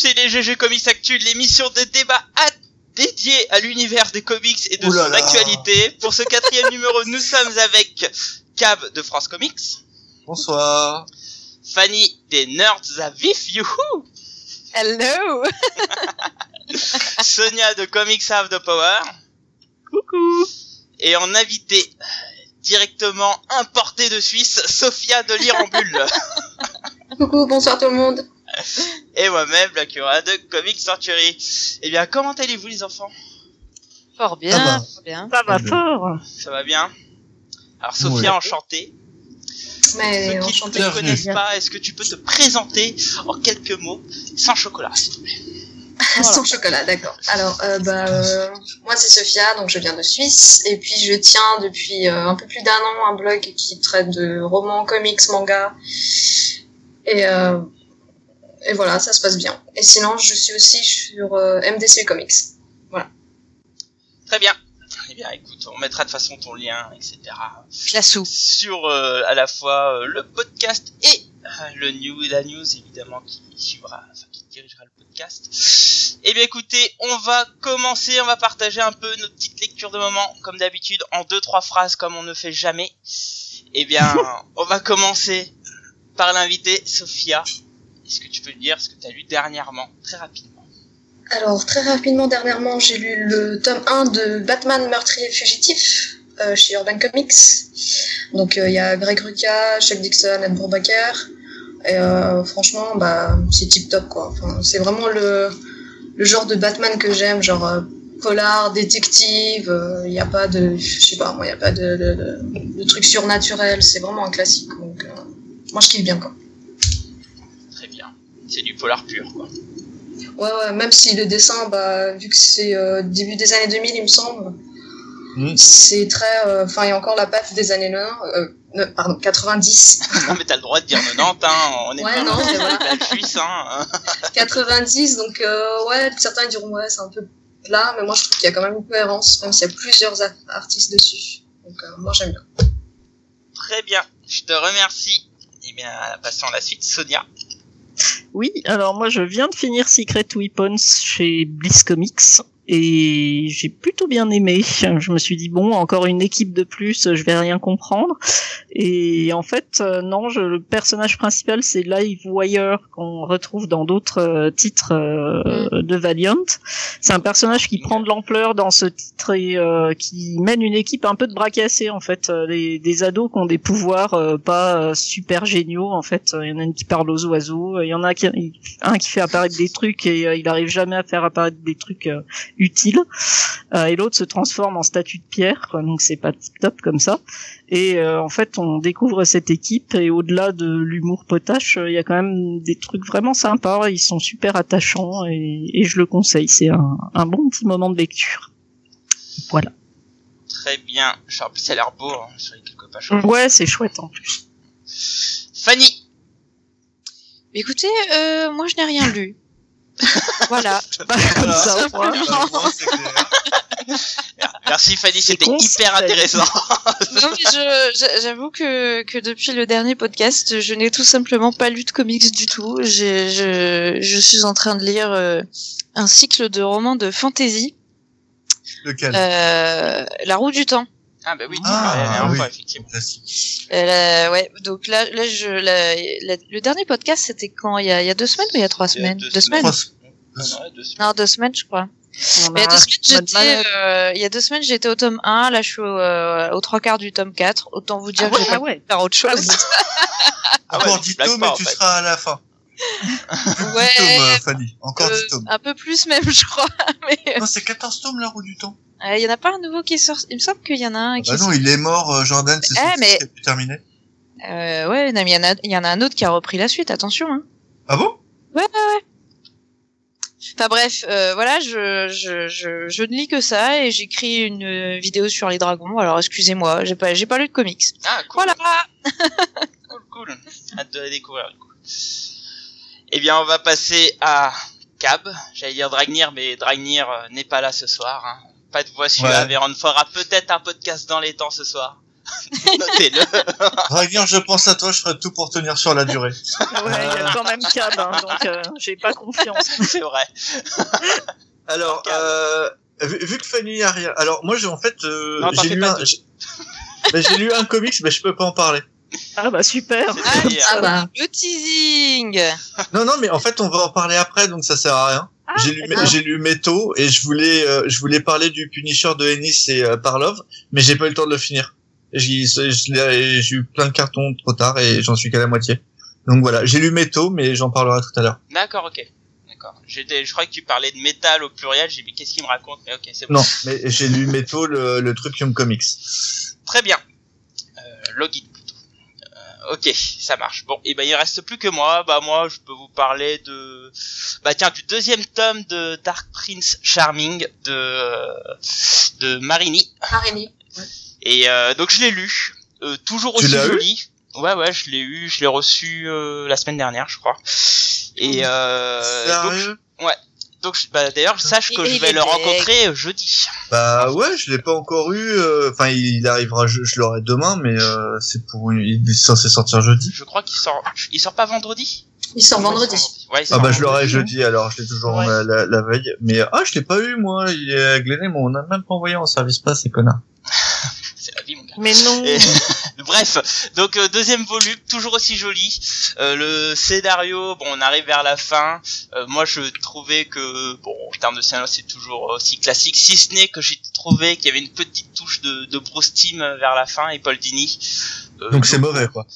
chez les GG Comics Actu, l'émission de débat à dédiée à l'univers des comics et de Ouh là son là. actualité. Pour ce quatrième numéro, nous sommes avec Cab de France Comics, Bonsoir. Fanny des Nerds à vif, youhou Hello Sonia de Comics Have the Power, Coucou et en invité directement importé de Suisse, Sophia de Lire en Bulle. Coucou, bonsoir tout le monde. Et moi-même, Blackura de Comics Century. Eh bien, comment allez-vous les enfants? Fort bien, Ça va. fort bien. Ça va fort. Ça va bien? Alors Sophia, Ouais. enchantée. Mais Ceux qui ne enchanté. te connaissent pas, est-ce que tu peux te présenter en quelques mots, sans chocolat, s'il te plaît? Sans chocolat, d'accord. Alors, euh, bah, euh, moi c'est Sophia, donc je viens de Suisse, et puis je tiens depuis euh, un peu plus d'un an un blog qui traite de romans, comics, mangas, et, euh, et voilà, ça se passe bien. Et sinon, je suis aussi sur euh, MDC Comics. Très bien. Eh bien, écoute, on mettra de toute façon ton lien, etc. Classou. sur euh, à la fois euh, le podcast et euh, le news, la news évidemment qui suivra, enfin qui dirigera le podcast. Eh bien, écoutez, on va commencer, on va partager un peu nos petites lectures de moment, comme d'habitude, en deux trois phrases, comme on ne fait jamais. Eh bien, on va commencer par l'invité Sophia. Est-ce que tu peux dire ce que tu as lu dernièrement, très rapidement Alors, très rapidement, dernièrement, j'ai lu le tome 1 de Batman meurtrier fugitif euh, chez Urban Comics. Donc, euh, il y a Greg Rucka, Chuck Dixon, Ed Brubaker. Et euh, franchement, bah, c'est tip top, quoi. C'est vraiment le, le genre de Batman que j'aime, genre euh, polar, détective. Il n'y a pas de, je sais pas, il a pas de, trucs surnaturels. C'est vraiment un classique. Donc, euh, moi, je kiffe bien, quoi. C'est du polar pur, quoi. Ouais, ouais, même si le dessin, bah, vu que c'est euh, début des années 2000, il me semble, Mm. c'est très. euh, Enfin, il y a encore la patte des années 90, euh, ne- pardon, 90. non, mais t'as le droit de dire 90, hein. On est Ouais, pas non, mais voilà. Suisse, hein. 90, donc ouais, ouais, certains diront, ouais, c'est un peu plat, mais moi je trouve qu'il y a quand même une cohérence, même s'il y a plusieurs artistes dessus. Donc, euh, moi j'aime bien. Très bien, je te remercie. Eh bien, passons à la suite. Sonia. Oui, alors moi je viens de finir Secret Weapons chez Bliss Comics et j'ai plutôt bien aimé. Je me suis dit bon, encore une équipe de plus, je vais rien comprendre. Et en fait, euh, non, je, le personnage principal c'est Live Wire qu'on retrouve dans d'autres euh, titres euh, de Valiant. C'est un personnage qui prend de l'ampleur dans ce titre et euh, qui mène une équipe un peu de bras cassés en fait, des, des ados qui ont des pouvoirs euh, pas super géniaux en fait. Il y en a une qui parle aux oiseaux, il y en a qui, un qui fait apparaître des trucs et il arrive jamais à faire apparaître des trucs utiles. Euh, et l'autre se transforme en statue de pierre, quoi, donc c'est pas top comme ça. Et euh, en fait, on découvre cette équipe et au-delà de l'humour potache, euh, il y a quand même des trucs vraiment sympas. Ils sont super attachants et, et je le conseille. C'est un, un bon petit moment de lecture. Voilà. Très bien. Ça a l'air beau, hein, sur les quelques pages. Ouais, c'est chouette en plus. Fanny. Écoutez, euh, moi je n'ai rien lu. voilà. Bah, comme Voilà. ça. Merci Fanny, c'était hyper intéressant. non mais je- je- j'avoue que, que depuis le dernier podcast, je n'ai tout simplement pas lu de comics du tout. J'ai- Je, je suis en train de lire euh, un cycle de romans de fantasy, Lequel? Euh, La roue du temps. Ah bah oui, tu Ah, oui. effectivement. Euh, ouais, donc là, là je, la- le dernier podcast c'était quand il y, a, il y a deux semaines ou il y a trois Il y a semaines? deux Deux semaines Trois- Non, non, deux semaines. Non, deux semaines je crois. Il y a a deux semaines, j'étais, euh, il y a deux semaines, j'étais au tome 1, là, je suis au, euh, aux trois quarts du tome 4. Autant vous dire Ah que ouais, je vais ah pas ouais. faire autre chose. Ah ouais, Encore mais tu 10 blagues tomes et tu fait. seras à la fin. ouais, 10 tomes, euh, Fanny. Encore euh, 10 tomes. un peu plus même, je crois. Mais Non, c'est 14 tomes, la roue du temps. euh, il y en a pas un nouveau qui est sorti? Il me semble qu'il y en a un qui Bah non, il est mort, euh, Jordan, c'est Eh, mais- qui a pu terminer. Euh, ouais, non, mais il y en a, il y en a un autre qui a repris la suite, attention, hein. Ah bon? Enfin bref, euh, voilà, je, je, je, je ne lis que ça et j'écris une vidéo sur les dragons. Alors excusez-moi, j'ai pas, j'ai pas lu de comics. Ah, cool. Voilà. Cool, cool. Hâte de la découvrir, du coup. Eh bien, on va passer à Cab. J'allais dire Dragnir, mais Dragnir euh, n'est pas là ce soir. hein. Pas de voix suave Ouais. fera peut-être un podcast dans les temps ce soir. Notez-le. Ragnar, je pense à toi, je ferai tout pour tenir sur la durée. Ouais, il y a quand même Cad, hein, donc euh, j'ai pas confiance. C'est vrai. Alors, euh, vu, vu que Fanny a rien, alors moi j'ai en fait, euh, j'ai lu un, lu comics, mais je peux pas en parler. Ah bah super. C'est-à-dire- Ah bah. Le teasing Non, non, mais en fait on va en parler après, donc ça sert à rien. Ah, j'ai lu, j'ai lu Meto et je voulais, euh, je voulais parler du Punisher de Ennis et euh, Parlov, mais j'ai pas eu le temps de le finir. J'ai eu plein de cartons trop tard et j'en suis qu'à la moitié. Donc voilà, j'ai lu Meto, mais j'en parlerai tout à l'heure. D'accord, ok. D'accord. J'étais, je crois que tu parlais de métal au pluriel. J'ai dit, qu'est-ce qu'il me raconte? Mais ok, c'est bon. Non, mais j'ai lu Meto, le, le truc Young Comics. Très bien. Euh, login plutôt. Euh, ok, ça marche. Bon, et ben il reste plus que moi. Bah moi, je peux vous parler de, bah tiens, du deuxième tome de Dark Prince Charming de de Marini. Marini. Et euh, donc je l'ai lu. Euh, toujours Tu aussi l'as eu joli. Ouais ouais, je l'ai eu, je l'ai reçu euh, la semaine dernière, je crois. Et euh, donc, Sérieux? donc je- bah, d'ailleurs, sache que je il vais le rencontrer jeudi. Bah ouais, je l'ai pas encore eu. euh, Enfin, il arrivera, je, je l'aurai demain, mais euh, c'est pour, il est censé sortir jeudi. Je crois qu'il sort, il sort pas vendredi. Il sort vendredi. Ouais, il Ah sort bah je l'aurai vendredi. jeudi alors, je l'ai toujours Ouais. la, la, la veille. Mais ah, je l'ai pas eu moi. Il est mais on a même pas envoyé en service pas ces connards. C'est la vie, mon gars. Mais non. Et- Bref, donc euh, deuxième volume, toujours aussi joli. Euh, le scénario, bon, on arrive vers la fin. Euh, moi, je trouvais que, bon, en termes de scénario, c'est toujours aussi classique, si ce n'est que j'ai trouvé qu'il y avait une petite touche de, de Bruce Timm vers la fin et Paul Dini. Euh, Donc c'est mauvais quoi.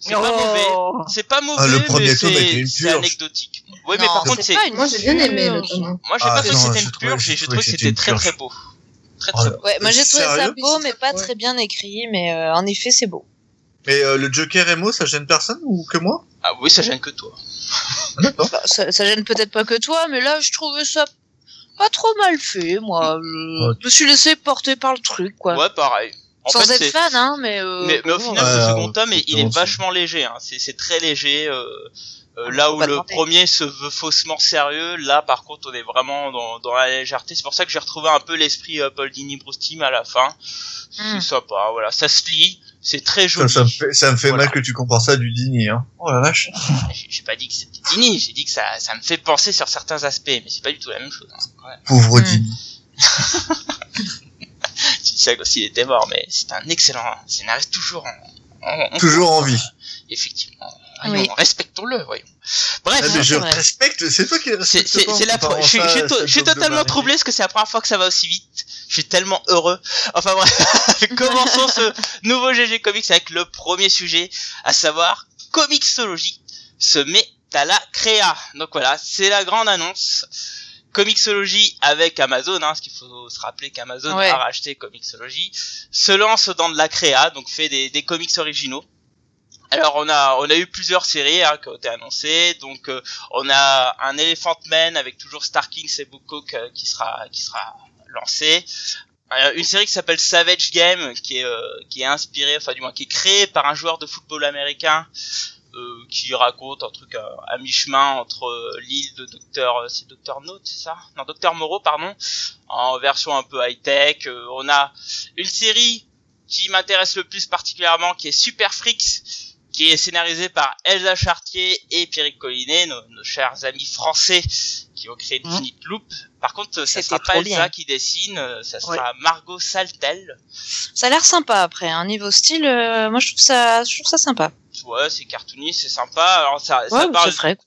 C'est pas mauvais. Oh. C'est pas mauvais, Ah, le premier mais c'est anecdotique. Oui, mais par contre, c'est Moi j'ai bien aimé le. Moi, j'ai Ah, pas trouvé que c'était une purge, j'ai et j'ai trouvé que c'était très très beau. Très Oh très là. beau. Ouais, moi j'ai trouvé ça beau, mais pas Ouais. très bien écrit, mais euh, en effet c'est beau. Mais euh, le Joker Emo, ça gêne personne ou que moi? Ah oui, ça gêne que toi. D'accord. Bah, ça, ça gêne peut-être pas que toi, mais là je trouvais ça pas trop mal fait, moi. Je me suis laissé porter par le truc, quoi. Ouais, pareil. En Sans fait, être fan, hein, mais... Euh, mais, mais au final, Ouais, ce second tome, il, est vachement léger. Hein. C'est, c'est très léger. Euh, euh, là faut où le premier se veut faussement sérieux, là, par contre, on est vraiment dans, dans la légèreté. C'est pour ça que j'ai retrouvé un peu l'esprit euh, Paul Dini Bruce à la fin. Hmm. C'est sympa, voilà. Ça se lit. C'est très joli. ça me fait, ça me fait Voilà. mal que tu compares ça à du Dini, hein. Oh la vache. J'ai, pas dit que c'était Dini. J'ai dit que ça, ça me fait penser sur certains aspects, mais c'est pas du tout la même chose. Hein. Ouais. Pauvre Hmm. Dini. Je sais que s'il était mort, mais c'est un excellent scénariste toujours en, en- en- Toujours en vie. Effectivement. Oui. respectons-le, voyons. Bref. Ah, mais je vrai. respecte, c'est toi qui le C'est, la pro- je suis, je suis je totalement troublé parce que c'est la première fois que ça va aussi vite. Je suis tellement heureux. Enfin bref, commençons ce nouveau GG Comics avec le premier sujet, à savoir Comixology se met à la créa. Donc voilà, c'est la grande annonce. Comixology avec Amazon, hein, parce qu'il faut se rappeler qu'Amazon Ouais. a racheté Comixology, se lance dans de la créa, donc fait des, des comics originaux. Alors on a on a eu plusieurs séries hein, qui ont été annoncées, donc euh, on a un Elephant Man avec toujours Star Kings et Bookcock qui sera qui sera lancé. Euh, une série qui s'appelle Savage Game qui est euh, qui est inspirée, enfin du moins qui est créée par un joueur de football américain euh, qui raconte un truc à, mi-chemin entre l'île de Docteur c'est Docteur Note c'est ça? Non Docteur Moreau pardon en version un peu high tech. on a une série qui m'intéresse le plus particulièrement qui est Super Freaks qui est scénarisé par Elsa Chartier et Pierrick Collinet, nos, nos chers amis français qui ont créé Mhm. Infinite Loop. Par contre, ça sera pas Elsa bien. qui dessine, ça Ouais. sera Margot Saltel. Ça a l'air sympa après, un niveau style, euh, moi je trouve ça, je trouve ça sympa. Ouais, c'est cartoony, c'est sympa. Alors ça, ça Ouais, parle c'est frais.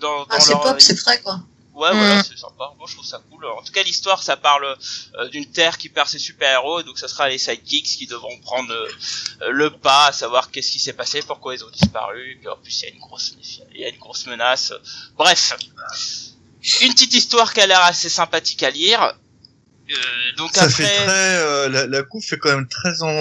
dans, dans Ah, c'est leur- pop, c'est frais quoi. Ouais, voilà, Mm. c'est sympa. Moi, je trouve ça cool. En tout cas, l'histoire, ça parle euh, d'une Terre qui perd ses super-héros, donc ça sera les sidekicks qui devront prendre euh, le pas, à savoir qu'est-ce qui s'est passé, pourquoi ils ont disparu, et puis en plus, il y a une grosse, il y a une grosse menace. Bref. Une petite histoire qui a l'air assez sympathique à lire. Euh, donc Ça après... fait très, euh, la, la coupe fait quand même très en,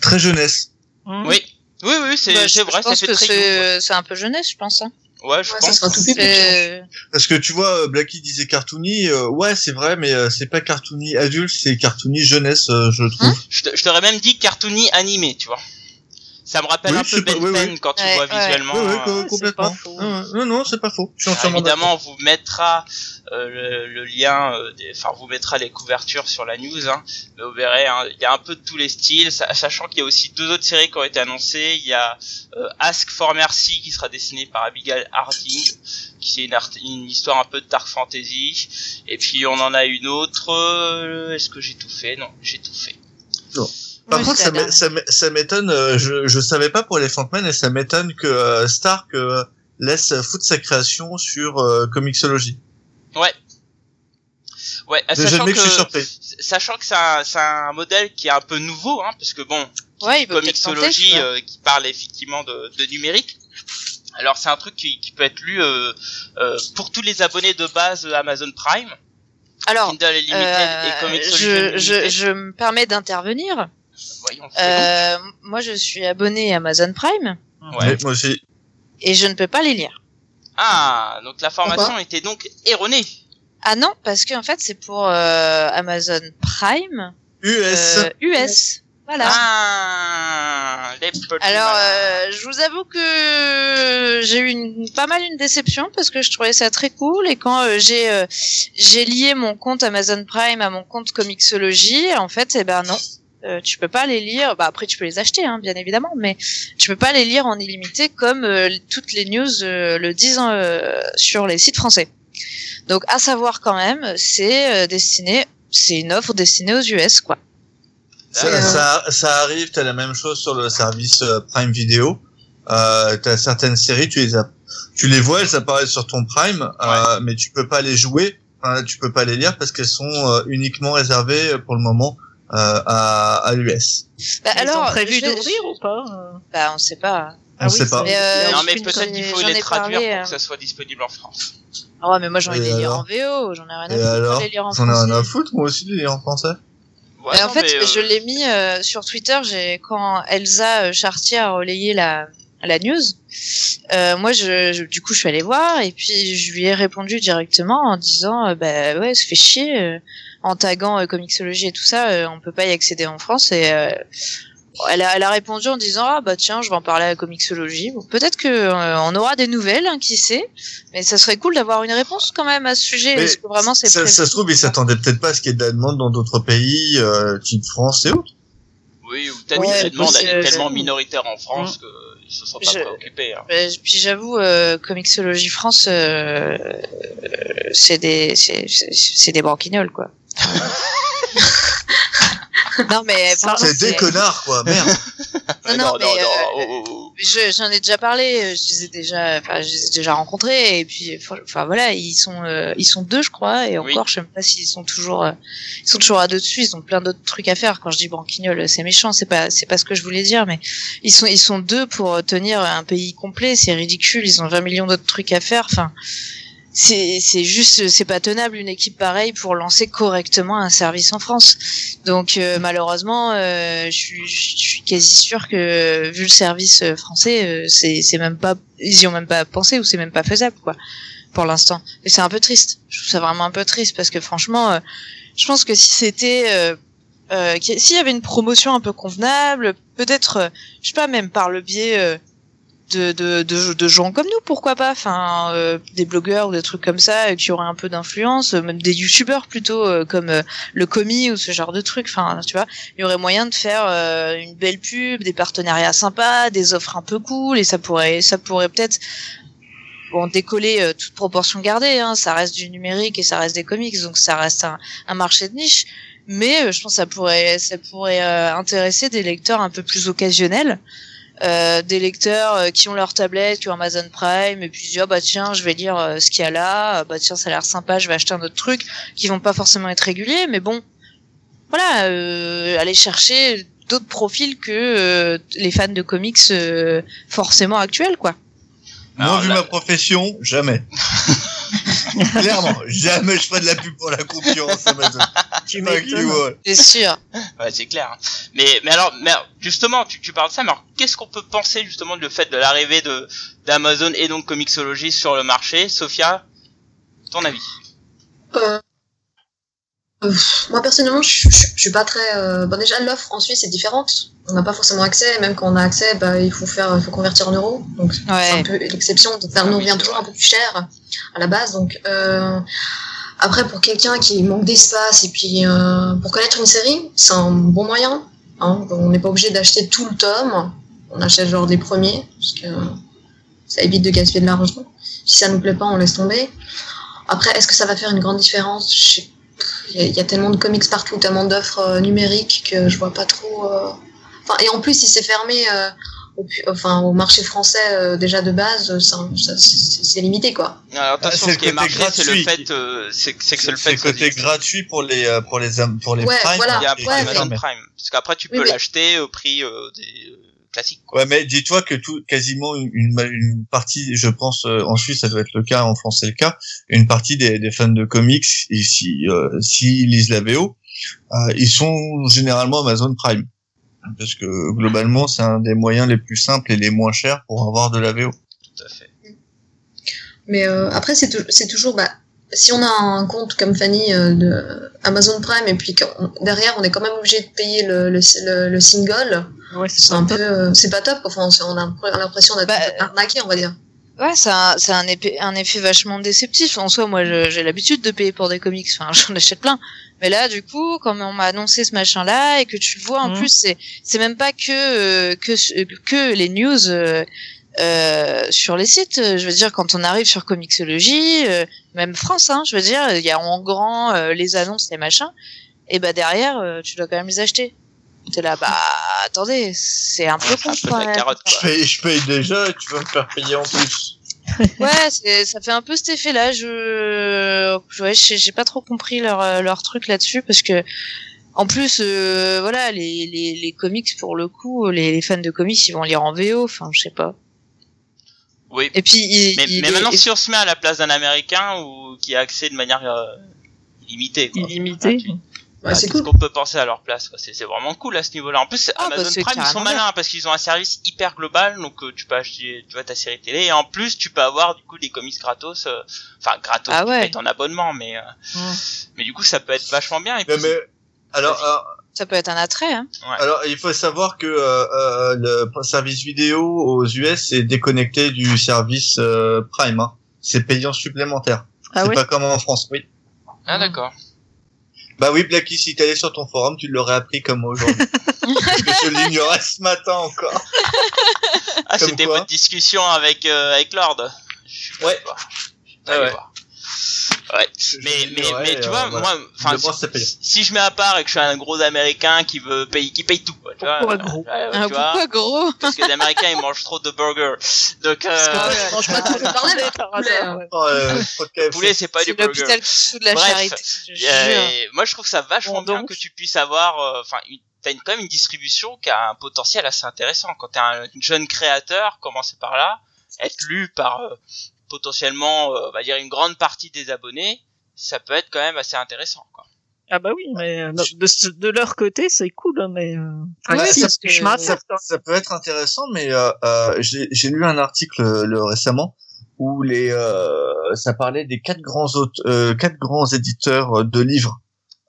très jeunesse. Hmm. Oui. Oui, oui, c'est Bah, vrai, je pense ça que fait très c'est c'est un peu jeunesse, je pense. Hein. Ouais, je Ouais, ça pense. sera tout. C'est- Parce que tu vois, euh, Blacky disait cartoony, euh, ouais, c'est vrai, mais euh, c'est pas cartoony adulte, c'est cartoony jeunesse, euh, je trouve. Hein Je te- je t'aurais même dit cartoony animé, tu vois. Ça me rappelle Oui, un peu Ben oui, oui. 10 quand tu Ouais, vois visuellement. Ouais, ouais, euh, co- c'est complètement. pas faux. Non, non, non, c'est pas faux. Je suis entièrement évidemment, on vous mettra euh, le, le lien, euh, des- enfin, on vous mettra les couvertures sur la news. Hein, mais vous verrez, hein, il y a un peu de tous les styles, sa- sachant qu'il y a aussi deux autres séries qui ont été annoncées. Il y a euh, Ask for Mercy qui sera dessinée par Abigail Harding, qui est une, art- une histoire un peu de dark fantasy. Et puis on en a une autre. euh, Est-ce que j'ai tout fait? Non, j'ai tout fait. Par Oui, contre, ça m'étonne, euh, je, je savais pas pour les Man et ça m'étonne que euh, Stark euh, laisse foutre sa création sur euh, Comixology. Ouais. Ouais, sachant que, surpris. sachant que c'est un, c'est un modèle qui est un peu nouveau, hein, parce que bon, Ouais, il peut peut-être tenter, Comixology vois. euh, qui parle effectivement de, de numérique. Alors c'est un truc qui, qui peut être lu euh, euh, pour tous les abonnés de base Amazon Prime, Alors, Kindle et je, je, je me permets d'intervenir. Voyons, Euh, moi, je suis abonné à Amazon Prime. Ouais. Moi aussi. et je ne peux pas les lire. Ah, donc la formation Pourquoi était donc erronée. Ah non, parce que en fait, c'est pour euh, Amazon Prime US. euh, US. Voilà. Ah, les Alors, euh, je vous avoue que j'ai eu une, pas mal une déception parce que je trouvais ça très cool et quand euh, j'ai euh, j'ai lié mon compte Amazon Prime à mon compte Comixology, en fait, eh ben non, euh, tu peux pas les lire. Bah après, tu peux les acheter, hein, bien évidemment, mais tu peux pas les lire en illimité comme euh, toutes les news euh, le disent euh, sur les sites français. Donc, à savoir quand même, c'est euh, destiné, c'est une offre destinée aux US, quoi. Ça, Euh, ça, ça arrive, t'as la même chose sur le service Prime Video. Euh, t'as certaines séries, tu les as, tu les vois, elles apparaissent sur ton Prime, euh, mais tu peux pas les jouer, enfin, tu peux pas les lire parce qu'elles sont euh, uniquement réservées euh, pour le moment à, à l'US. Bah, Ils alors, ont prévu d'ouvrir ou pas euh Bah, on sait pas. On sait pas. Mais, euh, non mais peut-être qu'il faut les traduire parlé, pour euh, que ça soit disponible en France. Ah ouais, mais moi j'ai envie de les lire en VO, j'en ai rien à foutre de alors, les lire en j'en ai français. rien à foutre, moi aussi, de les lire en français. Ouais, Mais en non, fait, mais, euh, je l'ai mis euh, sur Twitter, j'ai quand Elsa euh, Chartier a relayé la la news. Euh, moi, je, je- du coup, je suis allée voir et puis je lui ai répondu directement en disant, euh, bah ouais, ça fait chier, euh, en taguant euh, Comixology et tout ça, euh, on peut pas y accéder en France et euh, elle a, elle a répondu en disant ah bah tiens je vais en parler à Comixology bon, peut-être que euh, on aura des nouvelles hein, qui sait mais ça serait cool d'avoir une réponse quand même à ce sujet Mais est-ce que vraiment c'est Ça, ça se trouve, ils s'attendaient peut-être pas à ce qu'il y ait de la demande dans d'autres pays, euh, type France et autres. Oui, ou peut-être Ouais, que la demande est que- tellement minoritaire en France qu'ils se sont pas Je- préoccupés. Hein. Puis j'avoue, euh, Comixology France, euh, euh, c'est des, c'est, c'est, c'est des branquignoles, quoi. non mais C'est des connards, quoi, merde. Non, non, mais, euh, oh, oh, oh. je, j'en ai déjà parlé, euh, je les ai déjà, enfin, je les ai déjà rencontrés et puis, enfin voilà, ils sont, euh, ils sont deux, je crois, et Oui. encore, je sais même pas s'ils sont toujours, euh, ils sont toujours à deux dessus. Ils ont plein d'autres trucs à faire. Quand je dis branquignol, c'est méchant, c'est pas, c'est pas ce que je voulais dire, mais ils sont, ils sont deux pour tenir un pays complet. C'est ridicule. Ils ont 20 millions d'autres trucs à faire. Enfin, c'est, c'est juste, c'est pas tenable une équipe pareille pour lancer correctement un service en France. Donc euh, malheureusement, euh, je suis, quasi sûr que vu le service français, euh, c'est, c'est même pas, ils y ont même pas pensé ou c'est même pas faisable quoi, pour l'instant. Et c'est un peu triste. Je trouve ça vraiment un peu triste parce que franchement, euh, je pense que si c'était, euh, euh, s'il y avait une promotion un peu convenable, peut-être, je sais pas, même par le biais de, de, de, de gens comme nous, pourquoi pas, enfin, euh, des blogueurs ou des trucs comme ça euh, qui auraient un peu d'influence, euh, même des youtubeurs plutôt euh, comme euh, le Comi ou ce genre de trucs, enfin, tu vois, il y aurait moyen de faire euh, une belle pub, des partenariats sympas, des offres un peu cool, et ça pourrait, ça pourrait peut-être bon décoller toute proportion gardée, hein, ça reste du numérique et ça reste des comics, donc ça reste un, un marché de niche. Mais je pense que ça pourrait, ça pourrait intéresser des lecteurs un peu plus occasionnels, euh, des lecteurs euh, qui ont leur tablette, qui ont Amazon Prime, et puis disent, Ah, bah tiens, je vais lire euh, ce qu'il y a là, Ah, bah tiens, ça a l'air sympa, je vais acheter un autre truc, qui vont pas forcément être réguliers, mais bon, voilà, euh, aller chercher d'autres profils que euh, les fans de comics euh, forcément actuels, quoi. Alors, Moi, vu là- ma profession, jamais. Clairement, jamais je ferai de la pub pour la concurrence Amazon. Tu. C'est sûr. Ouais, c'est clair. hein. Mais, mais alors, mais alors, justement, tu, tu parles de ça, mais alors, qu'est-ce qu'on peut penser justement le fait de l'arrivée de d'Amazon et donc Comixology sur le marché, Sophia Ton avis? Euh, Euh, moi personnellement, je, je, je suis pas très. Euh... Bon déjà l'offre en Suisse est différente. On n'a pas forcément accès. Même quand on a accès, bah, il faut faire, il faut convertir en euros. Donc c'est un peu l'exception. Donc, Ça nous revient c'est toujours un peu plus cher à la base. Donc euh... après pour quelqu'un qui manque d'espace et puis euh, pour connaître une série, c'est un bon moyen. Hein. On n'est pas obligé d'acheter tout le tome. On achète genre des premiers parce que ça évite de gaspiller de l'argent. Si ça nous plaît pas, on laisse tomber. Après, est-ce que ça va faire une grande différence? Je sais- Il y, a- il y a tellement de comics partout, tellement d'offres euh, numériques que je vois pas trop. euh, Enfin, et en plus, si c'est fermé euh, au, enfin, au marché français euh, déjà de base, ça, ça- c'est c'est limité quoi. Alors, attention, c'est ce le qui est côté marqué, c'est le fait, euh, c'est que c'est que c'est C'est le fait que ça côté gratuit pour les euh, pour les pour les Ouais, Prime. voilà. Il y a ouais, Amazon mais- Prime. Parce qu'après, tu Oui, peux mais- l'acheter au prix euh, des classiques. Quoi. Ouais, mais dis-toi que tout, quasiment une, partie, je pense, euh, en Suisse, ça doit être le cas, en France, c'est le cas, une partie des, des fans de comics, ici, euh, s'ils lisent la VO, euh, ils sont généralement Amazon Prime. Parce que globalement, c'est un des moyens les plus simples et les moins chers pour avoir de la VO. Tout à fait. Mais euh, après, c'est toujours. Bah, si on a un compte comme Fanny euh, de Amazon Prime et puis qu'on- derrière, on est quand même obligé de payer le, le, le, le single, Ouais, c'est un pas peu. euh, c'est pas top. Enfin, on a on a l'impression d'être Bah, arnaqué, on va dire. Ouais, c'est un, c'est un, épée- un effet vachement déceptif. En soi, moi, j'ai l'habitude de payer pour des comics. Enfin, j'en achète plein. Mais là, du coup, quand on m'a annoncé ce machin-là et que tu le vois, en Mhm. plus, c'est, c'est même pas que euh, que que les news euh, euh, sur les sites. Je veux dire, quand on arrive sur Comixology, euh, même France, hein, je veux dire, il y a en grand euh, les annonces, les machins. Et bah derrière, euh, tu dois quand même les acheter. T'es là, bah attendez, c'est un peu con. quand même. carotte, Je quoi. paye, je paye déjà tu vas me faire payer en plus. Ouais, c'est, ça fait un peu cet effet-là. Je, ouais, j'ai j'ai pas trop compris leur euh, leur truc là-dessus parce que, en plus, euh, voilà, les, les les comics pour le coup, les, les fans de comics, ils vont lire en VO. Enfin, je sais pas. Oui. Et puis, il, Mais, il mais est- maintenant, si on se met à la place d'un Américain ou qui a accès de manière euh, illimitée, quoi. illimité. Ah, tu- Ouais, Ah, c'est Qu'est-ce cool. qu'on peut penser à leur place quoi. C'est vraiment cool à ce niveau-là. En plus, Ah, bah, Amazon c'est Prime, ils sont malins parce qu'ils ont un service hyper global, donc euh, tu peux acheter, tu vois, ta série télé et en plus tu peux avoir du coup des comics gratos, euh, enfin gratos, Ah tu ouais. payes ton abonnement, mais euh, Mm. mais du coup ça peut être vachement bien. Et Mais, puis, mais- alors, ça peut être un attrait. Hein. alors, il faut savoir que euh, euh, le service vidéo aux US est déconnecté du service euh, Prime. Hein. C'est payant supplémentaire. Ah c'est pas comme en France, oui. ah d'accord. Bah oui, Blacky, si t'allais sur ton forum, tu l'aurais appris comme aujourd'hui. Parce que je l'ignorais ce matin encore. Ah, c'était votre discussion avec euh, avec Lord. Je Ouais. pas Ah ouais. voir. Ouais. Mais mais l'ignorais, mais tu euh, vois, voilà. moi, Le c'est si, si je mets à part et que je suis un gros Américain qui veut payer, qui paye tout, quoi, tu vois. Pourquoi euh, gros ouais, ouais, Ah, tu vois. pourquoi gros parce que les Américains ils mangent trop de burgers. Donc euh, Ah ouais. Franchement, Bah, tu peux parler, poulet, bah, par poulet, hasard, hein. ouais. Oh, euh, trop de KFC. poulet c'est pas du C'est burger. l'hôpital qui se fout de la Bref, charité. Je Euh, moi je trouve ça vachement Bon, bien que tu puisses avoir, euh, enfin, une t'as quand même une distribution qui a un potentiel assez intéressant. Quand t'es un une jeune créateur, commencer par là, être lu par euh, potentiellement, euh, on va dire une grande partie des abonnés, ça peut être quand même assez intéressant. Quoi. Ah bah oui, mais euh, de, leur côté, c'est cool, hein, mais... Euh... enfin, Ouais, si, parce que- je m'attends. ça, ça peut être intéressant, mais euh, euh, j'ai j'ai lu un article le, récemment où les euh, ça parlait des quatre grands euh, quatre grands éditeurs de livres,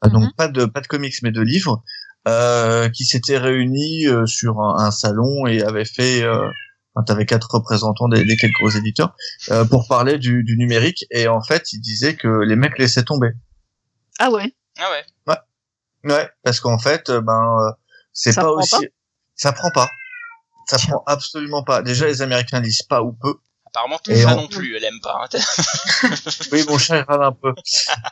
Ah, Mhm. donc pas de pas de comics mais de livres, euh, qui s'étaient réunis euh, sur un, un salon et avaient fait enfin, t'avais quatre représentants des, des quatre gros éditeurs euh, pour parler du, du numérique et en fait ils disaient que les mecs laissaient tomber. Ah ouais Ah ouais. Ouais, parce qu'en fait, euh, ben, euh, c'est pas aussi, pas ça prend pas, ça Tiens. prend absolument pas. Déjà, les Américains lisent pas ou peu. Apparemment tout Et ça on- non plus, elle aime pas. hein. Oui, mon chat il râle un peu.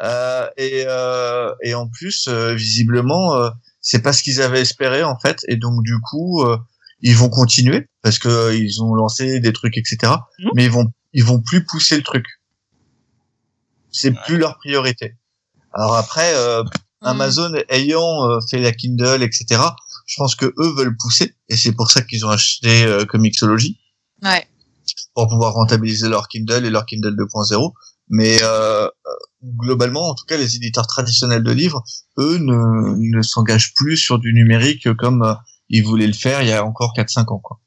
Euh, et euh, et en plus, euh, visiblement, euh, c'est pas ce qu'ils avaient espéré en fait, et donc du coup, euh, ils vont continuer parce que euh, ils ont lancé des trucs, etc. Mhm. Mais ils vont ils vont plus pousser le truc. C'est plus leur priorité. Alors après, euh, Amazon ayant euh, fait la Kindle, etc. Je pense que eux veulent pousser et c'est pour ça qu'ils ont acheté euh, Comixology Ouais. pour pouvoir rentabiliser leur Kindle et leur Kindle 2.0. Mais euh, euh, globalement, en tout cas, les éditeurs traditionnels de livres, eux, ne, ne s'engagent plus sur du numérique comme ils voulaient le faire il y a encore 4-5 ans. Quoi.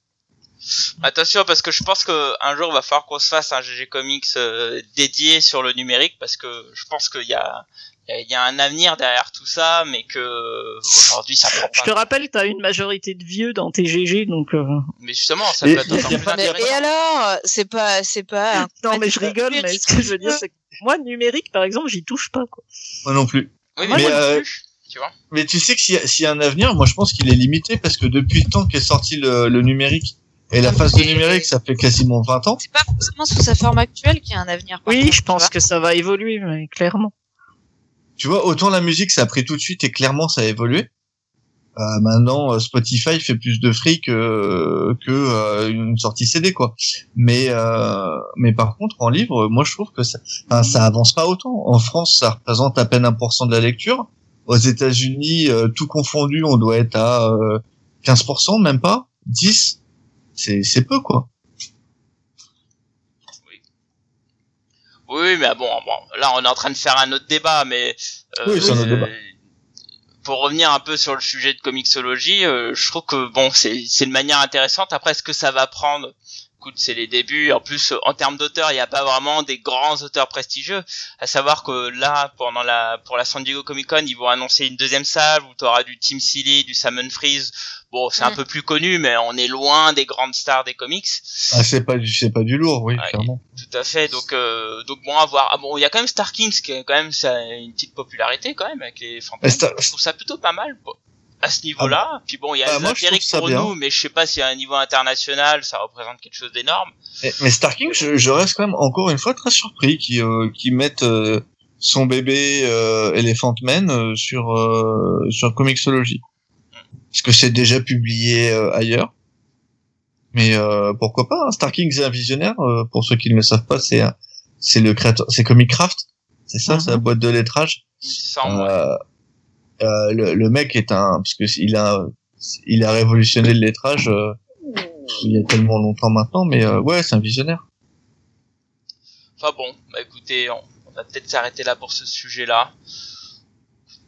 Attention parce que je pense que un jour il va falloir qu'on se fasse un GG Comics euh, dédié sur le numérique parce que je pense qu'il y a il y a un avenir derrière tout ça, mais que aujourd'hui ça prend pas. Je te rappelle, t'as une majorité de vieux dans tes GG, donc. Euh... Mais justement, ça Et- peut être y a plus pas- Mais- et alors, c'est pas, c'est pas. Non, mais je rigole, mais ce que je veux dire, c'est que moi, le numérique, par exemple, j'y touche pas, quoi. Moi non plus. Oui, Mais, mais moi non euh, plus, tu vois. Mais tu sais que s'il y, a- s'il y a un avenir, moi je pense qu'il est limité parce que depuis le temps qu'est sorti le, le numérique et la phase de numérique, ça fait quasiment 20 ans. C'est pas forcément sous sa forme actuelle qu'il y a un avenir. Oui, contre, je pense que ça va évoluer, mais clairement. Tu vois, autant la musique ça a pris tout de suite et clairement ça a évolué. Euh, maintenant, euh, Spotify fait plus de fric euh, que euh, une sortie CD quoi. Mais euh, mais par contre en livre, moi je trouve que ça, enfin, ça avance pas autant. En France, ça représente à peine 1% de la lecture. Aux États-Unis, euh, tout confondu, on doit être à euh, 15%, même pas? 10. C'est c'est peu quoi. Oui, mais bon, bon, là on est en train de faire un autre débat, mais euh, Oui, c'est un autre débat. Pour revenir un peu sur le sujet de comicsologie, euh, je trouve que bon, c'est c'est une manière intéressante. Après, est-ce que ça va prendre Écoute, c'est les débuts. En plus, en termes d'auteurs, il n'y a pas vraiment des grands auteurs prestigieux. À savoir que là, pendant la pour la San Diego Comic Con, ils vont annoncer une deuxième salle où tu auras du Tim Seeley, du Salmon Freeze. Bon, c'est un Mm. peu plus connu, mais on est loin des grandes stars des comics. Ah, c'est pas du c'est pas du lourd, oui, Ouais. clairement. Tout à fait. Donc, euh, donc bon, à voir. Ah bon, il y a quand même Star Kings qui a quand même ça, une petite popularité quand même avec les fantômes. Star- Je trouve ça plutôt pas mal à ce niveau-là. Puis bon, il y a Bah, les moi, pour bien. nous, mais je sais pas si à un niveau international ça représente quelque chose d'énorme. Mais, mais Starking, je, je reste quand même encore une fois très surpris qu'ils euh, qu'ils mettent euh, son bébé euh, Elephant Man euh, sur euh, sur Comixology. Parce que c'est déjà publié euh, ailleurs. Mais euh, pourquoi pas hein. Starking c'est un visionnaire. euh, pour ceux qui ne le savent pas, c'est c'est le créateur, c'est Comic Craft. C'est ça, Mhm. c'est la boîte de lettrage. Il semble. Euh, le, le mec est un parce que il a il a révolutionné le lettrage euh, il y a tellement longtemps maintenant mais euh, ouais c'est un visionnaire Enfin bon, bah écoutez, on, va peut-être s'arrêter là pour ce sujet-là.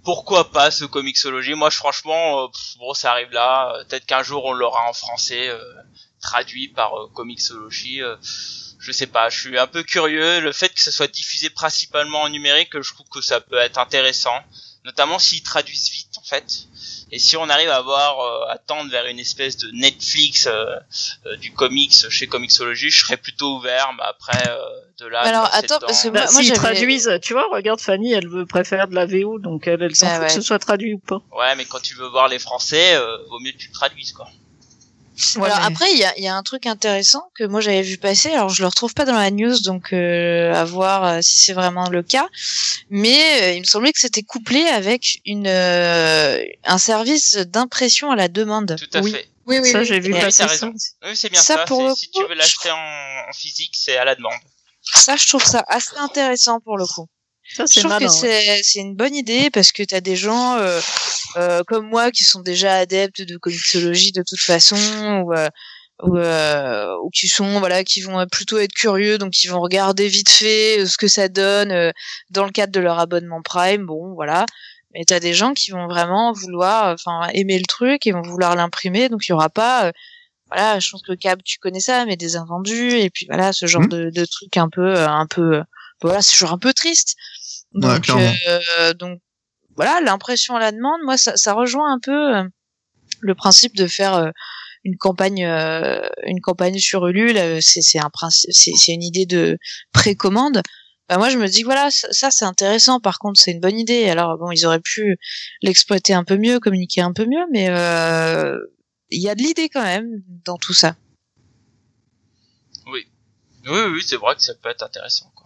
Pourquoi pas ce comicsologie Moi, franchement, euh, bon, ça arrive là. euh, Peut-être qu'un jour on l'aura en français, traduit par comicsologie. je sais pas. Je suis un peu curieux. Le fait que ça soit diffusé principalement en numérique, je trouve que ça peut être intéressant, notamment s'ils traduisent vite, en fait. Et si on arrive à avoir euh, à tendre vers une espèce de Netflix euh, euh, du comics chez Comixology, je serais plutôt ouvert. Mais après, euh, de là. Alors, attends, parce que Bah, Moi- s'ils traduisent, tu vois, regarde Fanny, elle veut préfère de la VO, donc elle, elle s'en Bah fout ouais. que ce soit traduit ou pas. Ouais, mais quand tu veux voir les Français, euh, vaut mieux que tu le traduises, quoi. Alors mais- après, il y a, il y a un truc intéressant que moi j'avais vu passer. Alors je le retrouve pas dans la news, donc euh, à voir euh, si c'est vraiment le cas. Mais euh, il me semblait que c'était couplé avec une euh, un service d'impression à la demande. Tout à Oui. fait. Oui, oui, ça, oui. j'ai vu oui, passer raison. Oui, c'est bien Ça, ça. pour le si coup, tu veux l'acheter en, en physique, c'est à la demande. Ça, je trouve ça assez intéressant pour le coup. Ça, Je trouve malin. que ouais. c'est c'est une bonne idée parce que t'as des gens euh, euh, comme moi qui sont déjà adeptes de comicsologie de toute façon ou euh, ou, euh, ou qui sont voilà qui vont plutôt être curieux donc qui vont regarder vite fait euh, ce que ça donne euh, dans le cadre de leur abonnement Prime bon voilà mais t'as des gens qui vont vraiment vouloir enfin aimer le truc et vont vouloir l'imprimer donc il y aura pas euh, voilà je pense que le câble tu connais ça mais des invendus et puis voilà ce genre Mhm. de, de trucs un peu un peu voilà c'est toujours un peu triste donc clairement. euh, donc voilà l'impression à la demande. Moi ça, ça rejoint un peu euh, le principe de faire euh, une campagne euh, une campagne sur Ulule. Euh, c'est c'est un principe c'est c'est une idée de précommande. Bah moi je me dis voilà ça, ça, c'est intéressant. Par contre c'est une bonne idée. Alors bon ils auraient pu l'exploiter un peu mieux communiquer un peu mieux mais euh, il y a de l'idée quand même dans tout ça. Oui, oui, oui, c'est vrai que ça peut être intéressant, quoi.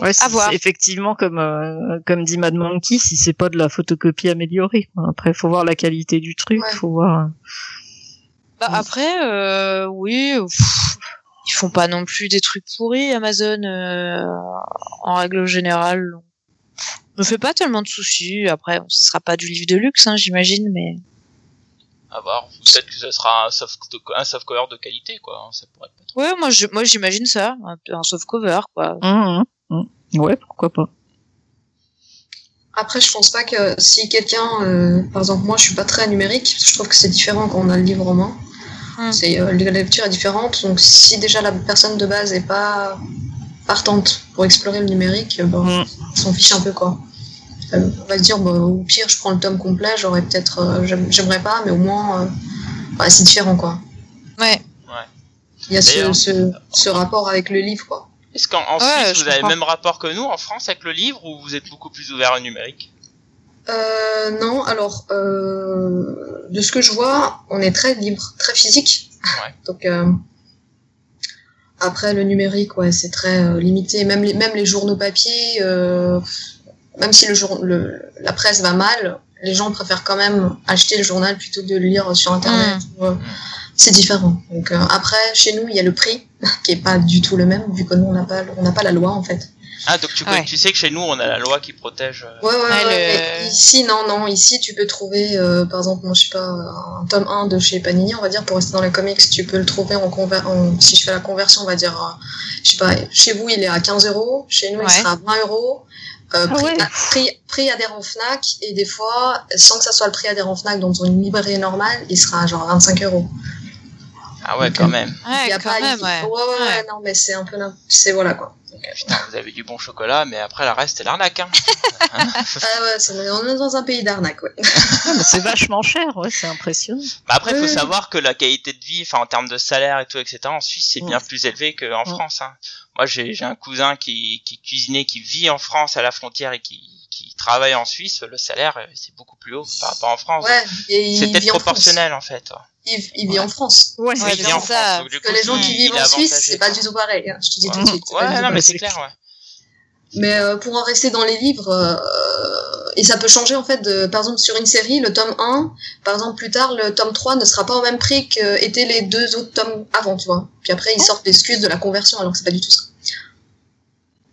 Ouais, À si voir. effectivement comme euh, comme dit Mad Monkey, si c'est pas de la photocopie améliorée. quoi. Après, faut voir la qualité du truc, Ouais. faut voir. Bah, Mm. après, euh, oui, pff, ils font pas non plus des trucs pourris, Amazon, euh, en règle générale. Me fait pas tellement de soucis. Après, ce sera pas du livre de luxe, hein, j'imagine, mais À voir. Peut-être que ce sera un soft, un soft cover de qualité, quoi. Ça pourrait être pas trop. ouais, moi, je, moi, j'imagine ça, un, soft cover, quoi. Hum, hum, hum. Ouais, pourquoi pas. Après, je pense pas que si quelqu'un, euh, par exemple, moi, je suis pas très numérique, parce que je trouve que c'est différent quand on a le livre en main. C'est euh, la lecture est différente, donc si déjà la personne de base est pas partante pour explorer le numérique, bon, on s'en fiche un peu quoi. Euh, on va se dire, bah, au pire, je prends le tome complet, j'aurais peut-être, euh, j'aime- j'aimerais pas, mais au moins, euh, ouais, c'est différent quoi. Ouais. Il y a ce, D'ailleurs- ce, ce rapport avec le livre quoi. Est-ce qu'en en Ouais, Suisse, vous avez le même rapport que nous en France avec le livre ou vous êtes beaucoup plus ouvert au numérique? Euh, non, alors euh, de ce que je vois, on est très libre, très physique. Ouais. Donc euh, après le numérique, ouais, c'est très euh, limité. Même les, même les journaux papier, euh, même si le jour, le, la presse va mal, les gens préfèrent quand même acheter le journal plutôt que de le lire sur internet. ou, euh, c'est différent. Donc euh, après, chez nous, il y a le prix qui est pas du tout le même vu que nous on n'a pas, on n'a pas la loi en fait. Ah, donc tu, Ouais. tu sais que chez nous, on a la loi qui protège. euh, Ouais, ouais, Ouais, ouais, le- mais Ici, non, non. Ici, tu peux trouver, euh, par exemple, moi, je sais pas, un tome 1 de chez Panini, on va dire, pour rester dans les comics, tu peux le trouver en, conver en si je fais la conversion, on va dire, euh, je sais pas, chez vous, il est à 15 euros, chez nous, Ouais. il sera à 20 euros. Euh, Ah prix, ouais. à- prix, prix adhérent Fnac, et des fois, sans que ça soit le prix adhérent Fnac dans une librairie normale, il sera genre 25 euros. Ah ouais, quand même. Il y Ouais, a quand pas, même, il- ouais. ouais, ouais, ouais, non, mais c'est un peu, c'est voilà, quoi. Donc, Putain, vous avez du bon chocolat, mais après, le reste, c'est l'arnaque. Hein. ah ouais, on est dans un pays d'arnaque, ouais. Ah, c'est vachement cher, ouais, c'est impressionnant. Bah après, il faut Ouais. savoir que la qualité de vie, enfin en termes de salaire et tout, etc. En Suisse, c'est bien plus élevé qu'en. France. Hein. Moi, j'ai j'ai un cousin qui qui cuisinait, qui vit en France à la frontière et qui qui travaille en Suisse. Le salaire, euh, c'est beaucoup plus haut par rapport en France. Ouais, c'est peut-être en proportionnel en fait. Il, il vit Ouais. en France. Ouais, Oui, il vit c'est en ça. France. donc que les gens qui vivent en Suisse, c'est pas du tout pareil. hein, je te dis tout de suite. Ouais, non, mais c'est clair, ouais. Mais euh, pour en rester dans les livres, euh, et ça peut changer en fait, de, par exemple sur une série, le tome 1, par exemple plus tard, le tome 3 ne sera pas au même prix qu'étaient les deux autres tomes avant, tu vois. Puis après, ils sortent l'excuse de la conversion alors que c'est pas du tout ça.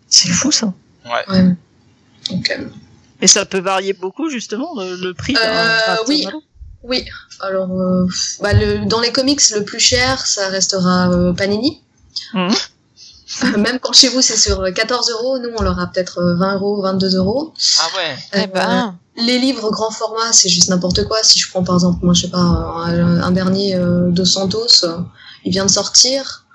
C'est fou ça. Ouais. Donc, euh, Et ça peut varier beaucoup justement le, le prix. Euh, oui. oui, alors euh, bah, le, dans les comics, le plus cher, ça restera euh, Panini. Mhm. Euh, Même quand chez vous c'est sur 14 euros, nous on l'aura peut-être euh, 20 euros, 22 euros. Ah ouais. Eh ben, Les livres grand format, c'est juste n'importe quoi. Si je prends par exemple, moi je sais pas, un, un dernier euh, de Santos, euh, il vient de sortir.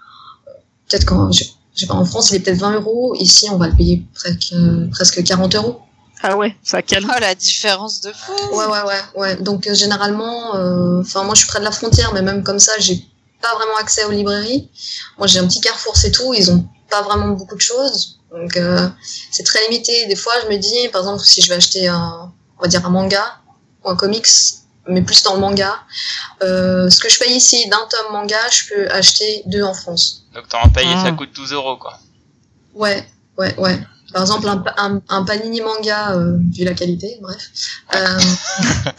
euh, Peut-être qu'en, je, je sais pas, en France il est peut-être 20 euros. Ici on va le payer presque, euh, presque 40 euros. Ah ouais, ça calme. oh la différence de fou. Ouais, ouais, ouais, ouais. Donc euh, généralement, euh, enfin moi je suis près de la frontière, mais même comme ça, j'ai pas vraiment accès aux librairies. Moi j'ai un petit carrefour, c'est tout. Ils ont pas vraiment beaucoup de choses, donc euh, c'est très limité. Des fois, je me dis, par exemple, si je vais acheter un, on va dire un manga ou un comics, mais plus dans le manga, euh, ce que je paye ici d'un tome manga, je peux acheter deux en France. Donc t'en payes Ah. ça coûte 12 euros quoi. Ouais, ouais, ouais. Par exemple, un, pa- un, un panini manga, euh, vu la qualité, bref. Euh,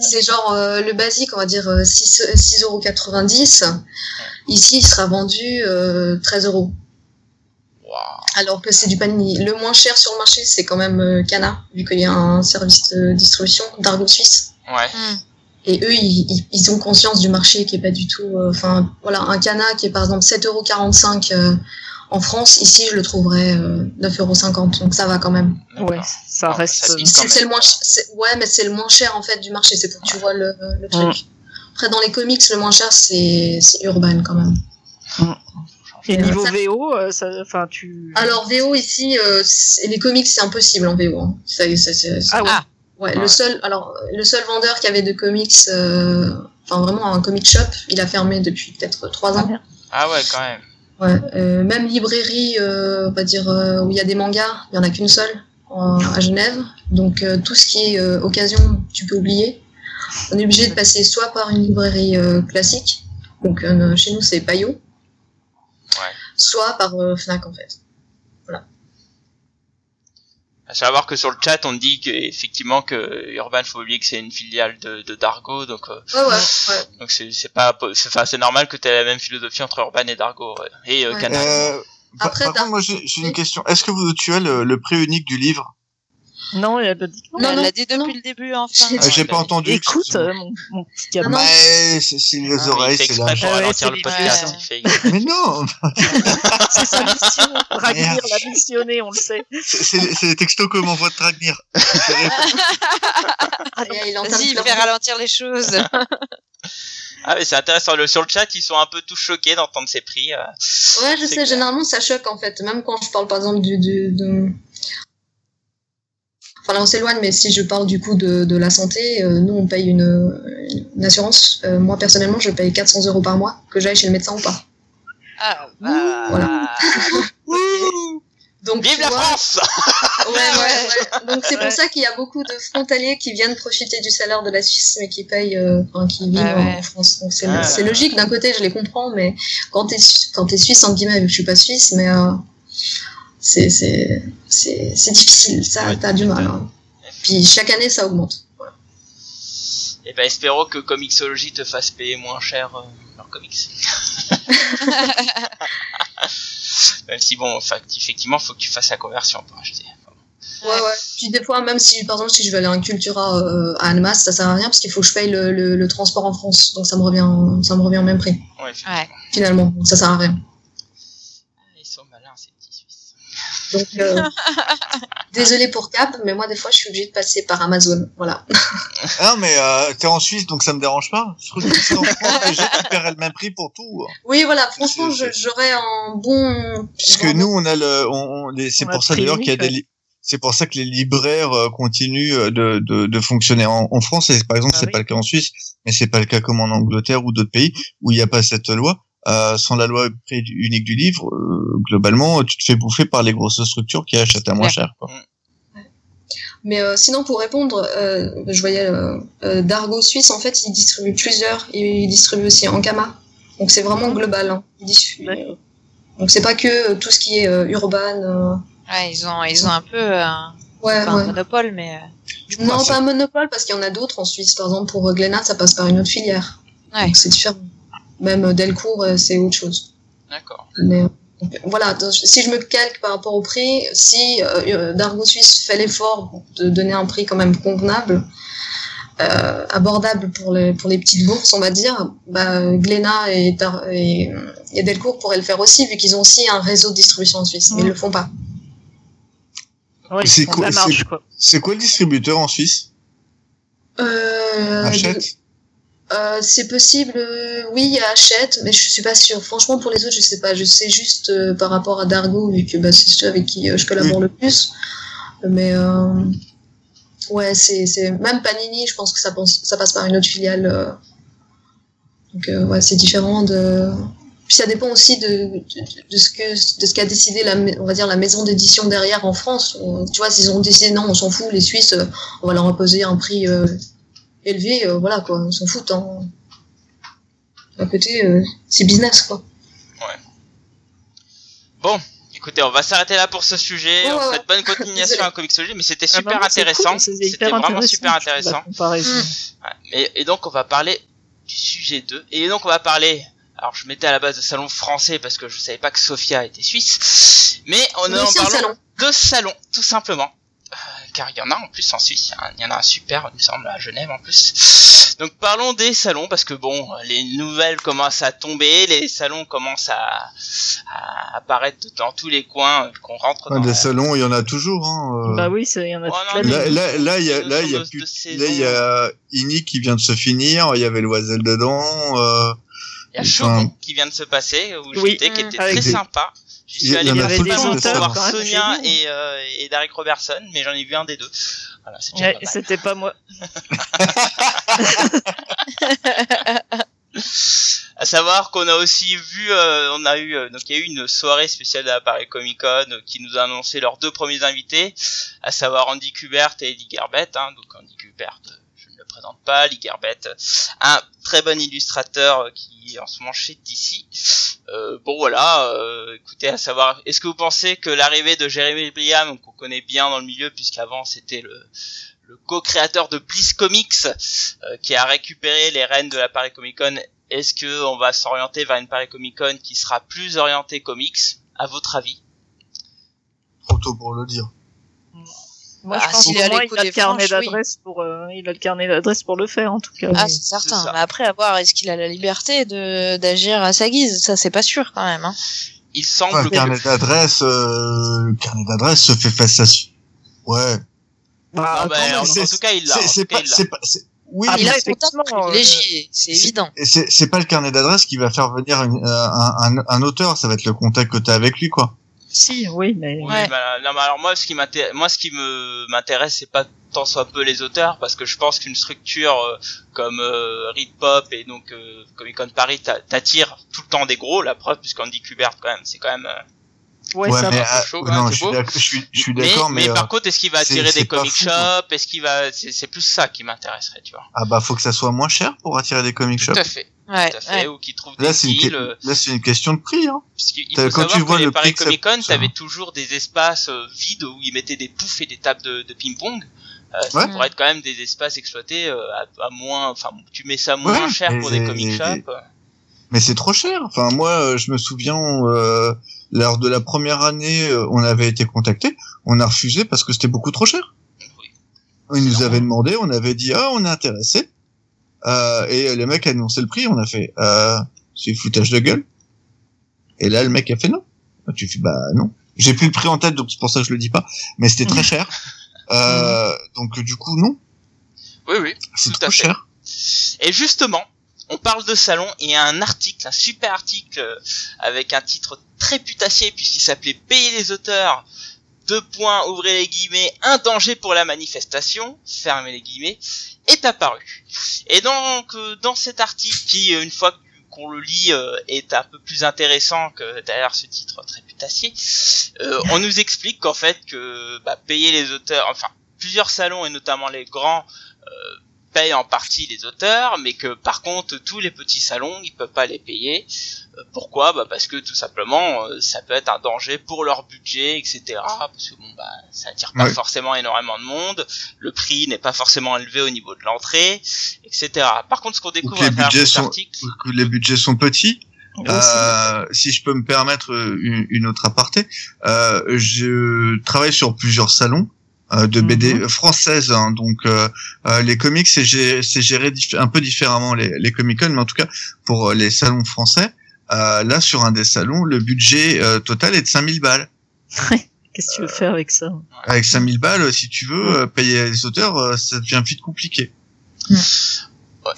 C'est genre euh, le basique, on va dire euh, 6 6,90€. Ici, il sera vendu euh, 13 euros. Waouh. Alors que c'est du panini. Le moins cher sur le marché, c'est quand même euh, Cana, vu qu'il y a un service de distribution d'argot suisse. Ouais. Hmm. Et eux, ils, ils- ils ont conscience du marché qui est pas du tout. euh, Enfin, voilà, un Cana qui est par exemple 7,45€ euh, en France, ici, je le trouverais euh, 9,50€. Donc ça va quand même. Ouais, ça Ah, reste. quand C'est le moins, ouais, mais c'est le moins cher en fait du marché. C'est pour que tu vois le, le truc. Après, dans les comics, le moins cher, c'est c'est Urban quand même. Et niveau Ça- VO, euh, ça, enfin tu. Alors VO ici, euh, les comics, c'est impossible en VO. hein. Ça, ça, c'est- c'est- Ah ouais. Ah. ouais, Ouais. le seul, alors le seul vendeur qui avait de comics, euh, enfin vraiment un comic shop, il a fermé depuis peut-être trois ans. Ah ouais, quand même. Ouais, euh, même librairie, euh, on va dire euh, où il y a des mangas, il y en a qu'une seule en- à Genève. Donc tout ce qui est occasion, tu peux oublier. On est obligé de passer soit par une librairie classique, donc chez nous c'est Payot, soit par Fnac en fait. À savoir que sur le chat, on dit que, effectivement que Urban, faut oublier que c'est une filiale de, de Dargo, donc euh, Ouais ouais. ouais. donc c'est c'est pas enfin c'est normal que tu aies la même philosophie entre Urban et Dargo ouais. et euh, Ouais. Canal. Euh, par- Après, par contre, moi j'ai j'ai une question. Est-ce que vous tu as le, le prix unique du livre? Non, elle a dit non. Elle l'a dit depuis non. le début, enfin. J'ai- Ah, pas entendu. Écoute, euh, mon, mon petit gamin. Mais c'est les Ah, oreilles, il fait c'est là. pour Ah ralentir le les podcast. il fait. Mais non, c'est sa mission. Dragnir Merde. l'a missionné, on le sait. c'est les textos que m'envoie de il entame Vas-y, fais de- ralentir les choses. Ah mais c'est intéressant. Le, sur le chat, ils sont un peu tous choqués d'entendre ces prix. euh. Ouais, je sais, clair. généralement ça choque en fait. Même quand je parle par exemple du. du de... Enfin là on s'éloigne, mais si je parle du coup de, de la santé, euh, nous on paye une, une assurance. Euh, moi personnellement je paye 400 euros par mois, que j'aille chez le médecin ou pas. Ah, bah, Voilà. Donc, Vive la vois, France Ouais, ouais, ouais. Donc c'est Ouais. pour ça qu'il y a beaucoup de frontaliers qui viennent profiter du salaire de la Suisse, mais qui payent, euh, enfin, qui vivent Ah ouais. en France. Donc c'est Ah. logique. D'un côté, je les comprends, mais quand t'es quand t'es suisse entre guillemets, vu que je suis pas suisse, mais euh, c'est c'est c'est c'est difficile. Ça, Ouais, t'as du mal. hein. Puis chaque année, ça augmente. Et ben espérons que Comixology te fasse payer moins cher euh, leurs comics. Même si bon, effectivement, faut que tu fasses la conversion pour acheter. Ouais, ouais. Puis des fois, même si, par exemple, si je veux aller à un Cultura euh, à Annemasse, ça sert à rien parce qu'il faut que je paye le, le, le transport en France. Donc ça me revient, ça me revient au même prix. Ouais. finalement. Donc ça sert à rien. Ils sont malins ces petits Suisses. Donc, euh, désolé pour Cap, mais moi, des fois, je suis obligée de passer par Amazon. Voilà. Ah, mais euh, t'es en Suisse, donc ça me dérange pas. Je trouve que c'est en France, tu paierais le même prix pour tout. Oui, voilà. Franchement, j'aurais un bon. Parce que nous, on a le, on, on- c'est pour ça d'ailleurs qu'il y a des, c'est pour ça que les libraires euh, continuent euh, de, de, de fonctionner en, en France. Et par exemple, Ah c'est oui. pas le cas en Suisse, mais c'est pas le cas comme en Angleterre ou d'autres pays où il n'y a pas cette loi. Euh, sans la loi unique du livre, euh, globalement, tu te fais bouffer par les grosses structures qui achètent à moins Ouais. cher. Quoi. Mais euh, sinon, pour répondre, euh, je voyais euh, euh, Dargo Suisse, en fait, il distribue plusieurs. Il distribue aussi Ankama. Donc c'est vraiment global. Hein. Il D'accord. Donc c'est pas que euh, tout ce qui est euh, urban. euh, Ouais, ils ont, ils ont un peu euh, un, Ouais, ouais. monopole, mais euh, Non, Ah, pas un monopole, parce qu'il y en a d'autres en Suisse. Par exemple, pour Glénat, ça passe par une autre filière. Ouais. Donc c'est différent. Même Delcourt, euh, c'est autre chose. D'accord. Mais euh, voilà, donc, si je me calque par rapport au prix, si euh, euh, Dargo Suisse fait l'effort de donner un prix quand même convenable, euh, abordable pour les, pour les petites bourses, on va dire, bah, Glénat et, Dar- et, et Delcourt pourraient le faire aussi, vu qu'ils ont aussi un réseau de distribution en Suisse. Mais ils le font pas. Ouais, C'est quoi- quoi. C'est quoi le distributeur en Suisse? Euh, Achète? Euh, c'est possible, euh, oui, il y a Hachette, mais je suis pas sûre. Franchement, pour les autres, je sais pas. Je sais juste euh, par rapport à Dargo, vu que bah, c'est ceux avec qui euh, je collabore le plus. Mais ouais, c'est c'est même Panini. Je pense que ça, pense, ça passe par une autre filiale. Donc ouais, c'est différent de. Puis ça dépend aussi de, de, de ce que de ce qu'a décidé la on va dire la maison d'édition derrière en France. On- tu vois, s'ils ont décidé non, on s'en fout, les Suisses, on va leur imposer un prix euh, élevé, euh, voilà quoi, on s'en fout. Hein. À côté, euh, c'est business quoi. Bon, écoutez, on va s'arrêter là pour ce sujet. Ouais, on ouais, souhaite bonne continuation à Comixology, mais c'était Ah super bah, intéressant. cool, C'était vraiment intéressant, super intéressant. Ouais, et, et donc on va parler du sujet 2. Et donc on va parler. Alors je mettais à la base de salon français parce que je savais pas que Sofia était suisse. Mais on est en parlant salon. de salon, tout simplement. Euh, car il y en a en plus en Suisse. hein. Il y en a un super, il me semble, à Genève en plus. Donc parlons des salons parce que bon, les nouvelles commencent à tomber, les salons commencent à, à apparaître dans tous les coins euh, qu'on rentre Ah, dans Des la- salons, il y en a toujours. Hein, euh. Bah oui, il y en a Oh non. Là, là, là, il y a, là, il y a notions plus. de- de Là, il y a Ini qui vient de se finir. Il y avait Loisel dedans. Euh, Il y a Enfin- Shogun qui vient de se passer où Oui, j'étais, qui était avec très des- sympa. J'y suis a- allé il y en a principalement tout le pour temps, voir quand même, Sonia et, euh, et Derek Robertson, mais j'en ai vu un des deux. Voilà, déjà Ouais, pas c'était pas moi. À savoir qu'on a aussi vu, euh, on a eu, euh, donc il y a eu une soirée spéciale de la Paris Comic Con euh, qui nous a annoncé leurs deux premiers invités, à savoir Andy Kubert et Eddie Gerbet. Hein, donc Andy Kubert, présente pas, Lee Gerbet, un très bon illustrateur euh, qui est en ce moment chez DC. Euh, bon voilà, euh, écoutez, à savoir, est-ce que vous pensez que l'arrivée de Jeremy Bliam, qu'on connaît bien dans le milieu, puisqu'avant c'était le le co-créateur de Bliss Comics, euh, qui a récupéré les rênes de la Paris Comic Con, est-ce que on va s'orienter vers une Paris Comic Con qui sera plus orientée comics, à votre avis? Trop tôt pour le dire. Moi, Bah, je pense s'il est à des le carnet franches, oui. d'adresse pour, euh, il a le carnet d'adresse pour le faire, en tout cas. Ah, c'est certain. Mais après, à voir, est-ce qu'il a la liberté de d'agir à sa guise? Ça, c'est pas sûr quand même. Hein. Il semble Ouais, le que carnet d'adresse, euh, le carnet d'adresse se fait face à. Ouais. Bah, Non, bah, en, en tout cas, il l'a. C'est pas, c'est pas, c'est- oui, Ah, il a privilégié, c'est c'est- évident. et c'est c'est pas le carnet d'adresse qui va faire venir une- euh, un, un, un auteur, ça va être le contact que t'as avec lui, quoi. Si, oui, mais. Oui, Ouais. bah, non, mais alors moi, ce qui m'intéresse, moi, ce qui me m'intéresse, c'est pas tant soit peu les auteurs, parce que je pense qu'une structure euh, comme euh, Read Pop et donc euh, Comic Con Paris t'a- t'attire tout le temps des gros. La preuve, puisqu'Andy Kubert, quand même, c'est quand même. euh, Ouais, ça mais, va. un peu euh, chaud, quand même, non, c'est je suis je suis, je suis mais, d'accord, mais, mais euh, par contre, est-ce qu'il va attirer c'est des comic fou, shops? Est-ce qu'il va C'est c'est plus ça qui m'intéresserait, tu vois. ah bah faut que ça soit moins cher pour attirer des comic Tout shops. à fait, Ouais, tout à fait. ouais. Ou qui trouvent Là des c'est une, deals. euh, là c'est une question de prix, hein. puisqu'il- il T'as- faut quand savoir tu vois que les le Paris prix que ça- Comic Con, ça- t'avais toujours des espaces euh, vides où ils mettaient des poufs et des tables de, de ping-pong. Euh, ça Ouais. pourrait être quand même des espaces exploités euh, à, à moins, enfin, tu mets ça moins Ouais, cher pour des comic shops. Mais c'est trop cher. Enfin, moi, je me souviens, euh, lors de la première année, on avait été contacté, on a refusé parce que c'était beaucoup trop cher. Oui. Ils nous avaient demandé, on avait dit ah on est intéressé, euh, et les mecs annonçaient le prix, on a fait euh, c'est foutage de gueule. Et là, le mec a fait non. Tu fais bah non. J'ai plus le prix en tête, donc c'est pour ça que je le dis pas. Mais c'était très cher. Euh, donc du coup non, Oui, oui. c'est trop cher. Et justement, on parle de salon et il y a un article, un super article euh, avec un titre très putassier puisqu'il s'appelait Payer les auteurs. Deux points, ouvrez les guillemets, un danger pour la manifestation, fermez les guillemets, est apparu. Et donc, euh, dans cet article qui, euh, une fois qu'on le lit, euh, est un peu plus intéressant que derrière ce titre très putassier, on nous explique qu'en fait, que bah, payer les auteurs, enfin, plusieurs salons et notamment les grands, payent en partie les auteurs, mais que par contre tous les petits salons ils peuvent pas les payer. Euh, pourquoi? Bah parce que tout simplement euh, ça peut être un danger pour leur budget, etc. Parce que bon bah ça attire pas Ouais. forcément énormément de monde, le prix n'est pas forcément élevé au niveau de l'entrée, etc. Par contre ce qu'on découvre les à travers budgets cet sont- article, que les budgets sont petits. Aussi. Euh, si je peux me permettre euh, une, une autre aparté, euh, je travaille sur plusieurs salons de BD Mhm. françaises, hein, donc euh, euh, les comics c'est géré, c'est géré un peu différemment les, les Comic Con, mais en tout cas pour euh, les salons français, euh, là sur un des salons, le budget euh, total est de 5000 balles. Qu'est-ce que tu veux faire avec ça? Avec 5000 balles, euh, si tu veux euh, payer les auteurs, euh, ça devient vite compliqué. ouais,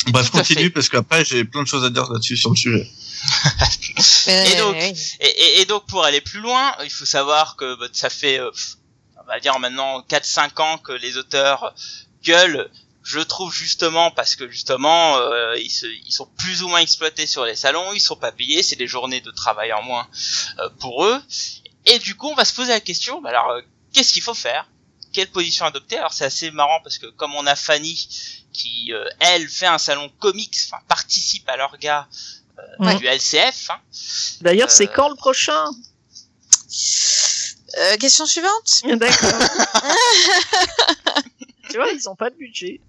Bref, tout à continue parce qu'après j'ai plein de choses à dire là-dessus sur le sujet. Et donc. Et, donc pour aller plus loin, il faut savoir que bah, ça fait, euh, on va dire maintenant 4-5 ans que les auteurs gueulent. Je trouve justement parce que justement euh, ils, se- ils sont plus ou moins exploités sur les salons, ils sont pas payés, c'est des journées de travail en moins euh, pour eux. Et du coup, on va se poser la question, bah alors euh, qu'est-ce qu'il faut faire? Quelle position adopter? Alors c'est assez marrant parce que comme on a Fanny qui euh, elle fait un salon comics, enfin participe à l'orga euh, Ouais. du LCF. hein, D'ailleurs, c'est Euh, quand le prochain? Euh, question suivante. D'accord. tu vois, ils ont pas de budget.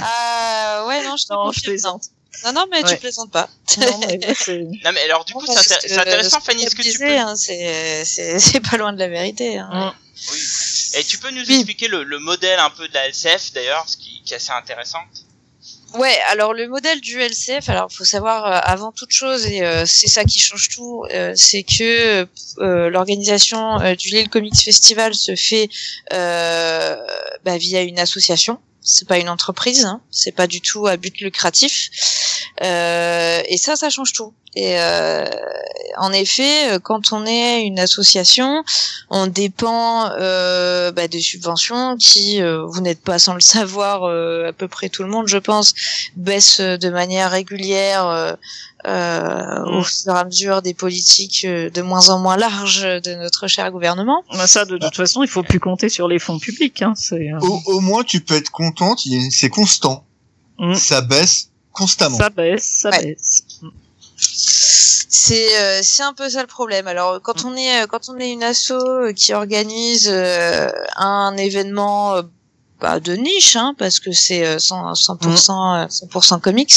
Ah ouais non je te Non, je confirme. plaisante. Non non mais Ouais. tu plaisantes pas. Non, mais Non alors du coup c'est intér- intéressant ce Fanny, est-ce que tu peux hein, c'est c'est c'est pas loin de la vérité. Hein. oui. Et tu peux nous Oui. expliquer le, le modèle un peu de la LCF d'ailleurs, ce qui, qui est assez intéressant? Ouais, alors le modèle du LCF, alors faut savoir euh, avant toute chose et euh, c'est ça qui change tout, euh, c'est que l'organisation du Lille Comics Festival se fait bah, via une association. C'est pas une entreprise, hein, c'est pas du tout à but lucratif. Euh, et ça, ça change tout. Et euh, en effet, euh, quand on est une association, on dépend euh, bah, des subventions qui, euh, vous n'êtes pas sans le savoir, euh, à peu près tout le monde, je pense, baissent de manière régulière euh, au fur et à mesure des politiques euh, de moins en moins larges de notre cher gouvernement. Bah, ça, de toute façon, il faut plus compter sur les fonds publics. Hein. C'est, euh, Au, au moins tu peux être contente, il y a- c'est constant, Mm. ça baisse constamment. ça baisse, ça Ouais. baisse. C'est euh, c'est un peu ça le problème. Alors quand on est euh, quand on est une asso qui organise euh, un événement euh, bah, de niche, hein, parce que c'est euh, 100%, 100%, euh, 100% comics,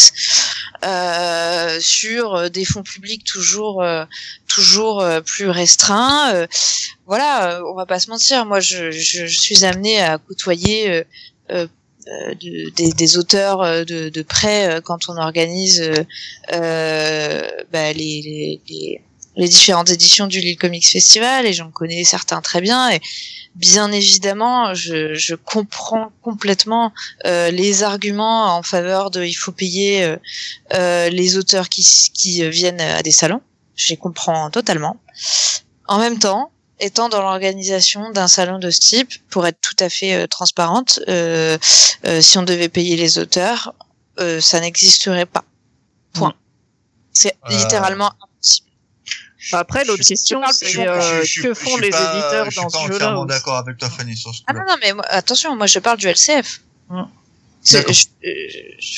euh, sur euh, des fonds publics toujours, euh, toujours euh, plus restreints. euh, voilà, euh, on va pas se mentir. Moi, je, je, je suis amenée à côtoyer euh, euh, euh, de- des, des auteurs euh, de, de près euh, quand on organise euh, euh, bah, les, les différentes éditions du Lille Comics Festival et j'en connais certains très bien et bien évidemment je, je comprends complètement euh, les arguments en faveur de il faut payer euh, euh, les auteurs qui, qui viennent à des salons je les comprends totalement en même temps étant dans l'organisation d'un salon de ce type, pour être tout à fait euh, transparente, euh, euh, si on devait payer les auteurs, euh, ça n'existerait pas. Point. C'est Euh, littéralement. Après, l'autre Je- question, je c'est euh, Je suis- que je font suis les pas- éditeurs je suis dans pas ce jeu-là entièrement d'accord avec toi, Fanny, sur ce Ah non, non, mais attention, moi je parle du LCF. Je- euh, je-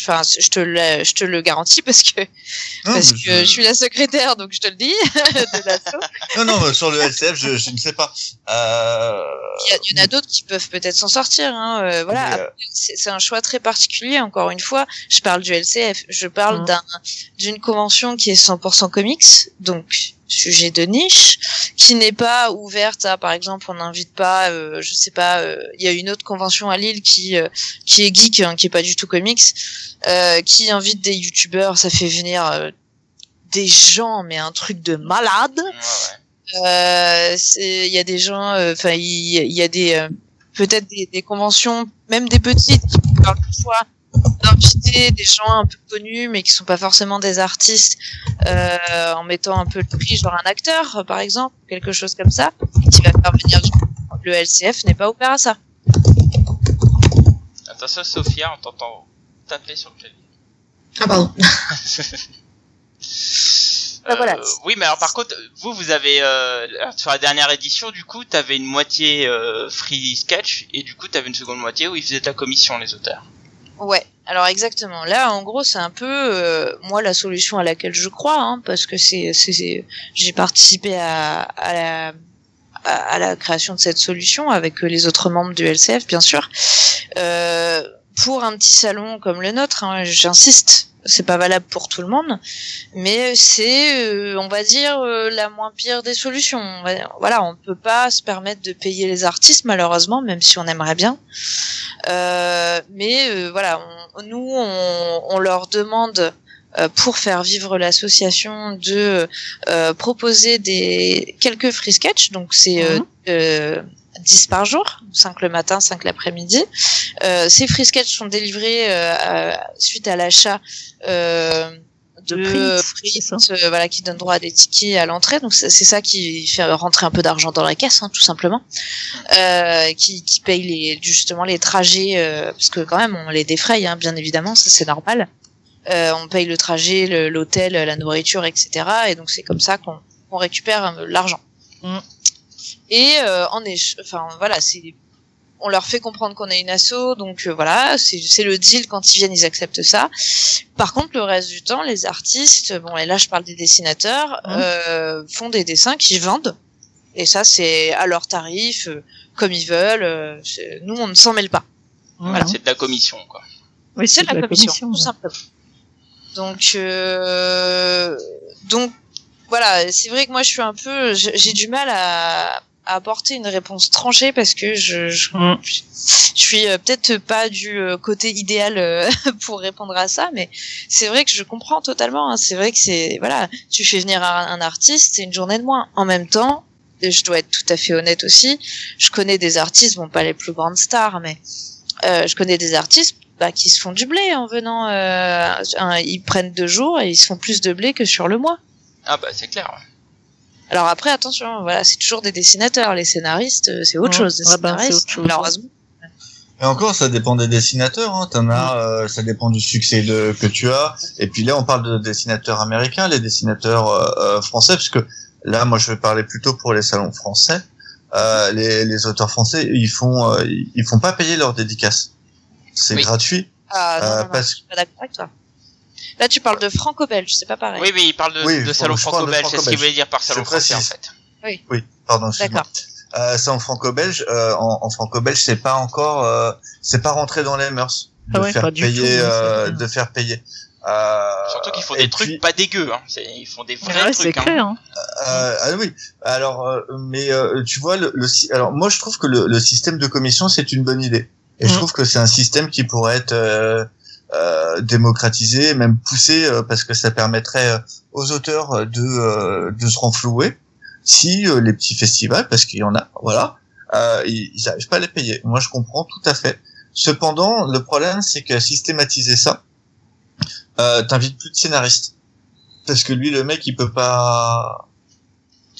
Enfin, je te le, je te le garantis parce que Non, parce que je... suis la secrétaire, donc je te le dis de non, non, mais sur le LCF, je, je ne sais pas. Euh... Il y, a- il y en a d'autres qui peuvent peut-être s'en sortir. Hein. euh, voilà, euh, c'est un choix très particulier. Encore une fois, je parle du LCF. Je parle d'un d'une convention qui est 100% comics, donc sujet de niche, qui n'est pas ouverte à, par exemple, on n'invite pas, euh, je sais pas, euh, il y a une autre convention à Lille qui euh, qui est geek, hein, qui est pas du tout comics, euh, qui invite des youtubeurs, ça fait venir euh, des gens, mais un truc de malade. Ouais. Euh, il y a des gens, euh, enfin, il y, a des euh, peut-être des, des conventions, même des petites, qui parlent parfois des gens un peu connus, mais qui sont pas forcément des artistes, euh, en mettant un peu le prix, genre un acteur, par exemple, quelque chose comme ça, et qui va faire venir du le LCF n'est pas ouvert à ça. Attention, Sophia, on t'entend taper sur le clavier. Ah, pardon. Ah, voilà. Euh, oui, mais alors par contre, vous, vous avez euh, sur la dernière édition, du coup, t'avais une moitié euh, free sketch et du coup, t'avais une seconde moitié où ils faisaient ta commission, les auteurs. Ouais, alors exactement. Là, en gros, c'est un peu euh, moi la solution à laquelle je crois, hein, parce que c'est, j'ai participé à, à la à la création de cette solution avec euh, les autres membres du LCF, bien sûr. Euh, pour un petit salon comme le nôtre, hein, j'insiste, c'est pas valable pour tout le monde, mais c'est, euh, on va dire, euh, la moins pire des solutions. On va- Voilà, on peut pas se permettre de payer les artistes, malheureusement, même si on aimerait bien. Euh, mais euh, voilà, on- nous, on, on leur demande euh, pour faire vivre l'association de euh, proposer des quelques free sketch, donc c'est Mhm. euh, 10 par jour, 5 le matin, 5 l'après-midi. Euh, ces free sketch sont délivrés euh, à- suite à l'achat euh, De print, print, euh, voilà, qui donne droit à des tickets à l'entrée. Donc c'est ça qui fait rentrer un peu d'argent dans la caisse, hein, tout simplement. Euh, qui, qui paye les, justement les trajets, euh, parce que quand même on les défraye, hein, bien évidemment, ça c'est normal. On paye le trajet, l'hôtel, la nourriture, etc. Et donc c'est comme ça qu'on récupère l'argent. Mm. Et euh, en enfin voilà, c'est on leur fait comprendre qu'on est une asso, donc euh, voilà, c'est c'est le deal quand ils viennent, ils acceptent ça. Par contre, le reste du temps, les artistes, bon, et là je parle des dessinateurs, Mhm. euh, font des dessins qu'ils vendent, et ça c'est à leur tarif, euh, comme ils veulent. euh, c'est- nous, on ne s'en mêle pas. Voilà. C'est de la commission, quoi. Oui, C'est de la, commission, tout ouais. simplement. Donc, euh, donc voilà, c'est vrai que moi je suis un peu, j'ai du mal à, à apporter une réponse tranchée parce que je, je, Mm. je suis euh, peut-être pas du euh, côté idéal euh, pour répondre à ça, mais c'est vrai que je comprends totalement. hein. C'est vrai que c'est voilà, tu fais venir un, un artiste, c'est une journée de moins. En même temps, je dois être tout à fait honnête aussi, je connais des artistes, bon pas les plus grandes stars, mais euh, je connais des artistes bah, qui se font du blé en venant. Euh, un- ils prennent deux jours et ils se font plus de blé que sur le mois. Ah bah c'est clair. Alors après, attention, voilà, c'est toujours des dessinateurs. Les scénaristes, euh, c'est autre Ouais. chose. Les Ouais, ben, c'est scénaristes, autre chose, malheureusement. Et encore, ça dépend des dessinateurs. Hein. T'en as, euh, ça dépend du succès de, que tu as. Et puis là, on parle de dessinateurs américains, les dessinateurs euh, euh, français, parce que là, moi, je vais parler plutôt pour les salons français. Euh, les, les auteurs français, ils font, euh, ils ils font pas payer leurs dédicaces. C'est Oui. gratuit. Ah, non, Euh, non, non, parce je suis pas d'accord avec toi. Là, tu parles de franco-belge, c'est pas pareil. Oui, mais il parle de, Oui, de salon franco-belge, c'est ce qu'il voulait dire par salon français, en fait. Oui, pardon. excuse-moi. D'accord. Euh, en franco-belge. Euh, en, en franco-belge, c'est pas encore, euh, c'est pas rentré dans les mœurs de Ah ouais, faire pas du payer, tout, euh, de faire payer. Euh, Surtout qu'ils font des trucs puis- pas dégueux, hein. Ils font des vrais Ouais, c'est trucs. Hein. clair. Hein. Euh, ah oui. Alors, euh, mais euh, tu vois, le, le alors moi je trouve que le, le système de commission c'est une bonne idée. Et je Mm. trouve que c'est un système qui pourrait être euh, euh, démocratisé, même poussé, euh, parce que ça permettrait euh, aux auteurs de euh, de se renflouer si euh, les petits festivals, parce qu'il y en a, voilà, euh, ils n'arrivent pas à les payer. Moi je comprends tout à fait. Cependant, le problème c'est que systématiser ça, euh, t'invites plus de scénaristes parce que lui le mec il peut pas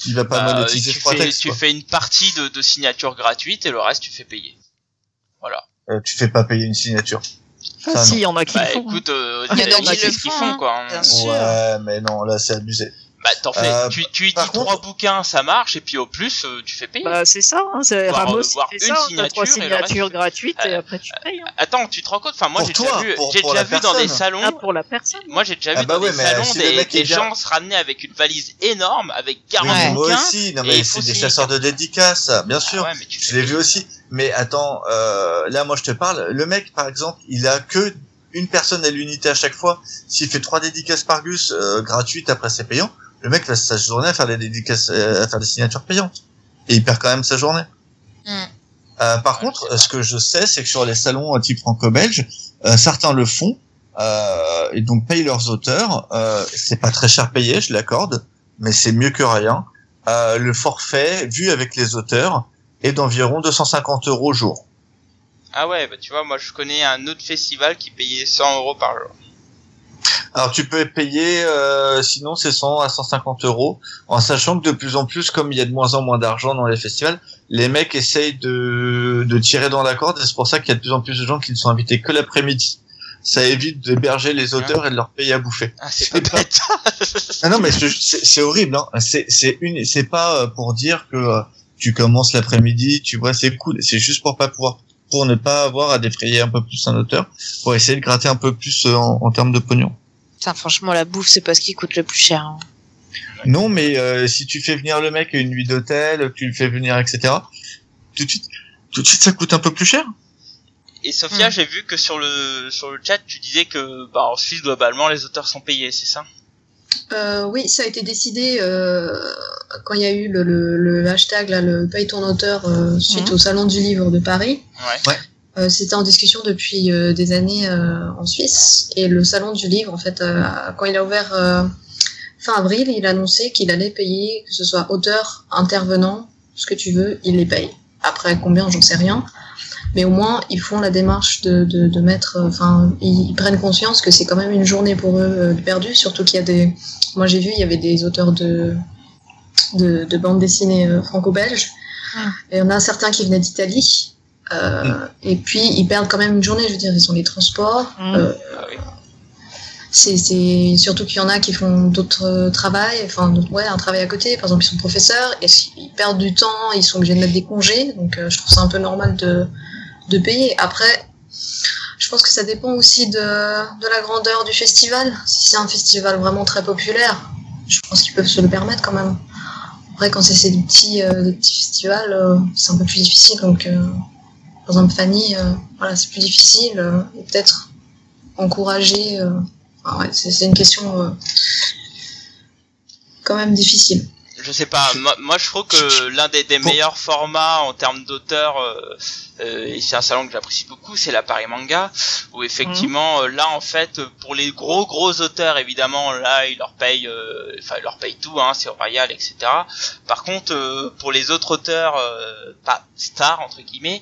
il va pas Bah, monétiser tu fais, textes tu fais une partie de, de signature gratuite et le reste tu fais payer. Voilà. Euh, tu fais pas payer une signature Ah, Ça, si, il y en a qui Bah le font. écoute, euh, Il y en a qui le font, quoi. hein. Bien sûr. ouais mais non là c'est abusé Bah t'en fais, Euh, tu, tu y dis contre- trois bouquins, ça marche et puis au plus euh, tu fais payer. Bah, c'est ça, hein, c'est Voire, Ramos euh, fait une ça, hein, t'as signature trois et le reste, signatures tu- gratuites et Euh, après tu payes. hein. Attends, tu te rends compte Enfin moi Pour j'ai toi, déjà vu, pour- j'ai pour déjà la vu dans des personne. salons. Ah, pour la personne. Moi j'ai déjà Ah vu bah dans ouais, des mais salons si le des, mec est des bien- gens se ramener avec une valise énorme avec 40 Oui, moi bouquins. aussi non et mais il faut c'est des signer chasseurs de dédicaces bien sûr Ah ouais, mais tu je l'ai vu aussi mais attends euh, là moi je te parle le mec par exemple il a que une personne à l'unité à chaque fois s'il fait trois dédicaces par gus euh, gratuites après c'est payant le mec passe sa journée à faire des dédicaces euh, à faire des signatures payantes et il perd quand même sa journée Mm. Euh, par contre, ce que je sais, c'est que sur les salons type franco-belge, euh, certains le font euh, et donc payent leurs auteurs. Euh, c'est pas très cher payé, je l'accorde, mais c'est mieux que rien. Euh, le forfait vu avec les auteurs est d'environ 250 euros jour. Ah ouais, bah tu vois, moi je connais un autre festival qui payait 100 euros par jour. Alors tu peux payer, euh, sinon c'est 100 à 150 euros, en sachant que de plus en plus, comme il y a de moins en moins d'argent dans les festivals, les mecs essayent de, de tirer dans la corde, et c'est pour ça qu'il y a de plus en plus de gens qui ne sont invités que l'après-midi. Ça évite d'héberger les auteurs et de leur payer à bouffer. Ah, c'est bête. Ah non, mais c'est horrible. Hein. C'est c'est une, c'est pas euh, pour dire que euh, tu commences l'après-midi, tu vois, c'est cool. C'est juste pour pas pouvoir, pour ne pas avoir à défrayer un peu plus un auteur, pour essayer de gratter un peu plus euh, en, en termes de pognon. Putain, franchement, la bouffe, c'est pas ce qui coûte le plus cher. hein. Non, mais euh, si tu fais venir le mec à une nuit d'hôtel, que tu le fais venir, etc. Tout de suite, tout de suite, ça coûte un peu plus cher. Et Sophia, Mm. j'ai vu que sur le sur le chat, tu disais que bah en Suisse globalement les auteurs sont payés, c'est ça? Euh, oui, ça a été décidé euh, quand il y a eu le, le, le hashtag, là, le paye ton auteur, euh, suite Mhm. au Salon du Livre de Paris. Ouais. Euh, C'était en discussion depuis euh, des années euh, en Suisse. Et le Salon du Livre, en fait, euh, quand il a ouvert euh, fin avril, il a annoncé qu'il allait payer, que ce soit auteur, intervenant, ce que tu veux, il les paye. Après, combien, j'en sais rien. Mais au moins, ils font la démarche de, de, de mettre, euh, enfin, ils, ils prennent conscience que c'est quand même une journée pour eux euh, de perdu, surtout qu'il y a des, moi j'ai vu, il y avait des auteurs de, de, de bandes dessinées euh, franco-belges, Ah. et on a certains qui venaient d'Italie, euh, et puis ils perdent quand même une journée, je veux dire, ils ont les transports, Mm. euh, Ah oui. c'est surtout qu'il y en a qui font d'autres travails, enfin ouais, un travail à côté. Par exemple, ils sont professeurs, et ils perdent du temps, ils sont obligés de mettre des congés, donc euh, je trouve ça un peu normal de de payer. Après, je pense que ça dépend aussi de la grandeur du festival. Si c'est un festival vraiment très populaire, je pense qu'ils peuvent se le permettre quand même. Après, quand c'est des petits euh, des petits festivals, euh, c'est un peu plus difficile. Donc, euh, par exemple, Fanny, euh, voilà, c'est plus difficile. euh, et peut-être encourager. ouais, c'est une question quand même difficile. Je sais pas, moi, moi, je trouve que l'un des, des meilleurs formats en termes d'auteurs, euh, euh, et c'est un salon que j'apprécie beaucoup, c'est la Paris Manga, où effectivement, euh, là en fait, pour les gros gros auteurs, évidemment, là ils leur payent, euh, enfin ils leur payent tout, hein, c'est royal, etc. Par contre, euh, pour les autres auteurs, euh, pas stars entre guillemets,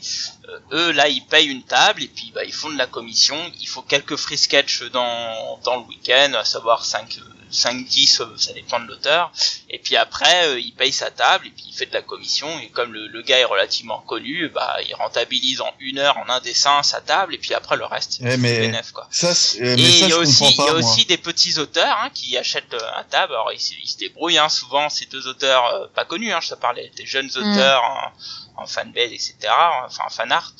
euh, eux là ils payent une table et puis bah, ils font de la commission, il faut quelques free sketch dans, dans le week-end, à savoir 5 5-10, euh, ça dépend de l'auteur. Et puis après, euh, il paye sa table et puis il fait de la commission. Et comme le, le gars est relativement connu, bah, il rentabilise en une heure en un dessin sa table et puis après le reste, c'est mais- bénéf, quoi. Ça, euh, Et ça, il y a aussi, comprends il y a pas, moi. aussi des petits auteurs hein, qui achètent euh, un table. Alors ils, se- ils se débrouillent. Hein, souvent, ces deux auteurs euh, pas connus. Hein, je te parlais des jeunes Mm. auteurs en, en fanbase, etc. Enfin, en fan art,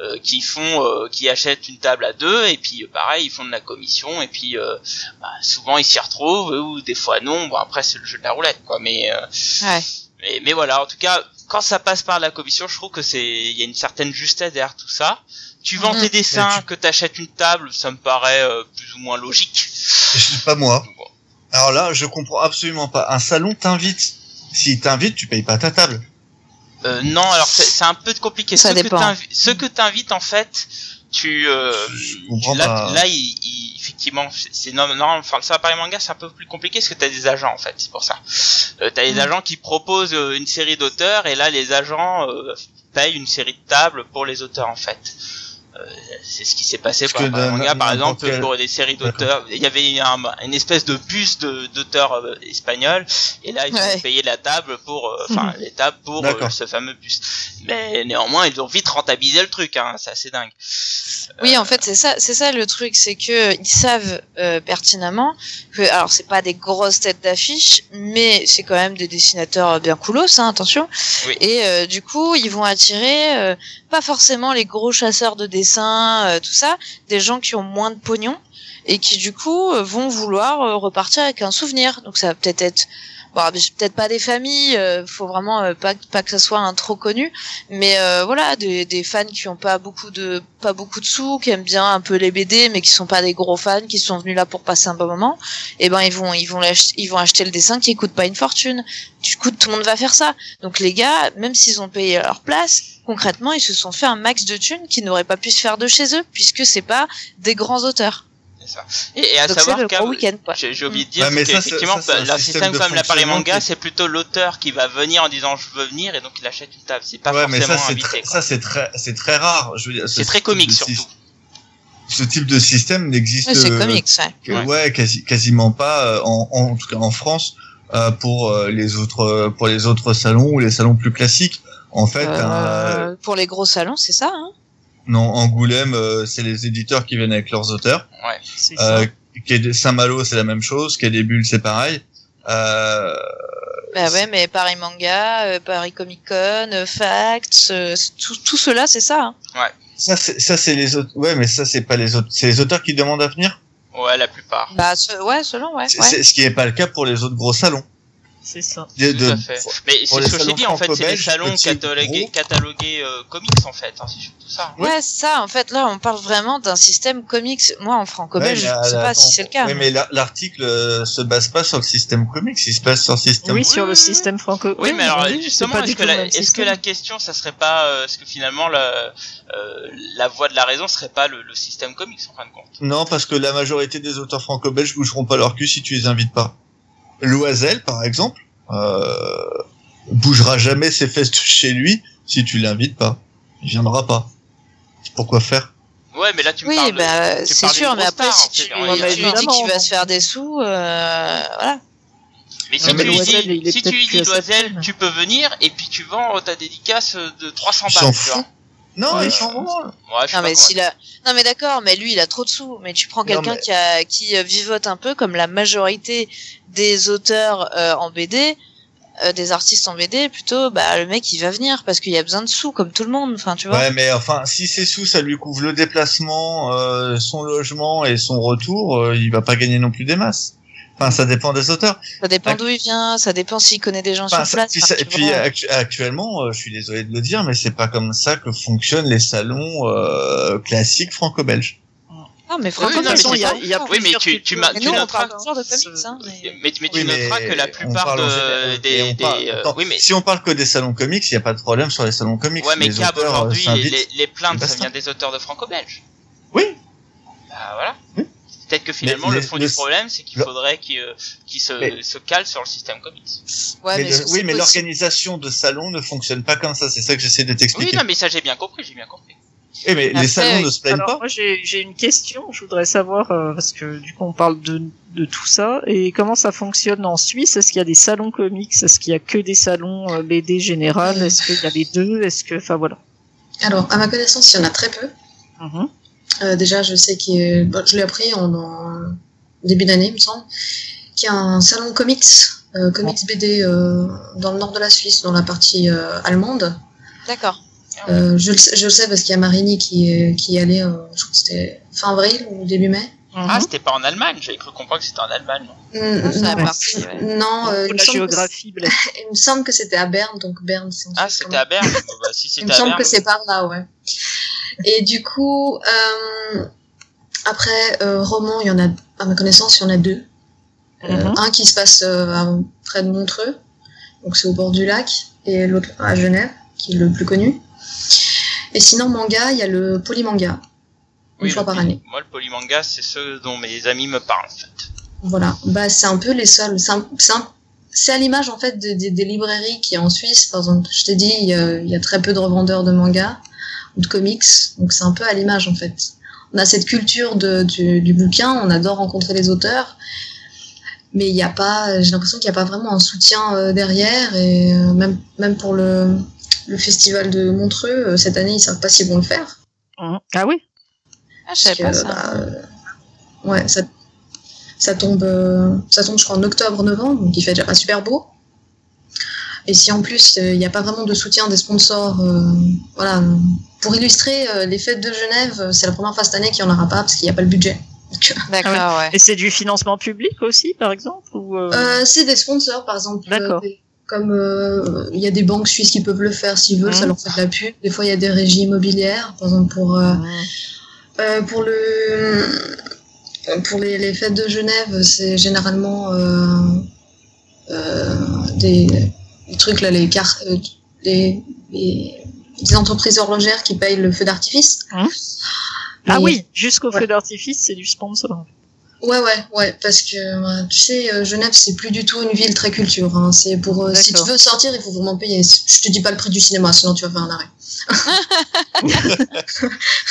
euh, qui font, euh, qui achètent une table à deux et puis euh, pareil, ils font de la commission et puis euh, bah, souvent ils s'y retrouvent ou des fois non. Bon après c'est le jeu de la roulette, quoi. Mais euh, Ouais. mais, mais voilà, en tout cas, quand ça passe par la commission, je trouve que c'est, il y a une certaine justesse derrière tout ça. Tu vends Mhm. tes dessins, tu- que t'achètes une table, ça me paraît euh, plus ou moins logique. Je sais pas moi. Bon. Alors là, je comprends absolument pas. Un salon t'invite. S'il t'invite, tu payes pas ta table. Euh, non, alors c'est c'est un peu compliqué. Ça ceux, que dépend. t'invi- ceux que t'invites en fait, tu euh, là, là, il, il- effectivement, c'est- non, enfin ça Paris manga, c'est un peu plus compliqué parce que t'as des agents en fait, c'est pour ça. Euh, t'as des Mm. agents qui proposent euh, une série d'auteurs et là les agents euh, payent une série de tables pour les auteurs en fait. C'est ce qui s'est passé Parce d'un- manga par exemple quel- pour des séries d'auteurs. Il y avait un- une espèce de bus de- d'auteurs euh, espagnols et là ils Ouais. ont payé la table pour, euh, enfin les tables pour euh, ce fameux bus. Mais néanmoins, ils ont vite rentabilisé le truc, hein. C'est assez dingue. Oui, en fait, c'est ça, c'est ça le truc, c'est que ils savent euh, pertinemment que, alors c'est pas des grosses têtes d'affiche, mais c'est quand même des dessinateurs bien coolos, hein, attention. Oui. Et euh, du coup, ils vont attirer euh, pas forcément les gros chasseurs de dessins, euh, tout ça, des gens qui ont moins de pognon et qui du coup euh, vont vouloir euh, repartir avec un souvenir. Donc ça va peut-être être Bon, peut-être pas des familles, euh, faut vraiment euh, pas pas que ça soit un trop connu, mais euh, voilà, des, des fans qui ont pas beaucoup de pas beaucoup de sous, qui aiment bien un peu les BD, mais qui sont pas des gros fans, qui sont venus là pour passer un bon moment. Et ben ils vont ils vont ils vont acheter le dessin qui coûte pas une fortune. Du coup, tout le monde va faire ça. Donc les gars, même s'ils ont payé leur place, concrètement, ils se sont fait un max de thunes qu'ils n'auraient pas pu se faire de chez eux, puisque c'est pas des grands auteurs. Ça. Et, et à Donc savoir quoi. j'ai oublié de dire c'est ça, c'est- qu'effectivement, un bah, système comme la Paris fonctionnement Manga, c'est plutôt l'auteur qui va venir en disant je veux venir et donc il achète une table. C'est pas ouais, mais forcément ça invité. ça c'est très, c'est très rare. Dire, ce C'est très type comique surtout. Ce type de système n'existe. Ouais, c'est euh, ouais. que- Ouais. ouais, quasi, quasiment pas. euh, En, en, tout cas en France, euh, pour euh, les autres, pour les autres salons ou les salons plus classiques. En fait, un- Euh, pour les gros salons, c'est ça. Hein non, Angoulême, euh, c'est les éditeurs qui viennent avec leurs auteurs. Ouais. C'est ça. Euh, Quai- Saint-Malo, c'est la même chose. Quai des Bulles, c'est pareil. Euh, Bah ouais, mais Paris Manga, euh, Paris Comic Con, euh, Facts, euh, tout, tout cela, c'est ça. Hein. ça, c'est, ça, c'est les autres. Ouais, mais ça, c'est pas les autres. C'est les auteurs qui demandent à venir? Ouais, la plupart. Bah ce- ouais, selon, ouais. C'est- ouais. ce qui n'est pas le cas pour les autres gros salons. C'est ça. De- Tout à fait. Mais c'est ce que je salons dit en fait, c'est les franco-belges, salons catalogués, gros. catalogués euh, comics en fait. Hein, c'est surtout ça. Oui. Ouais, c'est ça. En fait, là, on parle vraiment d'un système comics. Moi, en franco-belge, Ouais, je mais, sais euh, pas attends, si c'est le cas. Oui, mais la- l'article euh, se base pas sur le système comics, il se base sur le système. Oui, sur Oui, le oui. système franco. Oui, mais alors oui, justement, est-ce que, tout le la, est-ce que la question, ça serait pas, euh, est-ce que finalement la, euh, la voie de la raison serait pas le, le système comics en fin de compte? Non, parce que la majorité des auteurs franco-belges bougeront pas leur cul si tu les invites pas. Loisel, par exemple, euh, bougera jamais ses fesses de chez lui si tu l'invites pas. Il viendra pas. Pourquoi faire? Ouais, mais là tu me Oui, parles. de- bah, c'est sûr, mais après, si tu, lui- Ouais, tu lui dis qu'il va se faire des sous, euh, voilà. Mais si mais tu Loisel, dis, si tu lui dis Loisel, tu peux venir et puis tu vends ta dédicace de 300 Il balles. Non, Ouais. il s'en branle. Ouais, je suis Non mais convaincu. s'il a, non mais d'accord, mais lui il a trop de sous. Mais tu prends quelqu'un mais- qui a, qui euh, vivote un peu comme la majorité des auteurs euh, en BD, euh, des artistes en BD, plutôt, bah le mec il va venir parce qu'il y a besoin de sous comme tout le monde. Enfin tu vois. Ouais, mais enfin, si c'est sous, ça lui couvre le déplacement, euh, son logement et son retour, euh, il va pas gagner non plus des masses. Enfin, ça dépend des auteurs. Ça dépend d'où il vient, ça dépend s'il connaît des gens Enfin, sur ça- place. puis, enfin, ça- et puis vois. actuellement, euh, je suis désolé de le dire, mais c'est pas comme ça que fonctionnent les salons euh, classiques franco-belges. Ah mais Oui, franchement, pas il y a forts. Oui, mais tu, tu, m'as- Mais tu noteras. de comics, hein. mais- Mais, mais tu Oui, noteras mais que la on plupart de, des, on parle- des, euh, attends, oui, mais Si on parle que des salons comics, il n'y a pas de problème sur les salons comics. Ouais, mais les Cab, euh, aujourd'hui, les, les plaintes, ça vient des auteurs de franco-belge. Oui. Bah voilà. Oui. Peut-être que finalement, Mais le fond le- du problème, c'est qu'il le- faudrait qu'ils euh, qu'ils se, Mais- se calent sur le système comics. Ouais, mais mais le- est-ce que oui, mais l'organisation de salons ne fonctionne pas comme ça. C'est ça que j'essaie de Oui, t'expliquer. non, mais ça, j'ai bien compris, j'ai bien compris. Eh, mais Après, les salons ne se plaignent Alors pas. moi j'ai j'ai une question, je voudrais savoir euh, parce que du coup on parle de de tout ça et comment ça fonctionne en Suisse? Est-ce qu'il y a des salons comics? Est-ce qu'il y a que des salons euh, BD général? Est-ce qu'il y a les deux? Est-ce que enfin voilà. Alors, à ma connaissance, il y en a très peu. Mhm. Euh, déjà, je sais qu'il y a- bon, je l'ai appris en, en début d'année, il me semble, qu'il y a un salon comics, euh, comics BD euh, dans le nord de la Suisse, dans la partie euh, allemande. D'accord. Euh, je, le sais, je le sais parce qu'il y a Marini qui, est- qui y allait, euh, je crois que c'était fin avril ou début mai. Ah, Mhm. c'était pas en Allemagne, j'avais cru comprendre que c'était en Allemagne. Mm, ça a non, ouais. non, euh, il, me la que géographie, c'est- il me semble que c'était à Berne, donc Berne, c'est en Ah, Suisse, c'était à Berne. Bah, si Il me semble Berne. que c'est par là, ouais. Et du coup, euh, après, euh, roman, il y en a, à ma connaissance, il y en a deux. Euh, Mhm. Un qui se passe euh, près de Montreux, donc c'est au bord du lac, et l'autre à Genève, qui est le plus connu. Et sinon, manga, il y a le polymanga, une Oui, fois par année. Moi, le polymanga, c'est ceux dont mes amis me parlent, en fait. Voilà, bah c'est un peu les seuls. C'est à l'image en fait de- de- des librairies qui en Suisse, par exemple. Je t'ai dit, il y, a, il y a très peu de revendeurs de mangas ou de comics, donc c'est un peu à l'image en fait. On a cette culture de, du, du bouquin, on adore rencontrer les auteurs, mais il n'y a pas, j'ai l'impression qu'il n'y a pas vraiment un soutien euh, derrière et euh, même même pour le le festival de Montreux euh, cette année, ils savent pas s'ils vont le faire. Mhm. Ah oui? Ah, je savais pas Parce que, ça. bah, ouais, ça, ça tombe, euh, ça tombe, je crois, en octobre-novembre, donc il fait déjà pas super beau. Et si en plus euh, il n'y a pas vraiment de soutien des sponsors, euh, voilà, euh, pour illustrer euh, les fêtes de Genève, euh, c'est la première fois cette année qu'il n'y en aura pas parce qu'il n'y a pas le budget. D'accord, ouais. Et c'est du financement public aussi, par exemple ou euh, euh, c'est des sponsors, par exemple. D'accord. euh, des- comme euh, il y a des banques suisses qui peuvent le faire s'ils veulent, ça Mhm. leur fait de la pub. Des fois, il y a des régies immobilières, par exemple pour euh. Euh, pour le euh, pour les, les fêtes de Genève, c'est généralement euh, euh, des, des trucs là, les cartes, euh, les, les, des entreprises horlogères qui payent le feu d'artifice. Ah Mais- oui, jusqu'au Ouais. feu d'artifice, c'est du sponsor. Ouais, ouais, ouais, parce que euh, tu sais, euh, Genève, c'est plus du tout une ville très culture. Hein. C'est pour euh, si tu veux sortir, il faut vraiment payer. Je te dis pas le prix du cinéma, sinon tu vas faire un arrêt.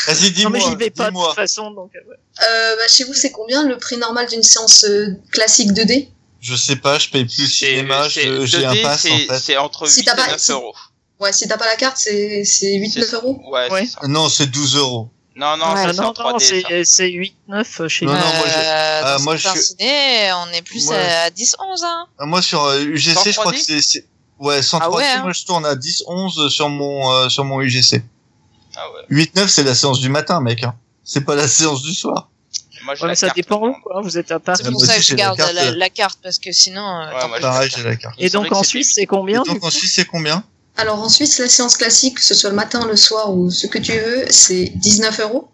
Vas-y, non mais dis-moi, j'y vais pas de dis-moi. toute façon, donc. ouais. Euh, bah, chez vous, c'est combien le prix normal d'une séance euh, classique 2D Je sais pas, je paye plus le cinéma, j'ai un 2D, pass en c'est- fait. C'est entre Si 8 t'as et pas- 9 si- euros. Ouais, si t'as pas la carte, c'est c'est 8-9 C'est- euros. Ouais, Ouais. c'est ça. Non, c'est 12 euros. Non, non, Ouais, c'est en non, non, 3D. ça. c'est c'est 8-9 chez Non, nous. non, moi, je- Euh, ah, dans moi, je- ciné, on est plus Moi- à 10-11, hein. Ah, Moi, sur euh, UGC, je crois 3D? que c'est... Ouais, sans Ah 3D, ouais, hein. moi je tourne à 10-11 sur mon, euh, sur mon UGC. Ah ouais. 8-9, c'est la séance du matin, mec. Hein. C'est pas la séance du soir. Moi, j'ai Ouais, la mais ça carte, dépend où, quoi. Vous êtes à Paris. C'est pour ça que je la garde carte, la, la carte, parce que sinon, euh, Ouais, moi, Pareil, la j'ai carte. la carte. Et donc en Suisse, c'est combien Et donc en Suisse, c'est combien? Alors en Suisse, la séance classique, que ce soit le matin, le soir ou ce que tu veux, c'est 19 euros.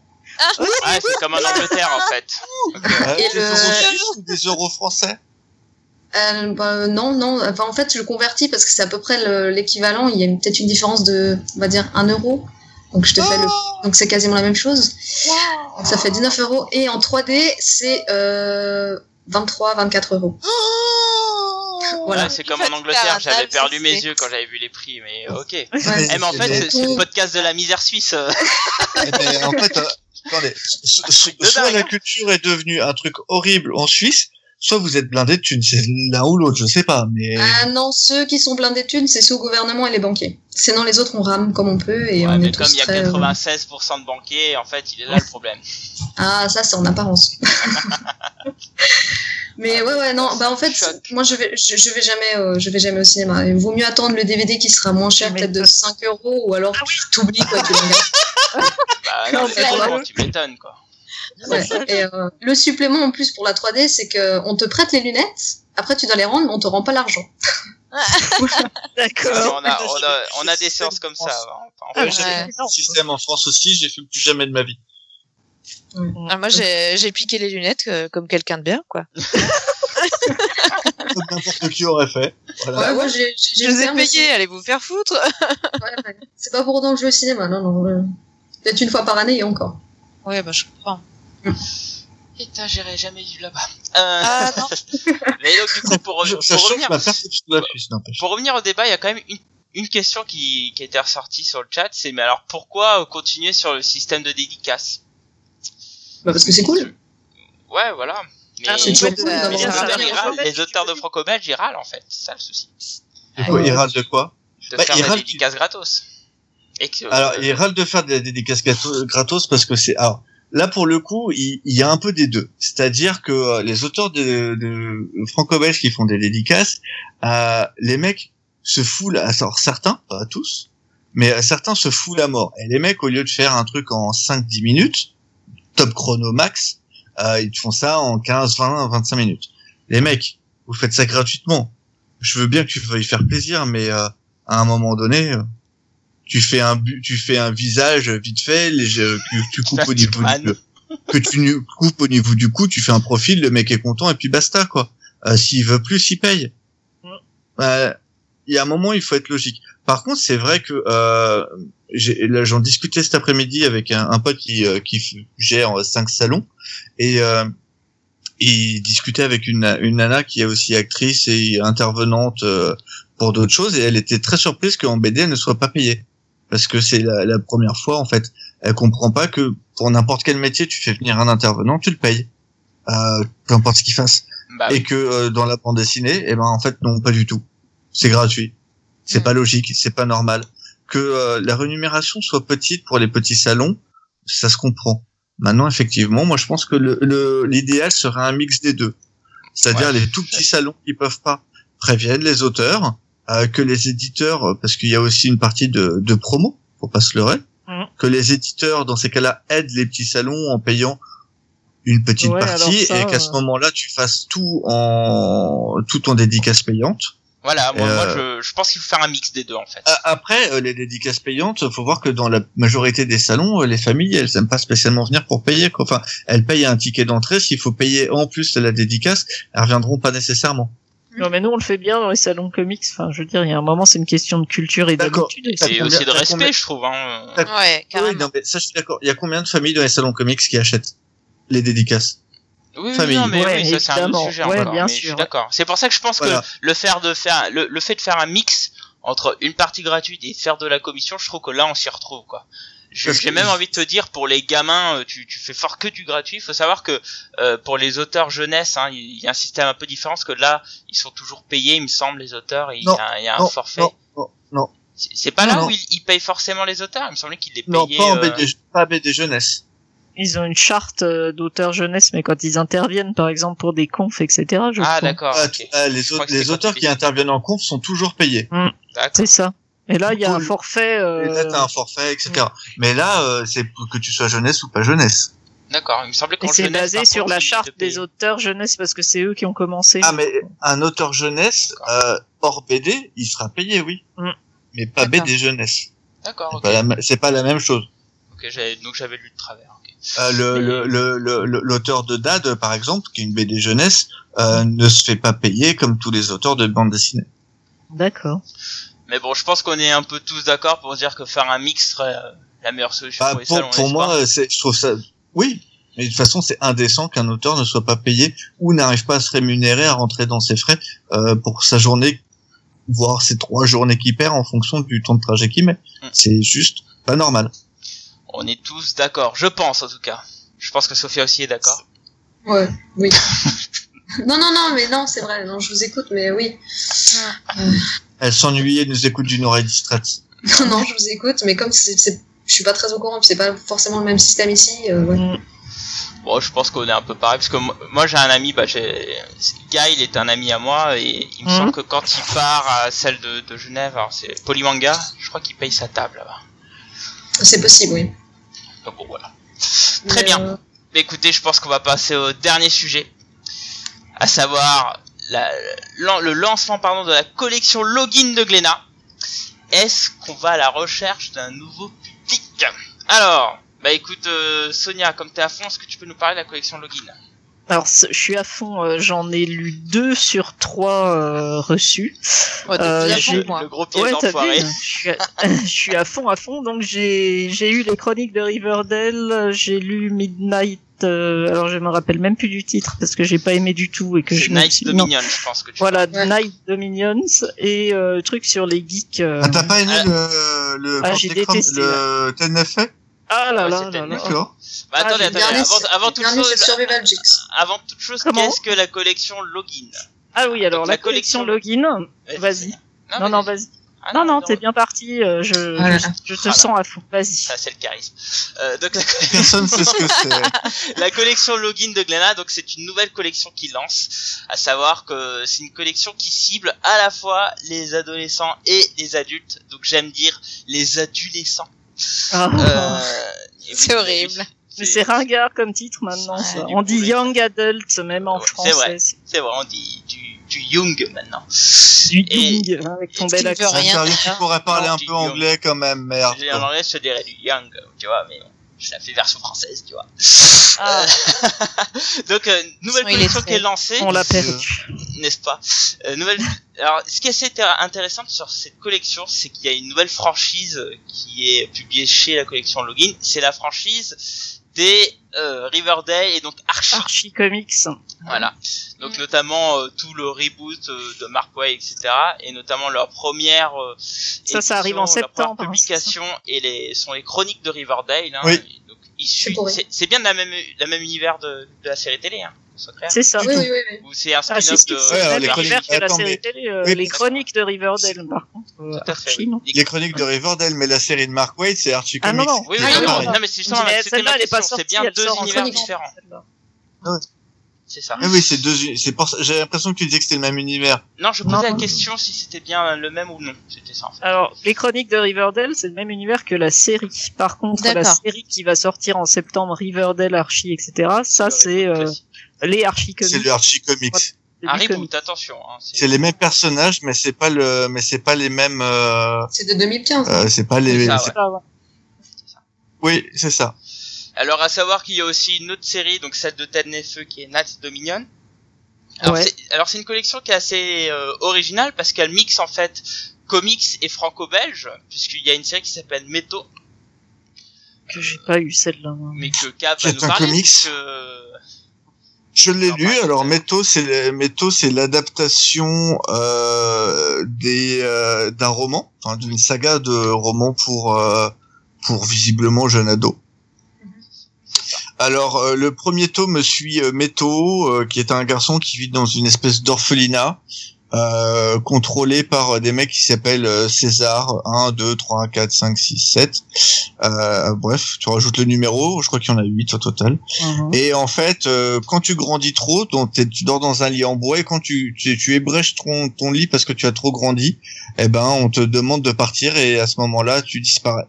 Ah, c'est comme en Angleterre, en fait. Ouais, Et Des le- euros ou des euros français? Euh, bah, non, non. Enfin, en fait, je le convertis parce que c'est à peu près le- l'équivalent. Il y a peut-être une différence de, on va dire, 1 euro. Donc je te fais le, donc c'est quasiment la même chose. Donc ça fait 19 euros. Et en 3D, c'est euh, 23, 24 euros. Voilà. Ouais, c'est comme en Angleterre, j'avais perdu mes yeux quand j'avais vu les prix, mais ok. Ouais. Eh, mais en fait, c'est- le Mais- podcast de la misère suisse. Eh ben, en fait, euh, attendez, soit la culture est devenue un truc horrible en Suisse, soit vous êtes blindé de thunes. C'est l'un ou l'autre, je sais pas, mais... Ah non, ceux qui sont pleins d'études, c'est ceux au gouvernement et les banquiers. Sinon, les autres, on rame comme on peut et Ouais, on mais est comme tous il y a très, euh, 96% de banquiers, en fait, il est là le problème. Ah, ça, c'est en apparence. Mais ouais, ouais, non, bah en fait, Choc. moi je vais, je, je vais jamais, euh, je vais jamais au cinéma. Il vaut mieux attendre le DVD qui sera moins cher, peut-être de toi- 5 euros, ou alors tu t'oublies quoi, tu. Bah, non, c'est tu m'étonnes, quoi. Ouais. Et euh, le supplément en plus pour la 3D, c'est que on te prête les lunettes, après tu dois les rendre, mais on te rend pas l'argent. D'accord. on, a, on, a, on a des séances comme ça. hein. En Ouais, fait, j'ai Ouais. fait système en France aussi, j'ai fait plus jamais de ma vie. Ah, moi, j'ai j'ai piqué les lunettes euh, comme quelqu'un de bien, quoi. Comme n'importe qui aurait fait. Voilà. Ouais, Je vous ai payé, allez vous faire foutre. Ouais, ouais. C'est pas pour autant que je vais au cinéma, non, non. Peut-être une fois par année et encore. Ouais, bah, je comprends. Putain, j'irai jamais vivre là-bas. Euh, Ah, non. mais donc, du coup, pour, Je- pour revenir, de pour revenir au débat, il y a quand même une, une question qui, qui était ressortie sur le chat, c'est mais alors pourquoi euh, continuer sur le système de dédicace? Bah, parce que c'est cool. Ouais, voilà. Mais Ah, c'est toujours les, cool auteurs, ils râlent, de franco-belge, ils râlent en fait, c'est ça le souci. De quoi, il râle de quoi? De Bah, faire ils la râlent dédicace gratos. Et que, Alors, euh, il râle de faire des dédicaces grato- gratos parce que c'est... Alors, là, pour le coup, il, y a un peu des deux. C'est-à-dire que euh, les auteurs de, de franco-belges qui font des dédicaces, euh, les mecs se foulent, à- alors certains, pas tous, mais euh, certains se foulent à mort. Et les mecs, au lieu de faire un truc en 5-10 minutes, top chrono max, euh, ils font ça en 15, 20, 25 minutes. Les mecs, vous faites ça gratuitement. Je veux bien que tu veuilles faire plaisir, mais euh, à un moment donné, tu fais un tu fais un visage vite fait, léger, que tu coupes au niveau du, que tu coupes au niveau du cou, tu fais un profil, le mec est content et puis basta quoi. Euh, S'il veut plus, il paye. Euh, Il y a un moment, il faut être logique. Par contre, c'est vrai que euh, j'en discutais cet après-midi avec un, un pote qui, euh, qui gère euh, cinq salons et euh, il discutait avec une, une nana qui est aussi actrice et intervenante euh, pour d'autres choses et elle était très surprise qu'en BD elle ne soit pas payée parce que c'est la, la première fois en fait. Elle comprend pas que pour n'importe quel métier tu fais venir un intervenant, tu le payes, euh, peu importe ce qu'il fasse Bah, et que euh, dans la bande dessinée, eh ben en fait non, pas du tout. C'est gratuit. C'est Mm. pas logique, c'est pas normal. Que euh, la rémunération soit petite pour les petits salons, ça se comprend. Maintenant, effectivement, moi je pense que le le- l'idéal serait un mix des deux. C'est-à-dire Ouais. les tout petits salons qui peuvent pas préviennent les auteurs, euh, que les éditeurs, euh, parce qu'il y a aussi une partie de, de promo, faut pas se leurrer, Mhm. que les éditeurs dans ces cas-là aident les petits salons en payant une petite Ouais, partie ça, et qu'à euh, ce moment-là tu fasses tout en tout en dédicace payante. voilà, moi, moi, euh, je, je pense qu'il faut faire un mix des deux en fait. Après euh, les dédicaces payantes, faut voir que dans la majorité des salons, euh, les familles elles aiment pas spécialement venir pour payer. Quoi. Enfin, elles payent un ticket d'entrée. S'il faut payer en plus la dédicace, elles reviendront pas nécessairement. Non, mais nous, on le fait bien dans les salons comics. Enfin, je veux dire, il y a un moment, c'est une question de culture et d'habitude. et combien- aussi de respect, combien- je trouve. Hein. Ouais, Oui, carrément. non, mais ça je suis d'accord. Il y a combien de familles dans les salons comics qui achètent les dédicaces? Oui, oui, Famille. non, mais Ouais, oui, ça c'est un autre sujet Ouais, encore. bien mais je suis sûr. d'accord. C'est pour ça que je pense Voilà. que le faire de faire le, le fait de faire un mix entre une partie gratuite et faire de la commission, je trouve que là on s'y retrouve quoi. J'ai même envie de te dire pour les gamins, euh, tu, tu fais fort que du gratuit. Il faut savoir que euh, pour les auteurs jeunesse, hein, il y a un système un peu différent parce que là ils sont toujours payés, il me semble, les auteurs. et Il y Non, y a un non, forfait. Non, non, non, C'est pas Non, là non. où ils, ils payent forcément les auteurs. Il me semblait qu'ils les non, payaient. pas en euh, BD, pas BD jeunesse. Ils ont une charte euh, d'auteur jeunesse, mais quand ils interviennent, par exemple, pour des confs, etc., je Ah d'accord. Les, auteurs qui interviennent en conf sont toujours payés. D'accord. C'est ça. Et là, il y a un Cool. forfait. euh, Et là, t'as un forfait, etc. Mais là, euh, c'est pour que tu sois jeunesse ou pas jeunesse. D'accord. Il me semblait Et qu'en c'est basé par sur contre, la charte des auteurs jeunesse parce que c'est eux qui ont commencé. Ah, mais un auteur jeunesse, euh, hors BD, il sera payé, oui. Mm. Mais pas. BD jeunesse. D'accord. C'est Ok. pas la ma- C'est pas la même chose. Ok, j'avais- donc j'avais lu de travers. Euh, le, Mais- le, le, le- le- l'auteur de Dad, par exemple, qui est une BD jeunesse, euh, ne se fait pas payer comme tous les auteurs de bande dessinée. D'accord. Mais bon, je pense qu'on est un peu tous d'accord pour dire que faire un mix serait euh, la meilleure solution Bah, pour les pour, salons, pour n'est-ce moi, euh, c'est, je trouve ça, oui. Mais de toute façon, c'est indécent qu'un auteur ne soit pas payé ou n'arrive pas à se rémunérer, à rentrer dans ses frais euh, pour sa journée, voire ses trois journées qu'il perd en fonction du temps de trajet qu'il met. Mm. C'est juste pas normal. On est tous d'accord, je pense en tout cas. Je pense que Sophia aussi est d'accord. Ouais, oui. non, non, non, mais non, c'est vrai. Non, je vous écoute, mais oui. Elle s'ennuyait de nous écouter d'une oreille distraite. Non, non, je vous écoute, mais comme c'est, c'est- je suis pas très au courant, c'est pas forcément le même système ici. euh, ouais. Mm. Bon, je pense qu'on est un peu pareil parce que moi, moi, j'ai un ami, bah j'ai Guy, il est un ami à moi et il me semble que quand il part à celle de, de Genève, alors c'est Polymanga, je crois qu'il paye sa table là-bas. C'est possible, oui. Donc bon voilà. Très Mais, bien. euh, Mais écoutez, je pense qu'on va passer au dernier sujet, à savoir le lancement pardon de la collection login de Glénat. Est-ce qu'on va à la recherche d'un nouveau public? Alors, bah écoute euh, Sonia, comme t'es à fond, est-ce que tu peux nous parler de la collection login? Alors, je suis à fond. euh, J'en ai lu deux sur trois euh, reçus. Ouais, Euh, j'ai-. Le gros pied Ouais, je suis, à, je suis à fond, à fond. Donc j'ai j'ai eu les chroniques de Riverdale, j'ai lu Midnight. euh, alors je me rappelle même plus du titre parce que j'ai pas aimé du tout et que je me Night suis-. Dominion, je pense que tu Voilà, Ouais. Night Dominions et euh, truc sur les geeks. euh, Ah, t'as pas aimé Ah. le, le, Ah, j'ai détesté, le TNF Ah là là c'est là là. D'accord. Bah, attendez, Ah, attendez, avant, toute chose, avant toute chose, Comment qu'est-ce que la collection login Ah oui, alors Donc, la, la collection, collection- Login. Ouais, Vas-y. Non non, vas-y. Ah, non non, t'es bien parti. euh, je, Voilà. je, je te Voilà. sens à fond. Vas-y. Ça, c'est le charisme. Euh, donc, la, Personne sait ce que c'est. la collection login de Glénat, donc c'est une nouvelle collection qui lance, à savoir que c'est une collection qui cible à la fois les adolescents et les adultes. Donc j'aime dire les adolescents. Ah. Euh, C'est avez horrible. Mais c'est ringard comme titre maintenant. Ça. On dit young adult même en Ouais, français. vrai. C'est vrai, on dit du, du Young maintenant. du young hein, avec ton bel accent. rien tu pourrais parler Non, un peu anglais quand même, merde. En anglais, je te dirais du Young, tu vois, mais bon, je la fais version française, tu vois. Ah, Donc, euh, nouvelle collection qui est lancée, On l'a C'est, perdu. n'est-ce pas euh, nouvelle... Alors, ce qui est assez intér- intéressant sur cette collection, c'est qu'il y a une nouvelle franchise euh, qui est publiée chez la collection Login. C'est la franchise des euh, Riverdale et donc Archie. Archie Comics. Voilà. Donc Mm. notamment euh, tout le reboot euh, de Mark Waid, etc. Et notamment leur première euh, Ça, ça arrive en édition, leur première septembre, hein, publication et les sont les chroniques de Riverdale. Hein, Oui. Donc c'est bien de la même la même univers de, de la série télé. Hein, C'est ça. Oui, oui, oui, oui. Ou c'est un Ah, c'est spin-off de. les chroniques- que la série télé, euh, Oui, les chroniques de Riverdale, par contre. euh, Tout à fait. Archie, non. Les- chroniques de Riverdale, mais la série de Mark Waid, c'est Archie Ah, non, Comics. non. Oui, pas non, mais c'est justement Mais c'était celle-là, ma elle est pas question. C'est bien deux univers différents. C'est ça. Ah oui, c'est deux, c'est pour ça, j'ai l'impression que tu disais que c'était le même univers. Non, je posais Non. la question si c'était bien le même ou non. C'était ça en fait. Alors, les chroniques de Riverdale, c'est le même univers que la série. Par contre, la série qui va sortir en septembre, Riverdale, Archie, etc., ça, c'est euh. Les Archie C'est Comics. le Archie Comics. C'est Un comics. reboot, attention. Hein, C'est les mêmes personnages, mais c'est pas le, mais c'est pas les mêmes, euh, C'est de 2015. euh, c'est pas les, C'est ça, c'est- ouais. Ouais. oui, c'est ça. Alors à savoir qu'il y a aussi une autre série, donc celle de Ted Nefeu qui est Nats Dominion. Alors Ouais. c'est alors c'est une collection qui est assez euh, originale parce qu'elle mixe en fait comics et franco-belge puisqu'il y a une série qui s'appelle Meto Que j'ai pas eu celle-là. mais que Cap va est nous un parler comics. puisque Je l'ai lu. Alors, Méto, c'est l'adaptation euh, des euh, d'un roman, enfin, d'une saga de romans pour euh, pour visiblement jeune ado. Alors, euh, le premier tome suit Méto, euh, qui est un garçon qui vit dans une espèce d'orphelinat, euh, contrôlé par des mecs qui s'appellent euh, César, 1, 2, 3, 4, 5, 6, 7. Euh, bref, tu rajoutes le numéro, je crois qu'il y en a 8 au total. Mhm. Et en fait, euh, quand tu grandis trop, donc t'es- tu dors dans un lit en bois et quand tu, tu, tu ébrèches ton, ton lit parce que tu as trop grandi, eh ben on te demande de partir et à ce moment-là tu disparais.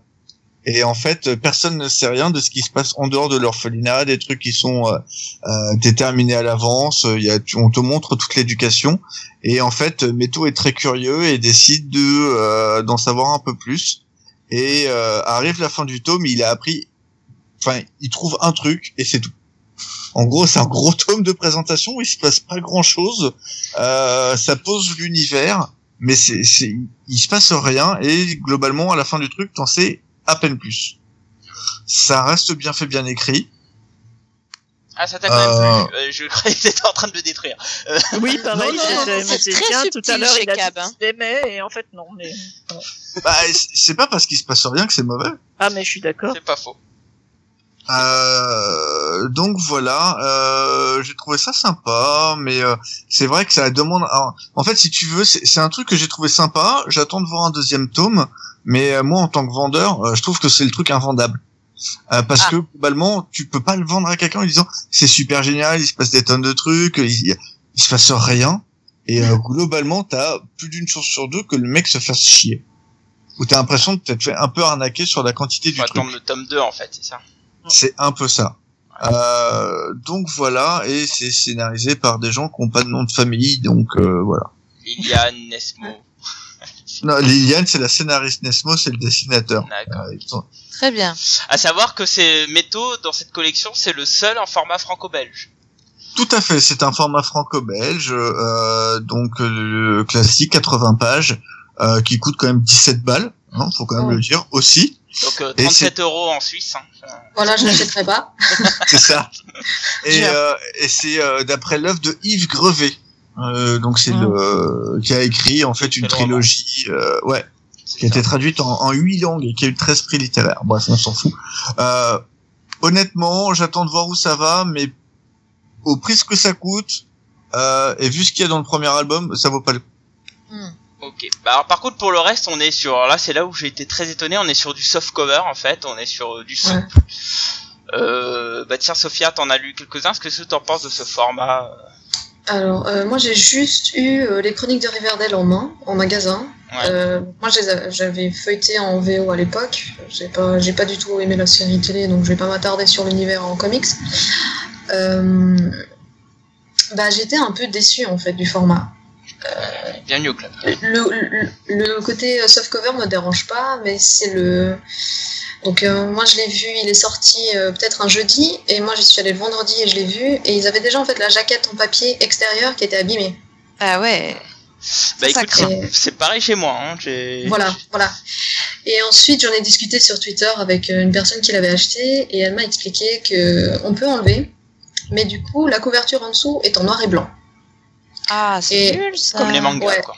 Et en fait, euh, personne ne sait rien de ce qui se passe en dehors de l'orphelinat, des trucs qui sont euh, euh, déterminés à l'avance. Il y a, on te montre toute l'éducation. Et en fait, Meto est très curieux et décide de euh, d'en savoir un peu plus. Et euh, arrive la fin du tome, il a appris enfin, il trouve un truc et c'est tout. En gros, c'est un gros tome de présentation où il se passe pas grand chose. Euh, ça pose l'univers, mais c'est, c'est, il se passe rien et globalement, à la fin du truc, t'en sais à peine plus. Ça reste bien fait, bien écrit. ah ça t'a quand même Euh. plu. Euh, je croyais que t'étais en train de le détruire. Oui, pareil, c'est bien subtil tout à l'heure, il a dit Cab, hein. aimait, et en fait, non, mais... Bah, c'est- c'est pas parce qu'il se passe rien que c'est mauvais. Ah, mais je suis d'accord. C'est pas faux. Euh, donc voilà, euh, j'ai trouvé ça sympa, mais euh, c'est vrai que ça demande. alors, en fait, si tu veux, c'est c'est un truc que j'ai trouvé sympa. J'attends de voir un deuxième tome, mais euh, moi, en tant que vendeur, euh, je trouve que c'est le truc invendable. Euh, parce Ah. que globalement, tu peux pas le vendre à quelqu'un en lui disant c'est super génial, il se passe des tonnes de trucs, il, il se passe rien. Et euh, globalement, t'as plus d'une chance sur deux que le mec se fasse chier. Ou t'as l'impression de t'être fait un peu arnaquer sur la quantité du Faut truc. attendre le tome 2 en fait, c'est ça. C'est un peu ça. Euh, donc voilà, et c'est scénarisé par des gens qui n'ont pas de nom de famille, donc euh, voilà. Liliane Nesmo. Non, Liliane, c'est la scénariste, Nesmo, c'est le dessinateur. D'accord. Euh, sont- Très bien. À savoir que c'est Méto dans cette collection, c'est le seul en format franco-belge. Tout à fait, c'est un format franco-belge, euh, donc euh, classique, 80 pages, euh, qui coûte quand même 17 balles, hein, faut quand même Oh. le dire aussi. Donc euh, Et 37 euros en Suisse. Hein. Voilà, je n'achèterai pas. C'est ça. Et, euh, et c'est euh, d'après l'œuvre de Yves Grevet. Euh, donc c'est Ah. le qui a écrit en fait une trilogie, euh, ouais, qui a ça. été traduite en, en 8 langues et qui a eu 13 prix littéraires. Bref, on s'en fout. Euh, honnêtement, j'attends de voir où ça va, mais au prix que ça coûte, euh, et vu ce qu'il y a dans le premier album, ça vaut pas le coup. Hmm. Ok. Bah, alors par contre pour le reste, on est sur là, c'est là où j'ai été très étonné. On est sur du soft cover en fait. On est sur euh, du souple. Euh, bah tiens Sophia, t'en as lu quelques-uns. Qu'est-ce que t'en penses de ce format Alors, euh, moi j'ai juste eu euh, les chroniques de Riverdale en main, en magasin. Ouais. Euh, moi, j'avais feuilleté en VO à l'époque. J'ai pas, j'ai pas du tout aimé la série télé, donc je vais pas m'attarder sur l'univers en comics. Bah, j'étais un peu déçue en fait du format. Bienvenue au club. Le, le, le côté euh, softcover me dérange pas, mais c'est le. Donc euh, moi je l'ai vu, il est sorti euh, peut-être un jeudi, et moi j'y suis allée le vendredi et je l'ai vu, et ils avaient déjà en fait la jaquette en papier extérieur qui était abîmée. Ah ouais. Bah écoute, c'est- pareil chez moi. Hein. Voilà, voilà. Et ensuite, j'en ai discuté sur Twitter avec euh, une personne qui l'avait acheté et elle m'a expliqué que on peut enlever, mais du coup, la couverture en dessous est en noir et blanc. Ah, c'est nul ça. Comme les mangas, ouais. quoi.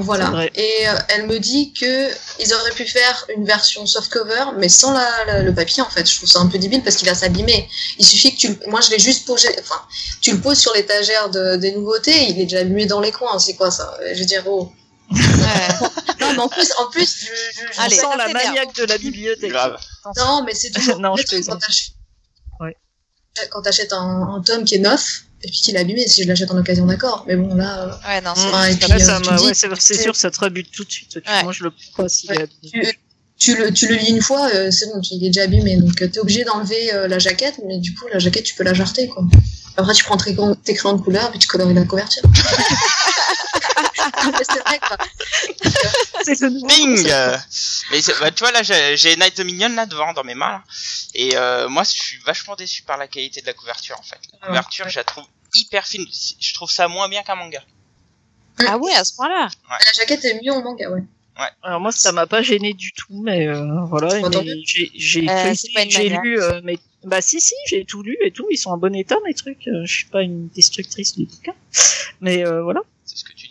Voilà. Et euh, elle me dit que ils auraient pu faire une version softcover, mais sans la, la- le papier en fait. Je trouve ça un peu débile parce qu'il va s'abîmer. Il suffit que tu, le- moi je l'ai juste posé, enfin, tu le poses sur l'étagère de, des nouveautés, il est déjà abîmé dans les coins. C'est quoi ça? Je veux dire, oh. Ouais. Non, mais en plus, en plus, je, je, je On Allez, sent ça la maniaque de la bibliothèque. Grave. Non, mais c'est toujours Non, je quand t'achètes Ouais. quand t'achètes un, un tome qui est neuf et puis qu'il est abîmé, si je l'achète en occasion, d'accord. Mais bon, là, euh, Ouais, non, c'est. Ouais, euh, sûr, ça te rebute tout de suite. Ouais. Moi, je le prends pas s'il est abîmé. tu, tu le, tu le lis une fois, euh, c'est bon, tu- il est déjà abîmé. Donc euh, t'es obligé d'enlever euh, la jaquette, mais du coup, la jaquette, tu peux la jarter, quoi. Après, tu prends tes crayons, tes crayons de couleur, puis tu colories la couverture. C'est le Bing Mais c'est- bah, tu vois là, j'ai Night Dominion là devant dans mes mains là. et euh, moi je suis vachement déçu par la qualité de la couverture en fait. La Ah, couverture, je la trouve hyper fine. Je trouve ça moins bien qu'un manga. Ah ouais, à ce point-là. La jaquette est mieux en manga, ouais. Alors moi, ça m'a pas gêné du tout, mais euh, voilà. J'ai j'ai Euh, lu, euh, mais bah si si, j'ai tout lu et tout. Ils sont en bon état mes trucs. Euh, je suis pas une destructrice du bouquin, mais euh, voilà.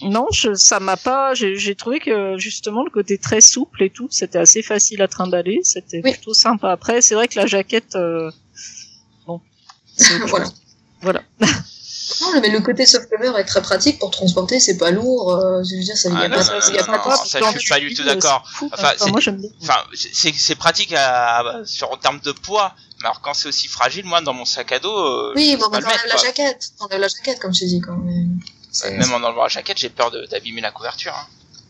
Non, je, ça m'a pas. J'ai j'ai trouvé que justement le côté très souple et tout, c'était assez facile à trimballer. C'était Oui. plutôt sympa. Après, c'est vrai que la jaquette, euh, bon, Voilà. Voilà. Non, mais le côté softcover est très pratique pour transporter, c'est pas lourd. Euh, je veux dire, ça, y Ah, a non, pas, non, il y a non, pas non, de- ça, je Quand suis pas du tout euh, d'accord. Enfin, c'est- pratique à, sur en termes de poids. Mais alors quand c'est aussi fragile, moi dans mon sac à dos, euh, Oui, je bon, peux pas mais le mettre, t'enlèves la jaquette. T'enlèves la jaquette, comme je t'ai dit, quoi. Mais c'est- Même en enlevant la jaquette, j'ai peur de- d'abîmer la couverture. Hein.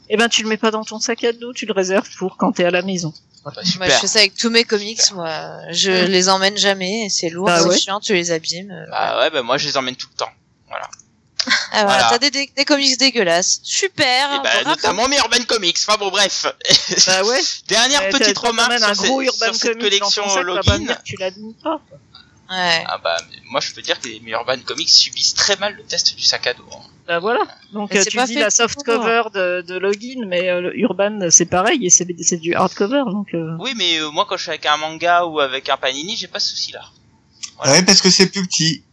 Eh ben, tu le mets pas dans ton sac à dos, tu le réserves pour quand t'es à la maison. Bah, Moi, super. je fais ça avec tous mes comics, moi. Je les emmène jamais, et c'est lourd, Bah c'est ouais. chiant, tu les abîmes. euh, Bah ouais, bah moi je les emmène tout le temps. Ah, voilà, Voilà. t'as des, des, des comics dégueulasses. Super! Et bah, bravo. notamment mes Urban Comics. Enfin bon, bref. Bah ouais. Dernière petite remarque sur, un gros ces- Urban sur cette Comics collection login. tu l'admires pas. Ouais. Ah bah, moi je peux dire que mes Urban Comics subissent très mal le test du sac à dos. hein. Bah voilà. Donc euh, tu pas dis la soft cover de, de login, mais euh, le Urban c'est pareil et c'est c'est du hardcover donc. euh, Oui, mais euh, moi quand je suis avec un manga ou avec un Panini, j'ai pas ce souci là. Voilà. Ouais, parce que c'est plus petit.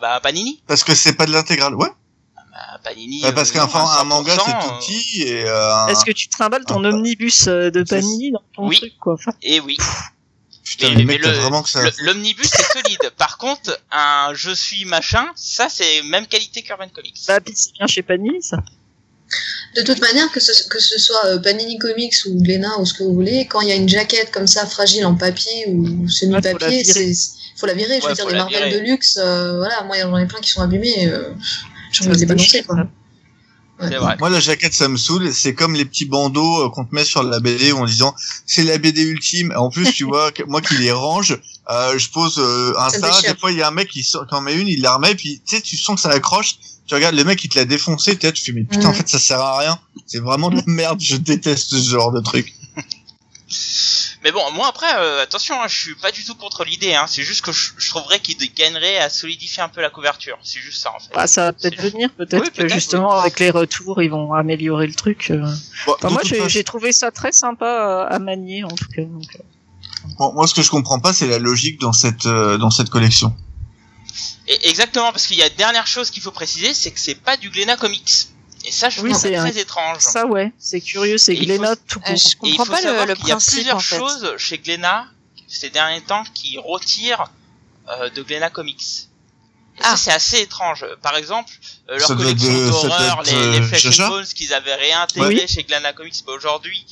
Bah Panini? Parce que c'est pas de l'intégrale. Ouais. Bah Panini. Bah, parce euh, qu'un un manga 100%, c'est tout petit et euh, Est-ce que tu trimbales ton Ah, omnibus de Panini dans ton Oui. truc quoi enfin, Et oui. Putain mais- le mais vraiment que ça. Le- L'omnibus c'est solide. Par contre, un je suis machin, ça c'est même qualité qu'Urban Comics. Bah puis c'est bien chez Panini ça. De toute manière, que ce, que ce soit euh, Panini Comics ou Glénat ou ce que vous voulez, quand il y a une jaquette comme ça fragile en papier ou Ouais, faut la semi-papier, c'est faut la virer. Je Ouais, veux dire, la Marvel virer. de luxe, euh, voilà, moi j'en ai plein qui sont abîmés. Euh, envie de les se balancer, déchire, quoi. Ouais. C'est vrai. Moi la jaquette ça me saoule, c'est comme les petits bandeaux euh, qu'on te met sur la BD en disant c'est la BD ultime. En plus tu vois que- moi qui les range, euh, je pose euh, un Ça des fois il y a un mec qui, sort, qui en met une, il la remet puis tu sais tu sens que ça accroche. Tu regardes le mec il te l'a défoncé, tu sais, tu fais mais putain en fait ça sert à rien. C'est vraiment de la merde, je déteste ce genre de truc. Mais bon, moi après, euh, attention, hein, je suis pas du tout contre l'idée. Hein, c'est juste que je, je trouverais qu'il gagnerait à solidifier un peu la couverture. C'est juste ça en fait. Bah, ça va peut-être venir, peut-être Oui, que justement avec les retours ils vont améliorer le truc. euh. Enfin, moi j'ai trouvé ça très sympa euh, à manier en tout cas. Donc, euh. Bon, moi, ce que je comprends pas, c'est la logique dans cette euh, dans cette collection. Et exactement, parce qu'il y a une dernière chose qu'il faut préciser, c'est que c'est pas du Glénat Comics. Et ça, je Oui, trouve ça c'est un- très étrange. Ça ouais, c'est curieux, c'est il Glénat faut- tout Euh, court. je Et il comprends faut pas le, savoir le qu'il y a principe plusieurs en fait. choses chez Glénat ces derniers temps qui retirent euh, de Glénat Comics. Et Ah. ça, c'est assez étrange. Par exemple, euh, leur Ça collection doit d'horreur, les, les euh, Flesh and Bones qu'ils avaient réintégrés Oui. chez Glénat Comics, bah, aujourd'hui,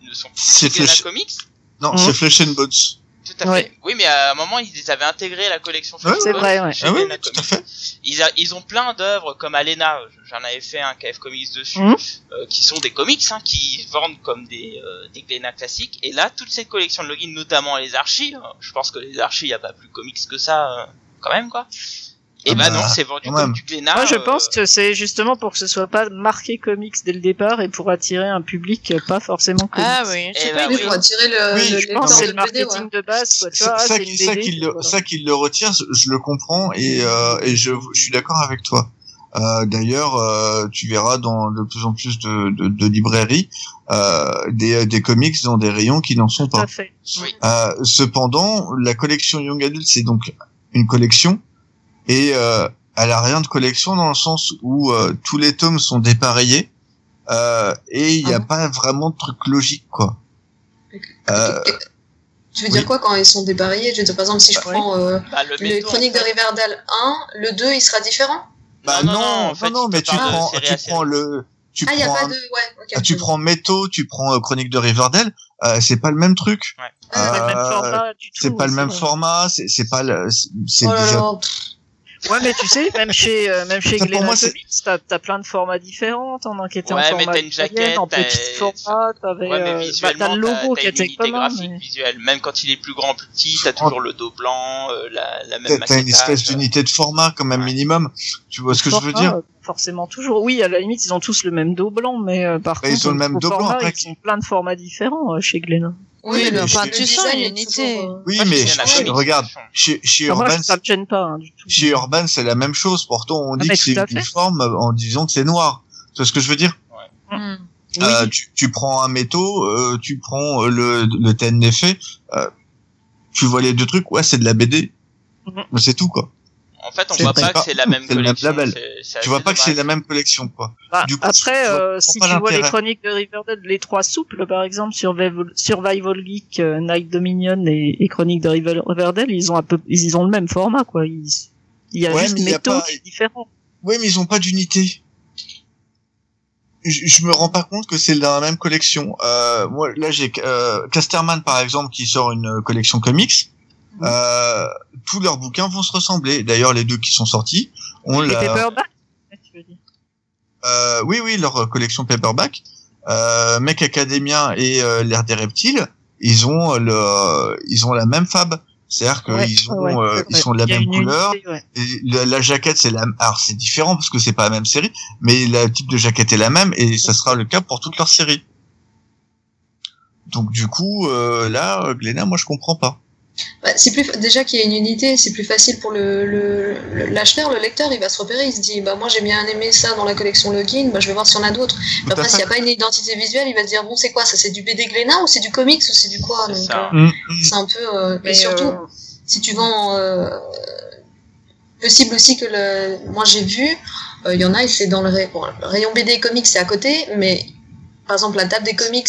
ils ne sont plus C'est chez Glénat Flesh- Comics. Non, Mhm. c'est Flesh and Bones. Tout à Ouais. fait. Oui, mais à un moment, ils avaient intégrés à la collection Ouais, C'est vrai, ouais. Ah oui, Glénat tout à Comics. fait. Ils, a- ils ont plein d'œuvres comme Alena, j'en avais fait un KF Comics dessus, Mhm. euh, qui sont des comics hein, qui vendent comme des, euh, des Glénat classiques. Et là, toute cette collection de logins, notamment les archives, je pense que les archives, il n'y a pas plus comics que ça, euh, quand même, quoi. Et Ah bah, bah, non, c'est vendu comme même. du Glénat. Moi, je euh, pense que c'est justement pour que ce soit pas marqué comics dès le départ et pour attirer un public pas forcément comics. Ah oui. Eh c'est bah pas Oui, oui. pour attirer le, Oui, le je pense c'est de le BD, marketing ouais. de base, quoi. Tu Ça, vois, ça, c'est qui- ça qu'il le, voilà. retire, je le comprends et, euh, et je, je suis d'accord avec toi. Euh, D'ailleurs, euh, tu verras dans de plus en plus de, de, de librairies euh, des, des comics dans des rayons qui n'en sont Tout à pas. fait. Oui. Euh, cependant, la collection Young Adult, c'est donc une collection et euh, elle a rien de collection dans le sens où euh, tous les tomes sont dépareillés euh, et il n'y a Ah bon pas vraiment de truc logique quoi. Euh, Tu veux dire oui. quoi quand ils sont dépareillés? Je veux dire, par exemple, si je Ouais. prends euh, bah, le chroniques de en fait. Riverdale 1, le 2, il sera différent? Bah Non, non, non, en fait, non, mais tu prends, tu prends le, tu Ah, il n'y a prends, pas de... Ouais, ah, tu prends Métaux, tu prends euh, Chronique de Riverdale, euh, c'est pas le même truc. Ouais. C'est pas le même Euh, format. C'est pas le même vrai. format, c'est pas le, c'est- Oh déjà. Ouais, mais tu sais, même chez, euh, même chez Comics, t'as, t'as plein de formats différents. T'en Ouais, en mais format t'as une jaquette, en t'as- petit format, t'avais, Ouais, mais euh, bah, visuellement, t'as le logo t'as qui une était unité commun. graphique mais- visuelle. Même quand il est plus grand, plus petit, t'as toujours le dos blanc, euh, la, la même T'as t'as une espèce d'unité de format quand même minimum. Tu vois ce que je veux dire? Euh, Forcément toujours. Oui, à la limite, ils ont tous le même dos blanc, mais euh, par Bah, ils contre, ont le même dos blanc, après, ils ont plein de formats différents euh, chez Glénat. Oui, mais enfin, tu sens design une est unité. toujours, euh, Oui, mais regarde, chez, Urban, pas hein, du tout. chez Urban, c'est la même chose. Pourtant, on Ah, dit que c'est uniforme en disant que c'est noir. Tu vois ce que je veux dire? Hmm. Euh, tu, tu prends un métaux, euh, tu prends le, le TNF, euh, tu vois les deux trucs, ouais, c'est de la BD. Mais c'est tout, quoi. En fait, on voit pas- pas que c'est la même collection. Tu vois pas que c'est la même collection, quoi. Bah, du coup, après, euh, si tu vois les chroniques de Riverdale, les trois souples, par exemple, Survival, Survival Geek, euh, Night Dominion et, et Chroniques de River- Riverdale, ils ont un peu, ils ont le même format, quoi. Ils- il y a Ouais, juste métaux pas- qui est différent. Oui, mais ils ont pas d'unité. Je, je me rends pas compte que c'est dans la même collection. Euh, moi, là, j'ai euh, Casterman, par exemple, qui sort une collection comics. Euh, tous leurs bouquins vont se ressembler. D'ailleurs, les deux qui sont sortis ont Les la, paperbacks, tu veux dire. Euh, oui, oui, leur collection paperback. Euh, Mech Academia et euh, l'ère des reptiles, ils ont le, ils ont la même fab. C'est-à-dire qu'ils Ouais, ont, ouais, euh, ils sont de la même couleur. unité, ouais. Et la, la jaquette, c'est la, alors c'est différent parce que c'est pas la même série, mais le type de jaquette est la même et ça sera le cas pour toute leur série. Donc du coup, euh, là, Glénat, moi je comprends pas. Bah, c'est plus déjà qu'il y a une unité, c'est plus facile pour le l'acheteur, le, lecteur, il va se repérer, il se dit bah moi j'ai bien aimé ça dans la collection Login, bah je vais voir s'il y en a d'autres. Après s'il n'y a pas une identité visuelle, il va se dire bon c'est quoi ça, c'est du BD Glénat ou c'est du comics ou c'est du quoi? C'est euh, Mm, mm. c'est un peu euh, Mais et surtout euh, si tu vends euh, possible aussi que le moi j'ai vu euh, il y en a et c'est dans le, bon, le rayon BD et comics c'est à côté mais par exemple la table des comics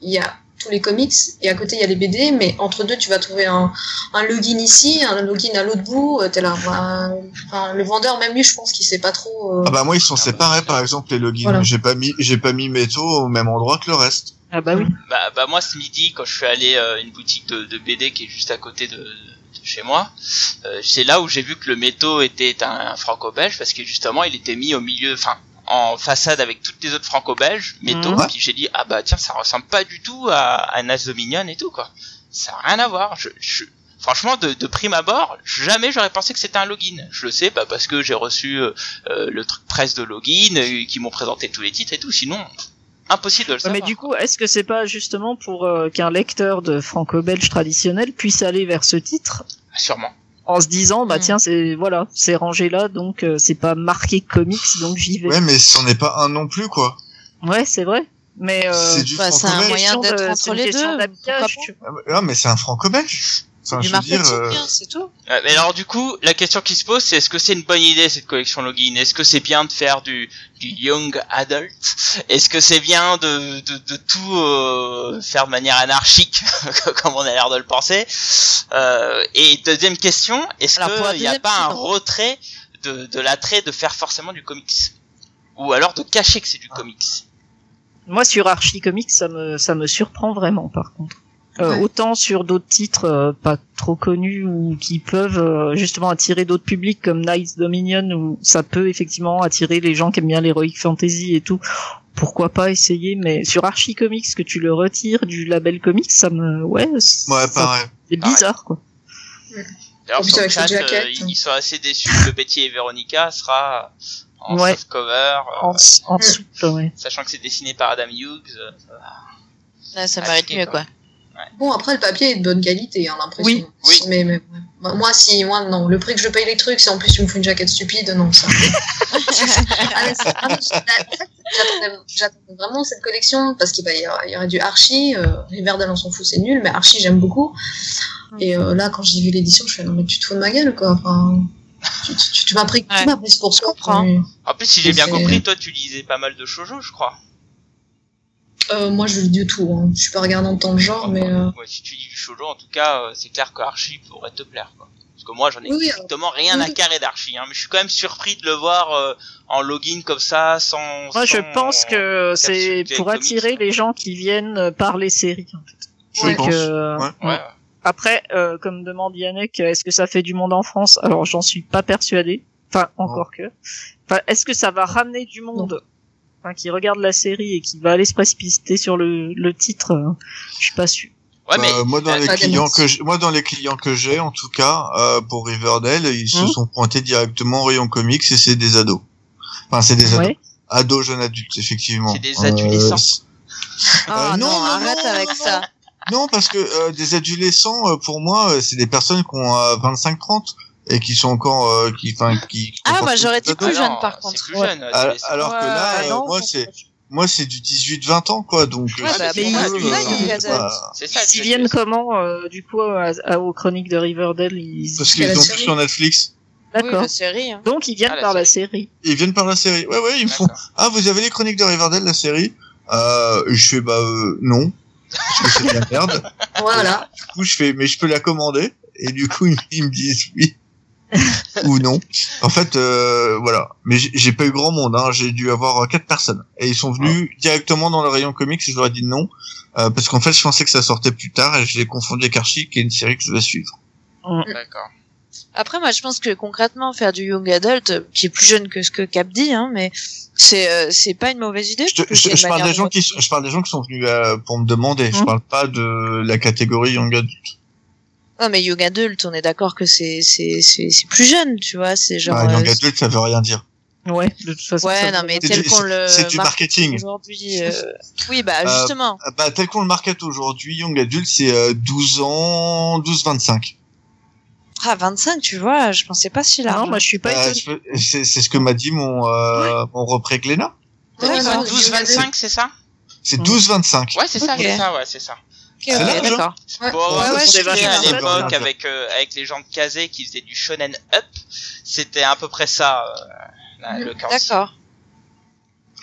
il y a tous les comics et à côté il y a les BD mais entre deux tu vas trouver un, un login ici un login à l'autre bout euh, t'es là bah, enfin, le vendeur même lui je pense qu'il sait pas trop euh, Ah bah moi ils sont séparés par exemple les logins. Voilà. J'ai pas mis, j'ai pas mis métaux au même endroit que le reste. ah bah oui. Bah, bah moi ce midi quand je suis allé à une boutique de, de BD qui est juste à côté de, de chez moi, euh, c'est là où j'ai vu que le métaux était un, un franco-belge parce que justement il était mis au milieu, enfin en façade avec toutes les autres franco-belges métaux. Puis j'ai dit ah bah tiens ça ressemble pas du tout à, à Nas Dominion et tout quoi. Ça a rien à voir. Je, je- franchement de, de prime abord jamais j'aurais pensé que c'était un login. Je le sais bah parce que j'ai reçu euh, euh, le truc presse de login euh, qui m'ont présenté tous les titres et tout. Sinon impossible de le savoir. mais du coup, est-ce que c'est pas justement pour euh, qu'un lecteur de franco-belge traditionnel puisse aller vers ce titre? Sûrement. En se disant bah Mm. tiens c'est voilà c'est rangé là donc euh, c'est pas marqué comics donc j'y vais. Ouais, mais c'en est pas un non plus quoi. Ouais c'est vrai. Mais euh, c'est bah, c'est un moyen d'être de- entre les deux. Ah ah, mais c'est un franco-belge. Enfin, du marketing, euh, hein, c'est tout. Ouais, mais alors du coup, la question qui se pose, c'est est-ce que c'est une bonne idée cette collection login? Est-ce que c'est bien de faire du, du young adult? Est-ce que c'est bien de, de, de tout euh, faire de manière anarchique, comme on a l'air de le penser? Euh, Et deuxième question, est-ce qu'il n'y a pas un retrait de, de l'attrait de faire forcément du comics? Ou alors de cacher que c'est du comics? Moi sur Archie Comics ça me ça me surprend vraiment par contre. Euh, Ouais. Autant sur d'autres titres euh, pas trop connus ou qui peuvent euh, justement attirer d'autres publics comme Knights Dominion où ça peut effectivement attirer les gens qui aiment bien l'heroic fantasy et tout. Pourquoi pas essayer Mais sur Archie Comics que tu le retires du label comics, ça me ouais, ça- Ouais, pareil. c'est bizarre quoi. D'ailleurs, En plus, sur le chat, euh, ils sont assez déçus que le Betty et Veronica sera en Ouais. soft cover, euh, En, en souple, ouais. sachant que c'est dessiné par Adam Hughes. euh, ça ça Ah, mérite ok, mieux, quoi. quoi. Bon, après, le papier est de bonne qualité, hein, l'impression. Oui. Oui. Mais, mais ouais. Moi- si, moi, non. Le prix que je paye les trucs, si en plus tu me fous une jaquette stupide, non, ça. Ah, c'est- J'attendais vraiment cette collection parce qu'il y aurait du Archie. Euh, Riverdale, on s'en fout, c'est nul, mais Archie, j'aime beaucoup. Et euh, là, quand j'ai vu l'édition, je fais non, mais tu te fous de ma gueule, quoi. Enfin, tu, tu, tu- tu m'as pris, Ouais. tu m'as pris pour ça. mais, En plus, si j'ai bien C'est- compris, toi, tu lisais pas mal de shoujo, je crois. Euh, moi, je lis du tout. Hein. Je suis pas regardante dans le genre, mais. Euh... Ouais, si tu lis du shoujo, en tout cas, euh, c'est clair que Archie pourrait te plaire, quoi. Parce que moi, j'en ai Oui, strictement rien à carrer d'Archie, hein, mais je suis quand même surpris de le voir euh, en login comme ça, sans. Moi, je pense que c'est pour attirer les gens qui viennent euh, par les séries. En fait. Je C'est pense. que Ouais. Ouais. après, euh, comme demande Yannick, est-ce que ça fait du monde en France? Alors, j'en suis pas persuadé. Enfin, encore que. Enfin, est-ce que ça va ramener du monde? Enfin, qui regarde la série et qui va aller se précipiter sur le, le titre euh, Je suis pas sûr. Ouais, mais Euh, moi dans les clients que j'ai- moi dans les clients que j'ai en tout cas euh, pour Riverdale ils se Hmm. sont pointés directement au rayon comics et c'est des ados enfin c'est des ados Ouais. ados jeunes adultes effectivement C'est des adolescents. Euh, Ah non, non, non, arrête non, avec non, ça. non parce que euh, des adolescents euh, pour moi euh, c'est des personnes qui ont euh, 25 30 et qui sont encore euh, qui enfin qui qui Ah, moi, j'aurais ados. plus jeune, par contre. plus Ouais. jeune, alors, que Ouais, là euh, non, moi c'est moi c'est du 18 20 ans quoi donc euh, Ouais, bah, euh. Ils c'est- viennent comment, euh, du coup, à, à- aux chroniques de Riverdale ils... parce qu'il y a qu'ils la ont tout série. sur Netflix D'accord. la série. hein. Donc, ils viennent Ah, la par la série. ils viennent par la série ouais ouais ils me font. Ah, vous avez les chroniques de Riverdale, la série? Euh, Je fais, bah euh, non, parce que c'est de la merde. Voilà. Du coup, je fais, mais je peux la commander. Et du coup, ils, ils me disent oui ou non. En fait, euh, voilà. Mais j'ai j'ai pas eu grand monde. Hein. J'ai dû avoir euh, quatre personnes. Et ils sont venus directement dans le rayon comics et je leur ai dit non. euh, parce qu'en fait, je pensais que ça sortait plus tard et je l'ai confondu avec Archie, qui est une série que je vais suivre. D'accord. Après, moi, je pense que concrètement, faire du young adult, euh, qui est plus jeune que ce que Cap dit, hein, mais c'est euh, c'est pas une mauvaise idée. Je, je- je parle des de gens qui, sont- je parle des gens qui sont venus euh, pour me demander. Je Mhm. parle pas de la catégorie young adult. Non, mais young adult, on est d'accord que c'est c'est c'est c'est plus jeune, tu vois. C'est genre. Ah, young euh, adult, ça veut rien dire. Ouais, de toute façon. Ouais, ça non, mais C'est tel du- qu'on le c'est du marketing. aujourd'hui. euh, Oui, bah Euh, justement. Ah Bah, tel qu'on le market aujourd'hui, Young Adult, c'est euh, 12 ans, 12-25. Ah, 25, tu vois, je pensais pas si Ah large. non, moi, je suis pas Euh, je- c'est c'est ce que m'a dit mon, euh, mon repré dit Ouais, quoi non, 12-25, c'est ça? C'est Mhm. 12-25. Ouais, c'est ça, Ok. c'est ça, ouais, c'est ça. Ok, c'est hein. d'accord. Ouais. Bon, Ouais, c'était à l'époque avec euh, avec les gens de Kazé qui faisaient du shonen up, c'était à peu près ça euh, la- le cas. D'accord.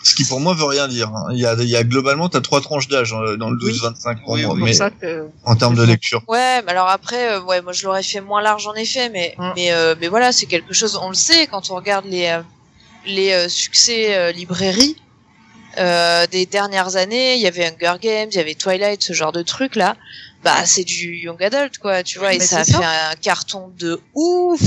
Ce qui pour moi veut rien dire. hein. Il y a, il y a globalement, t'as trois tranches d'âge euh, dans le 12-25 pour Oui, moi, oui, mais que... en termes de lecture. Ouais, mais alors après, euh, ouais, moi je l'aurais fait moins large en effet, mais Mm. mais euh, mais voilà, c'est quelque chose. On le sait quand on regarde les euh, les euh, succès euh, librairies euh, des dernières années. Il y avait Hunger Games, il y avait Twilight, ce genre de trucs là. Bah c'est du young adult quoi, tu vois, Oui, et ça a fait un carton de ouf.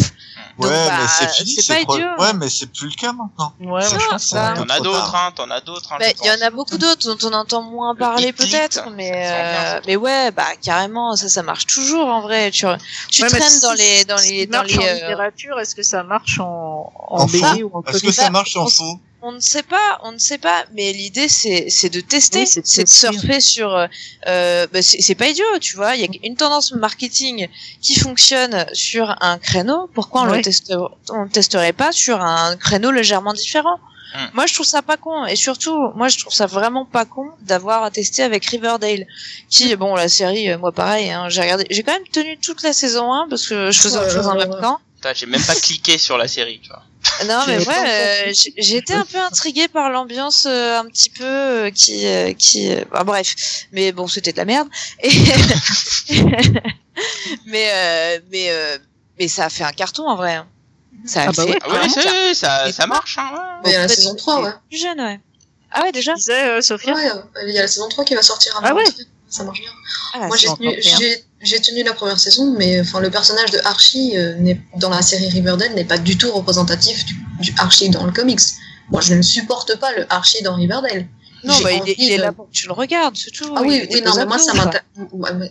Donc, ouais, bah, mais c'est fini. c'est pro- idiot. Ouais, mais c'est plus le cas maintenant. Ouais, moi, Ça, je pense T'en as d'autres, hein, t'en as d'autres. Hein, Bah, il y en a beaucoup d'autres dont on entend moins parler peut-être, mais euh, mais ouais, bah carrément, ça ça marche toujours en vrai. Tu tu Ouais, traînes si- dans les dans les dans les en euh, littérature, est-ce que ça marche en, en, En BD ou en Est-ce que ça marche en on- faux? On ne sait pas, on ne sait pas, mais l'idée c'est c'est de tester, Oui, c'est c'est de de tester. surfer sur. euh, euh, bah, c'est c'est pas idiot, tu vois. Il y a une tendance marketing qui fonctionne sur un créneau. Pourquoi on Ouais. le teste, on le testerait pas sur un créneau légèrement différent? Hmm. Moi, je trouve ça pas con, et surtout, moi, je trouve ça vraiment pas con d'avoir testé avec Riverdale, qui, bon, la série, euh, moi, pareil, hein, j'ai regardé, j'ai quand même tenu toute la saison 1 parce que je faisais autre chose en même temps. Putain, J'ai même pas cliqué sur la série, tu vois. Non, mais ouais, euh, été un peu intriguée par l'ambiance euh, un petit peu euh, qui, euh, qui, euh, bah, bref, mais bon, c'était de la merde. Et mais, euh, mais, euh, mais ça a fait un carton en vrai. hein. Ça a Ah bah fait. ouais. Ah un ça, ça marche, hein. ouais. Mais il y a la En fait, saison 3, ouais. Plus jeune, ouais. Ah ouais, déjà. Tu disais, euh, Sophia Ouais, il y a la saison 3 qui va sortir avant. Ah ouais. Ça marche bien. Ah, Moi, j'ai tenu, la première saison, mais enfin, le personnage de Archie euh, n'est- dans la série Riverdale n'est pas du tout représentatif du, du Archie dans le comics. Moi, je ne supporte pas le Archie dans Riverdale. Non, bah, il, est, là pour que tu le regardes, c'est tout. Ah oui, non, mais moi, ça m'intéresse.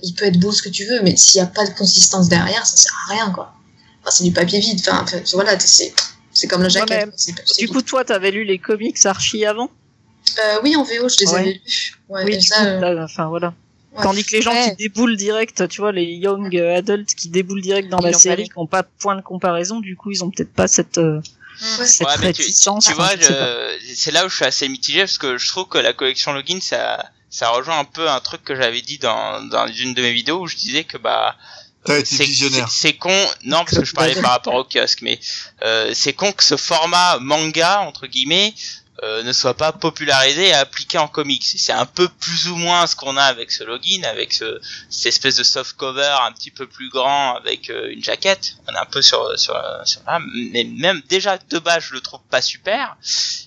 Il peut être beau ce que tu veux, mais s'il n'y a pas de consistance derrière, ça sert à rien, quoi. Enfin, c'est du papier vide. Enfin, enfin, voilà, c'est, c'est comme c'est- c'est Du vide. coup, toi, t'avais lu les comics Archie avant? Euh, oui, en VO, je les Ouais. avais lus. Ouais, Oui, ça, coup, euh, là, enfin voilà. Ouais. Tandis que les gens Ouais. qui déboulent direct, tu vois, les young adultes qui déboulent direct dans Ils la série, qui n'ont pas de point de comparaison, du coup, ils ont peut-être pas cette, euh, Ouais. cette Ouais, tu, vois, c'est là où je suis assez mitigé parce que je trouve que la collection login, ça, ça rejoint un peu un truc que j'avais dit dans, dans une de mes vidéos où je disais que bah c'est- c'est con. Non, parce que je parlais par rapport au kiosque, mais euh, c'est con que ce format manga entre guillemets euh, ne soit pas popularisé et appliqué en comics. C'est un peu plus ou moins ce qu'on a avec ce login, avec ce, cette espèce de soft cover un petit peu plus grand avec euh, une jaquette. On est un peu sur sur sur là, mais même déjà de base je le trouve pas super.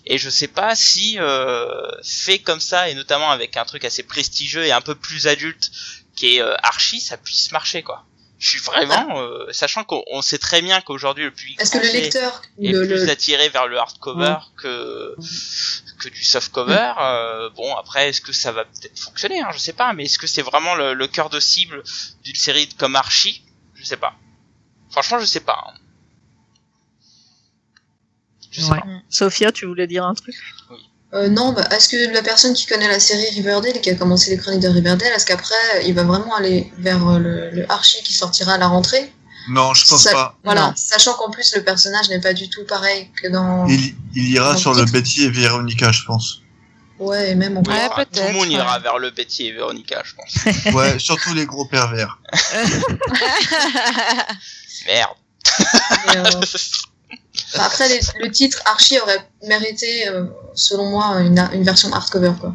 Et je sais pas si euh, fait comme ça et notamment avec un truc assez prestigieux et un peu plus adulte qui est euh, Archie, ça puisse marcher quoi. Je suis vraiment, euh, sachant qu'on on sait très bien qu'aujourd'hui le public Est-ce que le français lecteur, est le, plus le- attiré vers le hardcover que que du softcover. euh, bon, après, est-ce que ça va peut-être fonctionner hein, Je sais pas, mais est-ce que c'est vraiment le, le cœur de cible d'une série comme Archie? Je sais pas. Franchement, je sais pas. hein. Je sais Ouais. pas. Sophia, tu voulais dire un truc? Euh, non, bah, est-ce que la personne qui connaît la série Riverdale et qui a commencé les chroniques de Riverdale, est-ce qu'après il va vraiment aller vers euh, le, le Archie qui sortira à la rentrée? Non, je pense pas. Voilà, Non. sachant qu'en plus le personnage n'est pas du tout pareil que dans. Il, il ira Dans sur le. Betty et Véronica, je pense. Ouais, et même en plus. Ouais, Enfin, tout le monde ira vers le Betty et Véronica, je pense. Ouais, surtout les gros pervers. Merde. Mais, euh, bah, après, les- le titre Archie aurait mérité, euh, selon moi, une, une version hardcover. Quoi.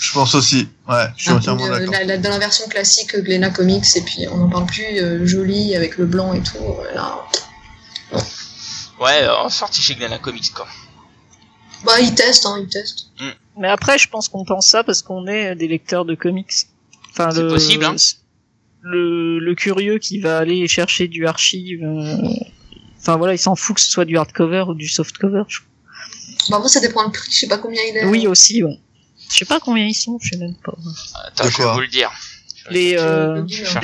Je pense aussi. Ouais, je suis Ah, entièrement une- d'accord. la- la- dans la version classique Glénat Comics, et puis on n'en parle plus, euh, joli avec le blanc et tout. euh, Là. Ouais, euh, en sortie chez Glenna Comics, quoi. Bah, ils testent, hein, ils testent. Mais après, je pense qu'on pense ça parce qu'on est des lecteurs de comics. Enfin, C'est le, possible, hein. le, le curieux qui va aller chercher du archive, euh, enfin voilà, il s'en fout que ce soit du hardcover ou du softcover. je- Bah, moi, ça dépend le prix, je sais pas combien il est. Oui, aussi, ouais. Je sais pas combien ils sont, je sais même pas. Attends, De je vais quoi vous le dire. Les, euh, cherche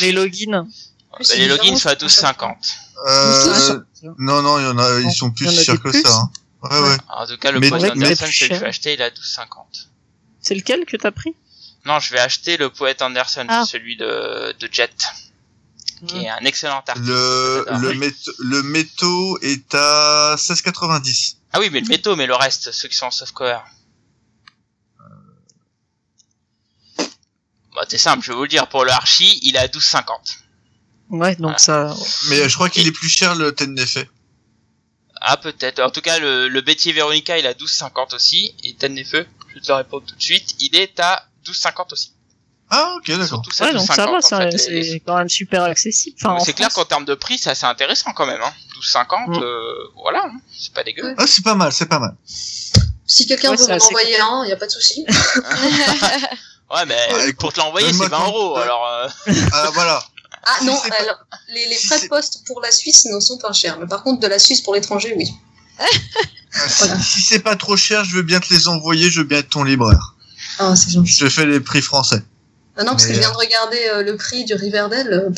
les, logins. C'est les logins différent, sont à c'est 12,50. Euh, non, non, il y en a, ils sont plus chers que plus. ça. Hein. Ouais, ouais. En tout cas, le poète Anderson, que je vais acheter, il est à 12,50. C'est lequel que t'as pris? Non, je vais acheter le poète Anderson, Ah. celui de, de Jet, qui est un excellent artiste. Le, le, méto, le métaux est à 16,90. Ah oui, mais le métaux, mais le reste, ceux qui sont en softcover. Bah, c'est simple, je vais vous le dire, pour le Archie, il est à 12,50. Ouais, donc Voilà. ça. Mais je crois qu'il est plus cher le Ten d'effet. Ah, peut-être. En tout cas, le, le Betty et Veronica, il est à 12,50 aussi. Et Ten des Feux, je vais te le répondre tout de suite, il est à 12,50 aussi. Ah, ok, d'accord. Ouais, donc ça 12,50, va, ça, c'est les- quand même super accessible. Enfin, c'est clair qu'en termes de prix, c'est assez intéressant quand même. Hein. 12,50, Mm. euh, voilà, hein. c'est pas dégueu. Ouais. Ah, c'est pas mal, c'est pas mal. Si quelqu'un Ouais, veut c'est m'en envoyer un, y a pas de souci. Ouais, mais Ouais, pour te l'envoyer, c'est 20 ton- euros. Alors, euh, Ah, voilà. Ah Si non, c'est pas- alors, les, les si frais de c'est- poste pour la Suisse ne sont pas chers. Mais par contre, de la Suisse pour l'étranger, oui. Ah, Si, si c'est pas trop cher, je veux bien te les envoyer, je veux bien être ton libraire. Ah, c'est gentil. Je fais les prix français. Non, parce que je viens de regarder euh, le prix du Riverdale. euh,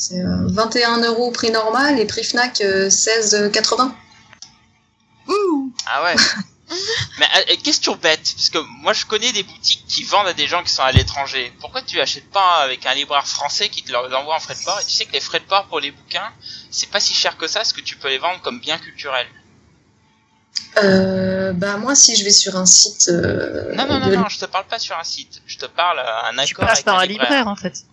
c'est euh, 21 euros prix normal et prix Fnac euh, 16,80. Ouh. ah ouais. mais euh, question bête, parce que moi je connais des boutiques qui vendent à des gens qui sont à l'étranger. Pourquoi tu achètes pas avec un libraire français qui te les envoie en frais de port Et tu sais que les frais de port pour les bouquins, c'est pas si cher que ça, parce que tu peux les vendre comme biens culturels. Euh, bah moi, si je vais sur un site... euh, Non, non, non, de- non, je te parle pas sur un site. Je te parle à un Tu accord passes avec par un libraire. libraire, en fait.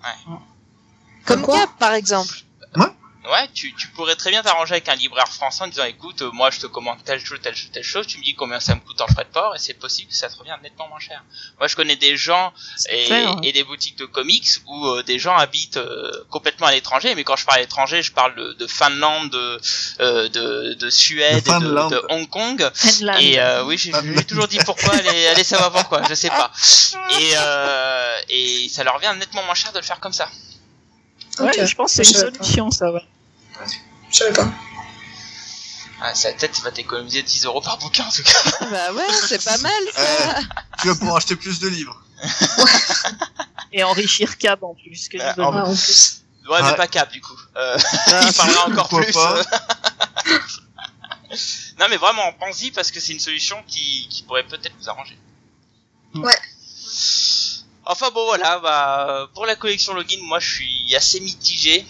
Comme Quoi Cap, par exemple. Ouais, Ouais, tu, tu pourrais très bien t'arranger avec un libraire français en disant écoute, euh, moi je te commande telle chose, telle chose, telle chose, tu me dis combien ça me coûte en frais de port et c'est possible que ça te revienne nettement moins cher. Moi je connais des gens et, clair, hein. et des boutiques de comics où euh, des gens habitent euh, complètement à l'étranger, mais quand je parle à l'étranger, je parle de, de Finlande, de, euh, de, de Suède, De et de, Finlande. de Hong Kong. Finlande. Et euh, oui, j'ai toujours dit pourquoi, allez, allez savoir pourquoi, je sais pas. Et, euh, et ça leur revient nettement moins cher de le faire comme ça. Ouais, je pense que c'est une solution, ça, ouais. Je savais pas. Ah, ça peut-être va t'économiser 10 euros par bouquin en tout cas. Bah ouais, c'est pas mal ça. Tu vas pouvoir acheter plus de livres. Et enrichir Cab en plus. Que Ah, je en- Ah, en plus. Ouais, mais Ouais. pas cap du coup. Euh, Ah, il parlera encore plus. pas. non mais vraiment, pense-y parce que c'est une solution qui, qui pourrait peut-être vous arranger. Ouais. Enfin bon voilà, bah pour la collection login, moi je suis assez mitigé.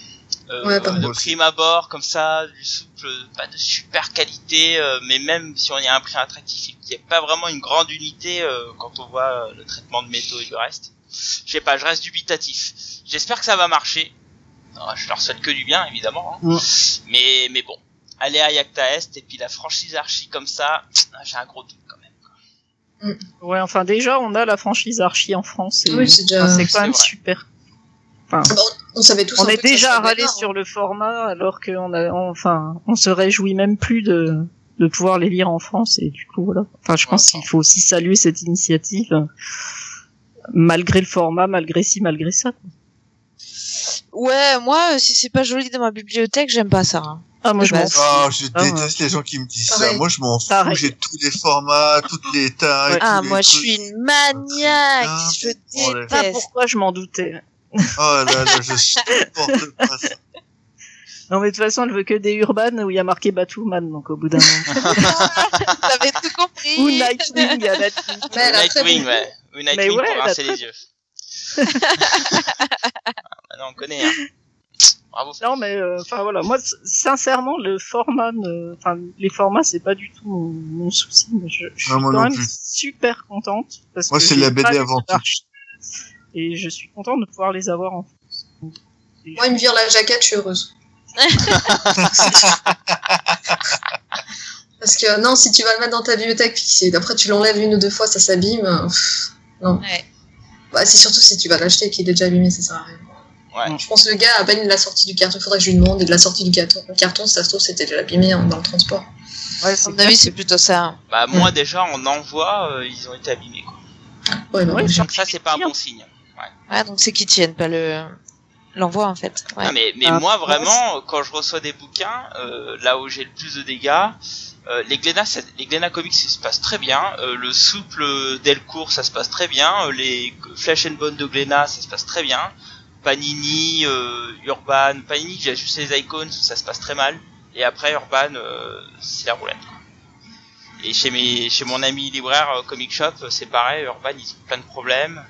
Euh, de prime abord, comme ça, du souple, pas de super qualité, euh, mais même si on y a un prix attractif, il n'y a pas vraiment une grande unité euh, quand on voit euh, le traitement de métaux et du reste. Je sais pas, je reste dubitatif. J'espère que ça va marcher. Non, je leur souhaite que du bien, évidemment. hein. Mm. Mais, mais bon, aller à Yakta Est et puis la franchise Archie comme ça, ah, j'ai un gros doute quand même. Ouais, enfin, déjà, on a la franchise Archie en France. et- Oui, c'est déjà- quand même vrai. super. On, savait tous On est déjà râlé hein. sur le format, alors qu'on a, on- enfin, on se réjouit même plus de, de pouvoir les lire en France, et du coup, voilà. Enfin, je pense qu'il faut aussi saluer cette initiative, malgré le format, malgré ci, malgré ça. quoi. Ouais, moi, si c'est pas joli dans ma bibliothèque, j'aime pas ça. hein. Ah, moi, je m'en fous. Ah, je Ah, ouais. déteste les gens qui me disent ça. Moi, je m'en fous. J'ai tous les formats, toutes les tailles. Ouais. Ah, moi, je suis une maniaque. Je. Ah, déteste. pourquoi je m'en doutais? Oh là là, je supporte pas ça. Non, mais de toute façon, elle veut que des urbanes où il y a marqué Batwoman, donc au bout d'un moment. T'avais tout compris. Ou Nightwing à la. Mais Nightwing, ouais. Ou Mais Nightwing ouais, pour rincer très- les yeux. ah, non, on connaît, hein. Bravo. Non, mais euh, enfin voilà, moi sincèrement le format, ne- enfin les formats c'est pas du tout mon, mon souci, mais je, je suis Non, quand même plus. super contente parce Moi, c'est la BD avant tout. Et je suis contente de pouvoir les avoir en France. Et Moi, il me vire la jaquette, je suis heureuse. Parce que non, si tu vas le mettre dans ta bibliothèque, puis si après tu l'enlèves une ou deux fois, ça s'abîme. euh, non. Ouais. Bah, c'est surtout si tu vas l'acheter et qu'il est déjà abîmé, ça sert à rien. Ouais. Je pense que le gars, à peine il l'a sorti du carton, faudrait que je lui demande, et de la sortie du carton, le carton si ça se trouve, c'était déjà abîmé hein, dans le transport. ouais, À mon avis, c'est plutôt ça. Bah, moi, déjà, en envoi, euh, ils ont été abîmés, quoi. Ouais, bah, Ouais. Donc ça, c'est pas un bon signe. Ouais, donc c'est qu'ils tiennent pas le l'envoi en fait. Ouais. Ah, mais mais Ah, moi, ouais, vraiment, quand je reçois des bouquins, euh, là où j'ai le plus de dégâts, euh, les Glénat, les Glénat Comics, ça se passe très bien. Euh, le souple Delcourt, ça se passe très bien. Euh, les Flash and Bone de Glénat, ça se passe très bien. Panini, euh, Urban, Panini, j'ai juste les icons, ça se passe très mal. Et après, Urban, euh, c'est la roulette. quoi. Et chez mes, chez mon ami libraire euh, Comic Shop, euh, c'est pareil. Urban, ils ont plein de problèmes.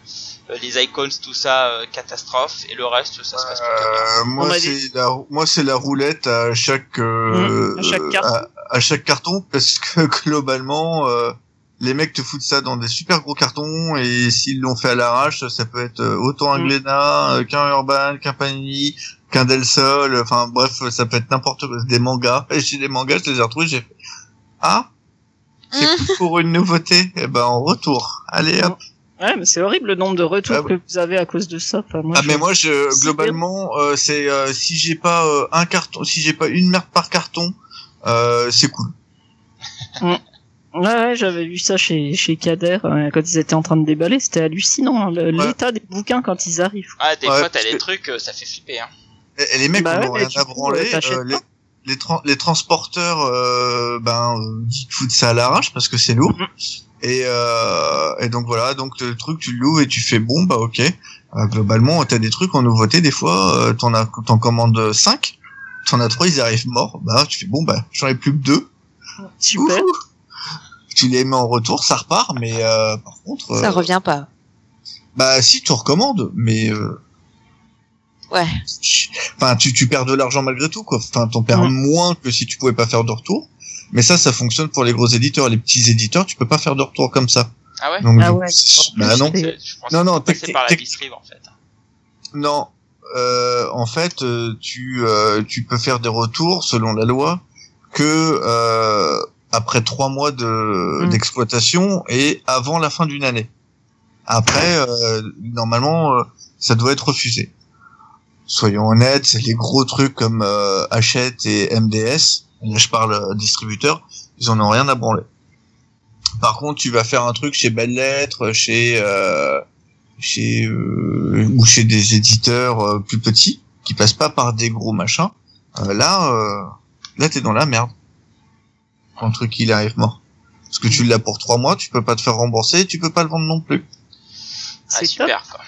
Euh, les icons, tout ça, euh, catastrophe. Et le reste, ça se passe plutôt bien. Euh, moi, c'est la, moi, c'est la roulette à chaque, euh, Mmh, à chaque carton. à, à chaque carton, parce que globalement, euh, les mecs te foutent ça dans des super gros cartons, et s'ils l'ont fait à l'arrache, ça peut être euh, autant un Mmh. Glénat, qu'un Urban, qu'un Panini, qu'un Del Sol, enfin, bref, ça peut être n'importe quoi, des mangas. Et chez les mangas, je les ai retrouvés, j'ai fait, ah, c'est cool pour une nouveauté, et ben, en retour. Allez, hop. Ouais, mais c'est horrible le nombre de retours Ah, que vous avez à cause de ça. Enfin, moi, Ah je- mais moi je globalement euh, c'est euh, si j'ai pas euh, un carton si j'ai pas une merde par carton euh, c'est cool. Ouais, ouais, j'avais vu ça chez chez Kader euh, quand ils étaient en train de déballer, c'était hallucinant hein, Ouais. l'état des bouquins quand ils arrivent. Ah, des Ouais, fois, t'as que- trucs, euh, ça fait flipper, hein. Et, et les mecs Bah on ouais, ont rien à branler. Les, transporteurs euh, ben euh, ils te foutent ça à l'arrache parce que c'est lourd. Et, euh, et donc voilà donc le truc tu l'ouvres et tu fais bon bah ok. Euh, globalement t'as des trucs en nouveauté des fois euh, t'en as t'en commandes 5 t'en as trois ils arrivent morts bah tu fais bon bah j'en ai plus que deux. Super. Ouh. Tu les mets en retour ça repart mais euh, par contre Ça revient pas. Bah si tu recommandes, mais euh, Ouais. enfin tu, tu perds de l'argent malgré tout quoi. Enfin t'en perds Ouais. moins que si tu pouvais pas faire de retour. Mais ça ça fonctionne pour les gros éditeurs, les petits éditeurs tu peux pas faire de retour comme ça. Ah ouais? Donc Ah ouais, bah non Non, non, que c'est par la distrib, en fait. non euh, en fait, euh, tu euh, tu peux faire des retours selon la loi que euh, après trois mois de Mm. d'exploitation et avant la fin d'une année. Après, euh, normalement, euh, ça doit être refusé. Soyons honnêtes, c'est les gros trucs comme euh, Hachette et MDS. Là, je parle euh, distributeur, ils en ont rien à branler. Par contre, tu vas faire un truc chez Belles Lettres, chez euh, chez euh, ou chez des éditeurs euh, plus petits qui passent pas par des gros machins. euh, là, euh, là, t'es dans la merde. Quand le truc il arrive mort. Parce que tu l'as pour trois mois, tu peux pas te faire rembourser, tu peux pas le vendre non plus. Ah, C'est super, quoi.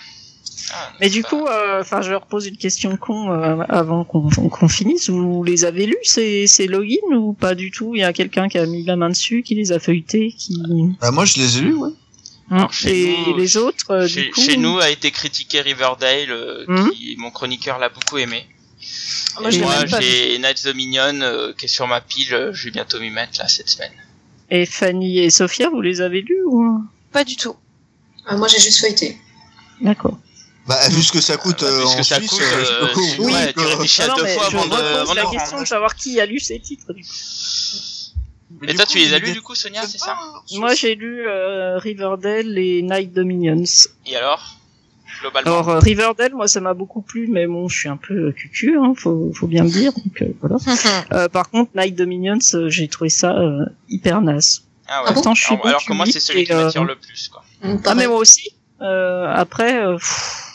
Ah, Mais du coup, euh, enfin, je leur pose une question con euh, avant qu'on finisse. Vous les avez lus ces, ces logins ou pas du tout? Il y a quelqu'un qui a mis la main dessus, qui les a feuilletés, qui. Bah, moi, je les ai lus, ouais. Et nous, les autres, euh, chez, du coup. chez nous a été critiqué Riverdale, euh, Mhm. qui mon chroniqueur l'a beaucoup aimé. L'ai moi, j'ai Night the Minion euh, qui est sur ma pile. euh, je vais bientôt m'y mettre là cette semaine. Et Fanny et Sophia, vous les avez lus ou Pas du tout. Ah, moi, j'ai juste feuilleté. D'accord. Bah, vu ce que ça coûte Bah, euh, en ça Suisse, coûte, euh, euh, je comprendre ouais, tu réfléchis à Non, deux fois avant de, la question de savoir qui a lu ces titres. Du coup. Et toi, tu les as lus du coup, Sonia, c'est ça? Moi, j'ai lu euh, Riverdale et Night Dominions. Et alors? Globalement Alors euh, Riverdale, moi, ça m'a beaucoup plu, mais bon, je suis un peu cucu, hein, faut, faut bien le dire. Donc euh, voilà. Euh, par contre, Night Dominions, euh, j'ai trouvé ça euh, hyper naze. Ah ouais. Ah bon? Pourtant, je suis alors, alors que moi, c'est celui qui et, m'attire euh, le plus, quoi. Hum, Ah mais moi aussi. Euh, après, euh, pff,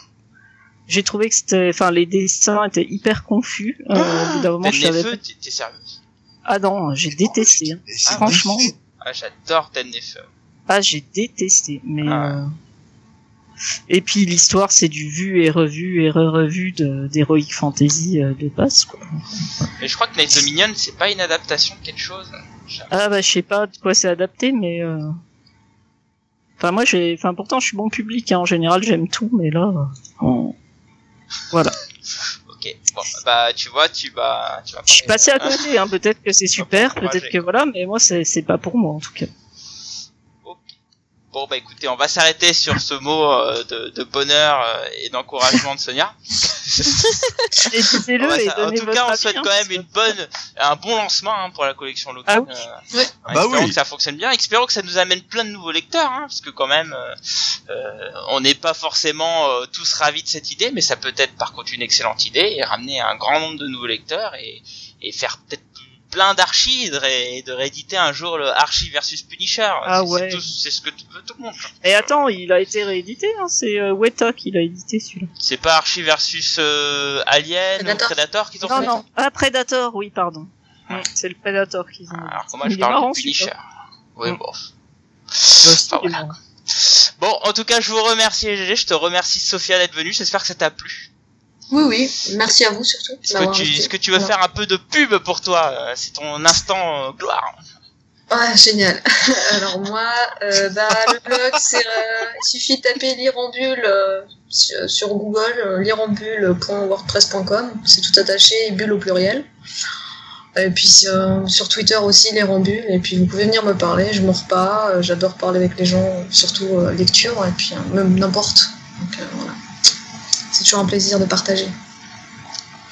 j'ai trouvé que c'était, enfin, les dessins étaient hyper confus. Euh, au bout d'un moment, je savais. T'es t'es sérieuse Ah non, j'ai détesté. hein. Franchement. Ah, j'adore Ted Nefeu. Ah, j'ai détesté. Mais Ah. euh, et puis l'histoire, c'est du vu et revu et re-revu de d'heroic fantasy euh, de base. Quoi. Mais je crois que Night the Minion, c'est pas une adaptation de quelque chose. Ah bah je sais pas de quoi c'est adapté, mais. euh, Enfin moi j'ai, enfin pourtant je suis bon public. Hein. En général j'aime tout, mais là. euh, on- Ok. Bon, bah, tu vois, tu vas, tu vas. Je suis passé à côté, hein. peut-être que c'est super, peut-être que voilà, mais moi c'est c'est pas pour moi en tout cas. Bon, bah, écoutez, on va s'arrêter sur ce mot euh, de, de bonheur euh, et d'encouragement de Sonia. Va et en tout votre cas, on souhaite hein, quand même une bonne, un bon lancement hein, pour la collection locale. Ah oui. Euh, Ouais. Bah oui. que ça fonctionne bien. Espérons que ça nous amène plein de nouveaux lecteurs, hein, parce que quand même, euh, euh, on n'est pas forcément euh, tous ravis de cette idée, mais ça peut être par contre une excellente idée et ramener un grand nombre de nouveaux lecteurs et, et faire peut-être plein d'archis et de, de rééditer un jour le Archie versus Punisher. Ah ouais. C'est ce que veut tout le monde. Et attends, il a été réédité, hein, c'est euh, Weta qui l'a édité celui-là. C'est pas Archie versus euh, Alien Predator. ou Predator qu'ils ont Non fait non, ah Predator, oui pardon. C'est le Predator qu'ils ont. Alors que moi je est parle marrant, du Punisher. Oui, Mm. bon. Bah, voilà. Bon, en tout cas, je vous remercie GG, je te remercie Sophia d'être venue, j'espère que ça t'a plu. Oui, oui. Merci à vous surtout. Est-ce que, tu, que veux faire un peu de pub pour toi euh, C'est ton instant euh, gloire. Ah, génial. Alors moi, euh, bah, le blog, c'est, euh, il suffit de taper euh, sur, sur Google, lireambule.wordpress.com, c'est tout attaché, et bulle au pluriel. Et puis sur Twitter aussi, bulle, et puis vous pouvez venir me parler, je mords pas, j'adore parler avec les gens, surtout lecture, et puis même n'importe. Donc voilà. C'est toujours un plaisir de partager.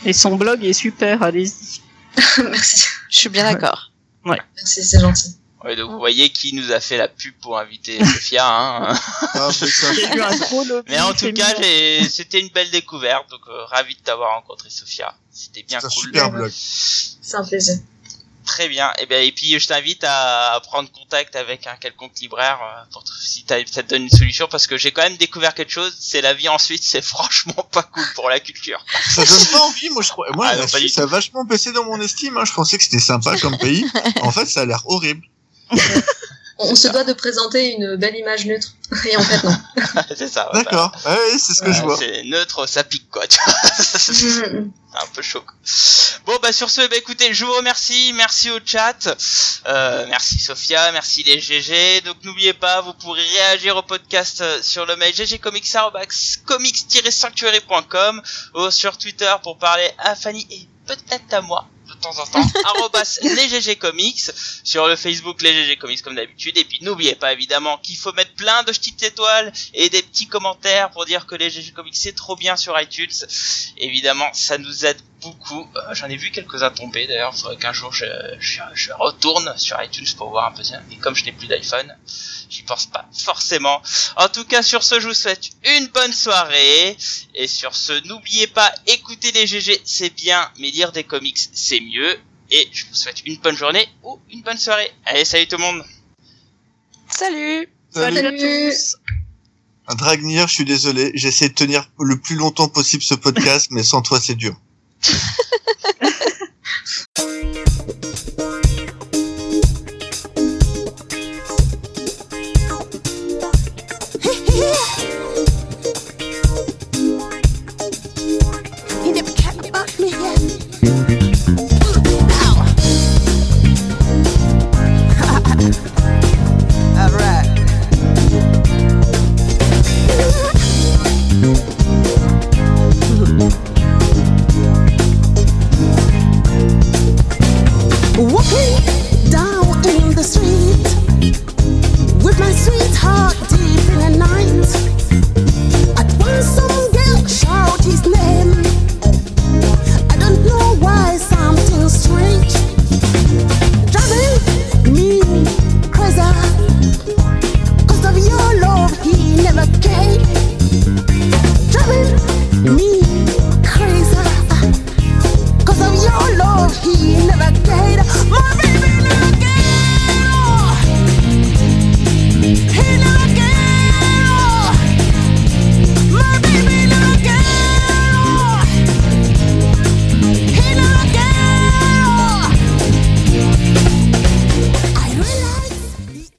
Et son blog est super, allez-y. Merci. Je suis bien d'accord. Merci, c'est gentil. Ouais, donc vous voyez qui nous a fait la pub pour inviter Sophia. Hein. Ah, mais ça- J'ai eu un gros lobby Mais en tout cas, c'était une belle découverte, donc euh, ravi de t'avoir rencontré Sophia. C'était bien c'est un cool. super blog. C'est un plaisir. Très bien. Et, ben, et puis je t'invite à prendre contact avec un quelconque libraire euh, pour si t'as- ça te donne une solution parce que j'ai quand même découvert quelque chose. C'est la vie en Suisse, c'est franchement pas cool pour la culture. Ça donne pas envie, moi je crois. Moi, Ah, non, Suisse a vachement baissé dans mon estime. Hein. Je pensais que c'était sympa comme pays. En fait, ça a l'air horrible. On, se doit de présenter une belle image neutre. Et en fait, non. c'est ça. ouais, D'accord. Ouais, c'est ce que je vois. C'est neutre, ça pique quoi. tu vois. c'est un peu chaud. quoi. Bon bah sur ce, bah écoutez, je vous remercie, merci au chat, euh, merci Sophia, merci les GG. Donc n'oubliez pas, vous pourrez réagir au podcast euh, sur le mail ggcomics@comics-sanctuary.com ou sur Twitter pour parler à Fanny et peut-être à moi de temps en temps, arrobas les GG Comics, sur le Facebook les GG Comics comme d'habitude, et puis n'oubliez pas évidemment qu'il faut mettre plein de petites étoiles et des petits commentaires pour dire que les GG Comics c'est trop bien sur iTunes. Évidemment, ça nous aide beaucoup. Euh, J'en ai vu quelques-uns tomber d'ailleurs, faudrait qu'un jour je, je, je retourne sur iTunes pour voir un peu ça. Mais comme je n'ai plus d'iPhone, j'y pense pas forcément. En tout cas, sur ce, je vous souhaite une bonne soirée. Et sur ce, n'oubliez pas, écouter les GG, c'est bien, mais lire des comics, c'est mieux. Et je vous souhaite une bonne journée ou une bonne soirée. Allez, salut tout le monde Salut Salut à Salut. tous. Dragnir, je suis désolé, j'essaie de tenir le plus longtemps possible ce podcast, mais sans toi c'est dur. Thank you.